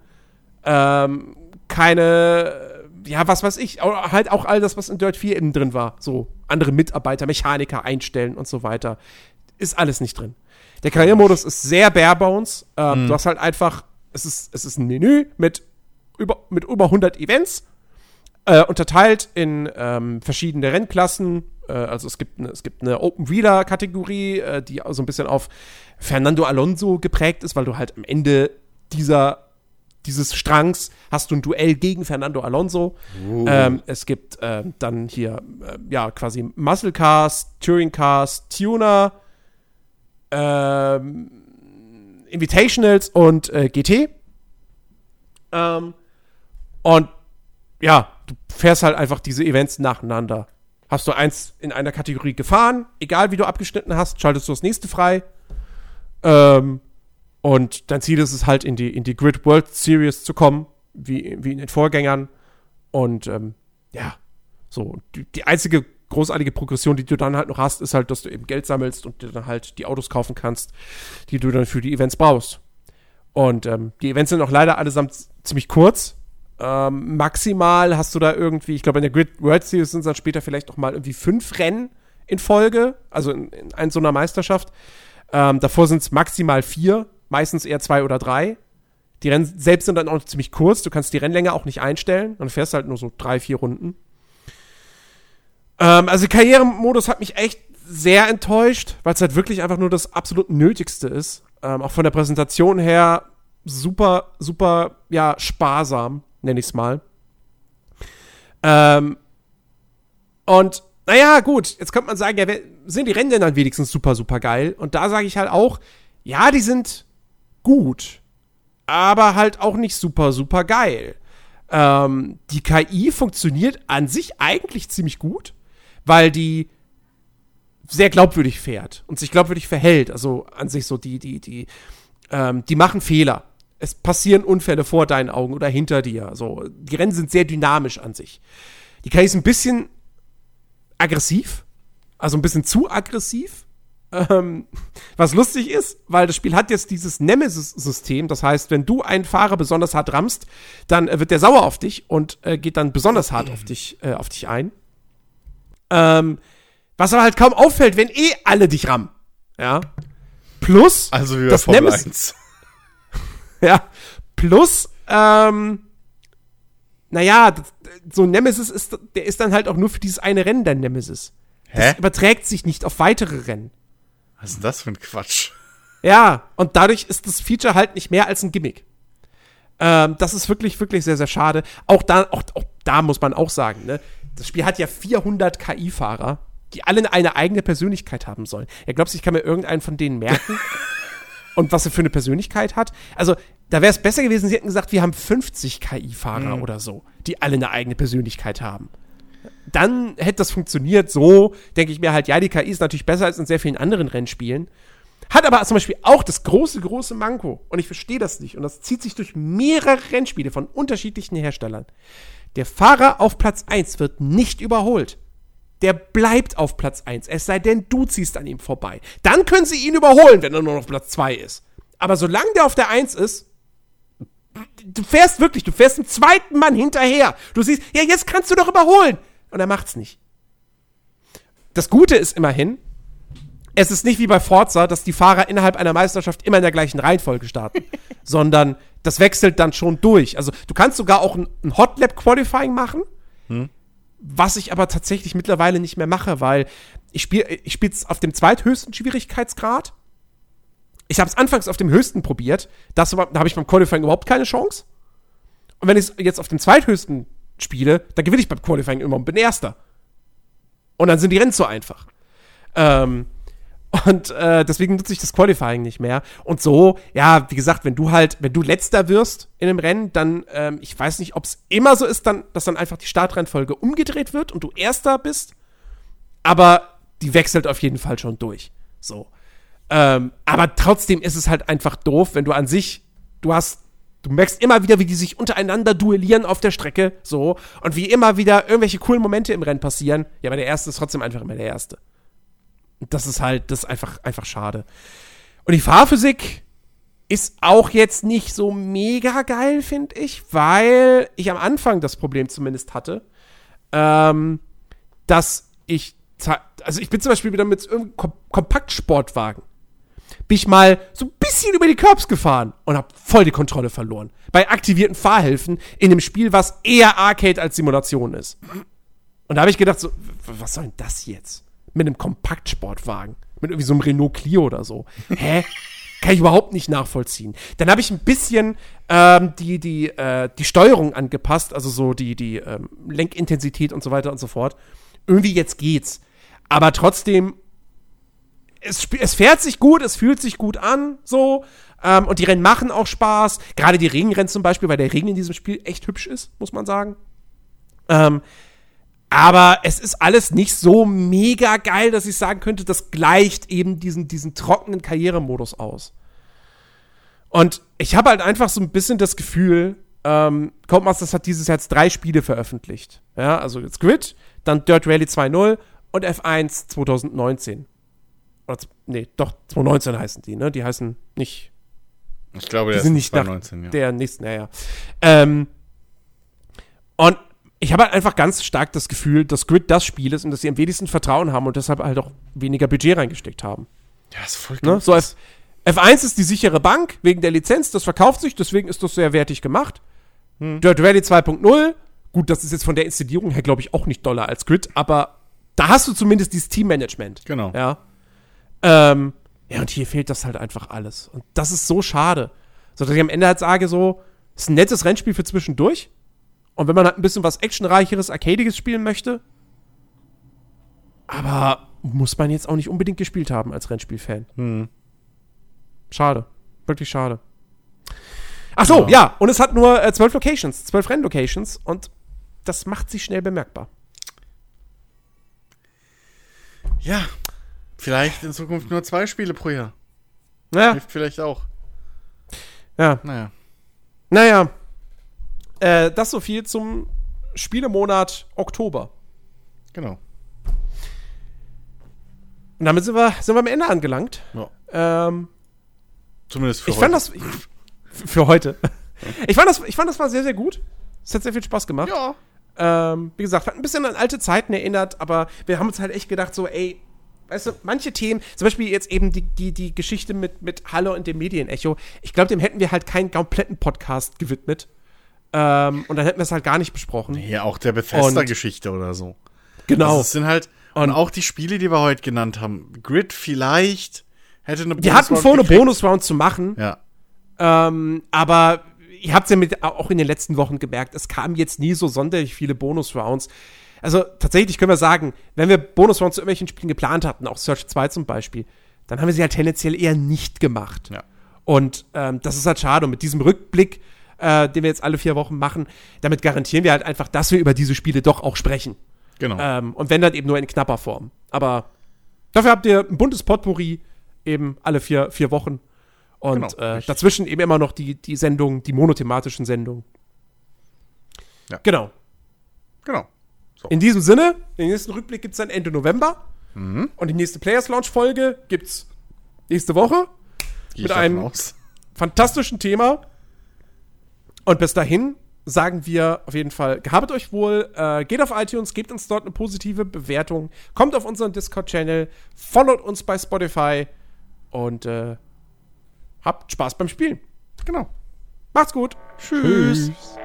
ähm, keine, ja, was weiß ich, halt auch all das, was in Dirt 4 eben drin war. So, andere Mitarbeiter, Mechaniker einstellen und so weiter. Ist alles nicht drin. Der Karrieremodus ist sehr bare bones. Ähm, Du hast halt einfach, es ist, es ist ein Menü mit über, mit über 100 Events, äh, unterteilt in ähm, verschiedene Rennklassen. Äh, also es gibt, eine, es gibt eine Open-Wheeler-Kategorie, äh, die so ein bisschen auf Fernando Alonso geprägt ist, weil du halt am Ende dieser, dieses Strangs hast du ein Duell gegen Fernando Alonso. Ähm, es gibt ähm, dann hier, äh, ja, quasi Muscle Cars, Touring Cars, Tuner, ähm, Invitationals und äh, GT. Ähm, und ja, du fährst halt einfach diese Events nacheinander. Hast du eins in einer Kategorie gefahren, egal wie du abgeschnitten hast, schaltest du das nächste frei. Ähm, und dein Ziel ist es halt, in die, in die Grid World Series zu kommen, wie, wie in den Vorgängern. Und ähm, ja, so. Die, die einzige großartige Progression, die du dann halt noch hast, ist halt, dass du eben Geld sammelst und dir dann halt die Autos kaufen kannst, die du dann für die Events brauchst. Und ähm, die Events sind auch leider allesamt ziemlich kurz. Ähm, maximal hast du da irgendwie, ich glaube, in der Grid World Series sind es dann später vielleicht noch mal irgendwie fünf Rennen in Folge, also in, in, in so einer Meisterschaft. Ähm, davor sind es maximal vier, meistens eher zwei oder drei. Die Rennen selbst sind dann auch ziemlich kurz, du kannst die Rennlänge auch nicht einstellen, dann fährst halt nur so drei, vier Runden. Ähm, also Karrieremodus hat mich echt sehr enttäuscht, weil es halt wirklich einfach nur das absolut Nötigste ist. Ähm, auch von der Präsentation her super, super, ja, sparsam, nenne ich es mal. Ähm, und naja, gut, jetzt könnte man sagen, ja, sind die Rennen denn dann wenigstens super, super geil? Und da sage ich halt auch, ja, die sind gut, aber halt auch nicht super, super geil. Ähm, die KI funktioniert an sich eigentlich ziemlich gut, weil die sehr glaubwürdig fährt und sich glaubwürdig verhält. Also an sich so die, die, die, ähm, die machen Fehler. Es passieren Unfälle vor deinen Augen oder hinter dir. Also die Rennen sind sehr dynamisch an sich. Die KI ist ein bisschen aggressiv, also ein bisschen zu aggressiv. Ähm, was lustig ist, weil das Spiel hat jetzt dieses Nemesis-System. Das heißt, wenn du einen Fahrer besonders hart rammst, dann äh, wird der sauer auf dich und äh, geht dann besonders hart auf dich, äh, auf dich ein. Ähm, was aber halt kaum auffällt, wenn eh alle dich rammen. Ja. Plus Also wie bei das Formel Nemesis. 1. <laughs> Ja. Plus, ähm, naja, das- so ein Nemesis ist, der ist dann halt auch nur für dieses eine Rennen der Nemesis. Das Hä? überträgt sich nicht auf weitere Rennen. Was ist denn das für ein Quatsch? Ja, und dadurch ist das Feature halt nicht mehr als ein Gimmick. Ähm, das ist wirklich, wirklich sehr, sehr schade. Auch da, auch, auch da muss man auch sagen, ne? Das Spiel hat ja 400 KI-Fahrer, die alle eine eigene Persönlichkeit haben sollen. Er glaubt, ich kann mir irgendeinen von denen merken. <laughs> und was er für eine Persönlichkeit hat. Also, da wäre es besser gewesen, sie hätten gesagt, wir haben 50 KI-Fahrer oder so, die alle eine eigene Persönlichkeit haben. Dann hätte das funktioniert. So denke ich mir halt, ja, die KI ist natürlich besser als in sehr vielen anderen Rennspielen. Hat aber zum Beispiel auch das große, große Manko. Und ich verstehe das nicht. Und das zieht sich durch mehrere Rennspiele von unterschiedlichen Herstellern. Der Fahrer auf Platz 1 wird nicht überholt. Der bleibt auf Platz 1. Es sei denn, du ziehst an ihm vorbei. Dann können sie ihn überholen, wenn er nur noch auf Platz 2 ist. Aber solange der auf der 1 ist, du fährst wirklich, du fährst dem zweiten Mann hinterher. Du siehst, ja, jetzt kannst du doch überholen. Und er macht's nicht. Das Gute ist immerhin, es ist nicht wie bei Forza, dass die Fahrer innerhalb einer Meisterschaft immer in der gleichen Reihenfolge starten, <laughs> sondern das wechselt dann schon durch. Also du kannst sogar auch ein, ein Hot Lap Qualifying machen, was ich aber tatsächlich mittlerweile nicht mehr mache, weil ich spiele ich spiel's auf dem zweithöchsten Schwierigkeitsgrad. Ich habe es anfangs auf dem höchsten probiert, das, da habe ich beim Qualifying überhaupt keine Chance. Und wenn ich es jetzt auf dem zweithöchsten spiele, dann gewinne ich beim Qualifying immer und bin Erster. Und dann sind die Rennen so einfach. Ähm, und äh, deswegen nutze ich das Qualifying nicht mehr. Und so, ja, wie gesagt, wenn du halt, wenn du letzter wirst in einem Rennen, dann, ähm, ich weiß nicht, ob es immer so ist, dann, dass dann einfach die Startreihenfolge umgedreht wird und du Erster bist. Aber die wechselt auf jeden Fall schon durch. So. Ähm, aber trotzdem ist es halt einfach doof, wenn du an sich, du hast, du merkst immer wieder, wie die sich untereinander duellieren auf der Strecke, so, und wie immer wieder irgendwelche coolen Momente im Rennen passieren. Ja, aber der Erste ist trotzdem einfach immer der Erste. Das ist halt, das ist einfach, einfach schade. Und die Fahrphysik ist auch jetzt nicht so mega geil, finde ich, weil ich am Anfang das Problem zumindest hatte, ähm, dass ich, also ich bin zum Beispiel wieder mit irgendeinem Kom Kompaktsportwagen, bin ich mal so ein bisschen über die Curbs gefahren und habe voll die Kontrolle verloren. Bei aktivierten Fahrhilfen in einem Spiel, was eher Arcade als Simulation ist. Und da habe ich gedacht, so, was soll denn das jetzt? Mit einem Kompaktsportwagen. Mit irgendwie so einem Renault Clio oder so. Hä? Kann ich überhaupt nicht nachvollziehen. Dann habe ich ein bisschen ähm, die, die, äh, die Steuerung angepasst, also so die, die ähm, Lenkintensität und so weiter und so fort. Irgendwie jetzt geht's. Aber trotzdem, es, es fährt sich gut, es fühlt sich gut an, so. Ähm, und die Rennen machen auch Spaß. Gerade die Regenrennen zum Beispiel, weil der Regen in diesem Spiel echt hübsch ist, muss man sagen. Ähm, aber es ist alles nicht so mega geil, dass ich sagen könnte, das gleicht eben diesen, diesen trockenen Karrieremodus aus. Und ich habe halt einfach so ein bisschen das Gefühl, ähm, Codemasters hat dieses Jahr jetzt drei Spiele veröffentlicht. Ja, also jetzt Grid, dann Dirt Rally 2.0 und F1 2019. Oder, nee, doch, 2019 heißen die, ne? Die heißen nicht Ich glaube, die der sind ist nicht nach 2019, ja. der nächsten, ja, ja. Ähm, und ich habe halt einfach ganz stark das Gefühl, dass Grid das Spiel ist und dass sie am wenigsten Vertrauen haben und deshalb halt auch weniger Budget reingesteckt haben. Ja, ist voll Ne? So F F1 ist die sichere Bank wegen der Lizenz, das verkauft sich, deswegen ist das sehr wertig gemacht. Dirt Rally 2.0, gut, das ist jetzt von der Installierung her, glaube ich, auch nicht doller als Grid, aber da hast du zumindest dieses Teammanagement. Genau. Ja. Ähm, ja, und hier fehlt das halt einfach alles. Und das ist so schade. So dass ich am Ende halt sage, so, ist ein nettes Rennspiel für zwischendurch. Und wenn man halt ein bisschen was actionreicheres, arcadiges spielen möchte, aber muss man jetzt auch nicht unbedingt gespielt haben als Rennspielfan. Hm. Schade. Wirklich schade. Ach so, ja. Und es hat nur äh, zwölf Locations, zwölf Rennlocations und das macht sich schnell bemerkbar. Ja. Vielleicht in Zukunft nur zwei Spiele pro Jahr. Ja, Hilft vielleicht auch. ja. Naja. Naja, äh, das so viel zum Spielemonat Oktober. Genau. Und damit sind wir, sind wir am Ende angelangt. Ja. Ähm, Zumindest für ich heute. fand das ich, für heute. Ich fand das, ich fand das war sehr, sehr gut. Es hat sehr viel Spaß gemacht. Ja. Ähm, wie gesagt, hat ein bisschen an alte Zeiten erinnert, aber wir haben uns halt echt gedacht, so, ey, weißt du, manche Themen, zum Beispiel jetzt eben die, die, die Geschichte mit, mit Halle und dem Medienecho, ich glaube, dem hätten wir halt keinen kompletten Podcast gewidmet. Ähm, und dann hätten wir es halt gar nicht besprochen. Ja, auch der Bethesda-Geschichte oder so. Genau. Also es sind halt, und auch die Spiele, die wir heute genannt haben. Grid vielleicht hätte eine die hatten vor, eine. Bonus-Round zu machen, Ja. ähm, aber ihr habt es ja mit, auch in den letzten Wochen gemerkt, es kamen jetzt nie so sonderlich viele Bonus-Rounds. Also tatsächlich können wir sagen, wenn wir Bonus-Rounds zu irgendwelchen Spielen geplant hatten, auch Search 2 zum Beispiel, dann haben wir sie halt tendenziell eher nicht gemacht. Ja. Und ähm, das ist halt schade. Und mit diesem Rückblick, äh, den wir jetzt alle vier Wochen machen, damit garantieren wir halt einfach, dass wir über diese Spiele doch auch sprechen. Genau. Ähm, und wenn dann eben nur in knapper Form. Aber dafür habt ihr ein buntes Potpourri eben alle vier, vier Wochen. Und Genau, äh, dazwischen eben immer noch die, die Sendungen, die monothematischen Sendungen. Ja. Genau. genau. In diesem Sinne, den nächsten Rückblick gibt es dann Ende November. Mhm. Und die nächste Players Launch Folge gibt es nächste Woche. Geh mit einem- aus. Fantastischen Thema. Und bis dahin sagen wir auf jeden Fall, gehabet euch wohl, äh, geht auf iTunes, gebt uns dort eine positive Bewertung, kommt auf unseren Discord-Channel, followt uns bei Spotify und äh, habt Spaß beim Spielen. Genau. Macht's gut. Tschüss. Tschüss.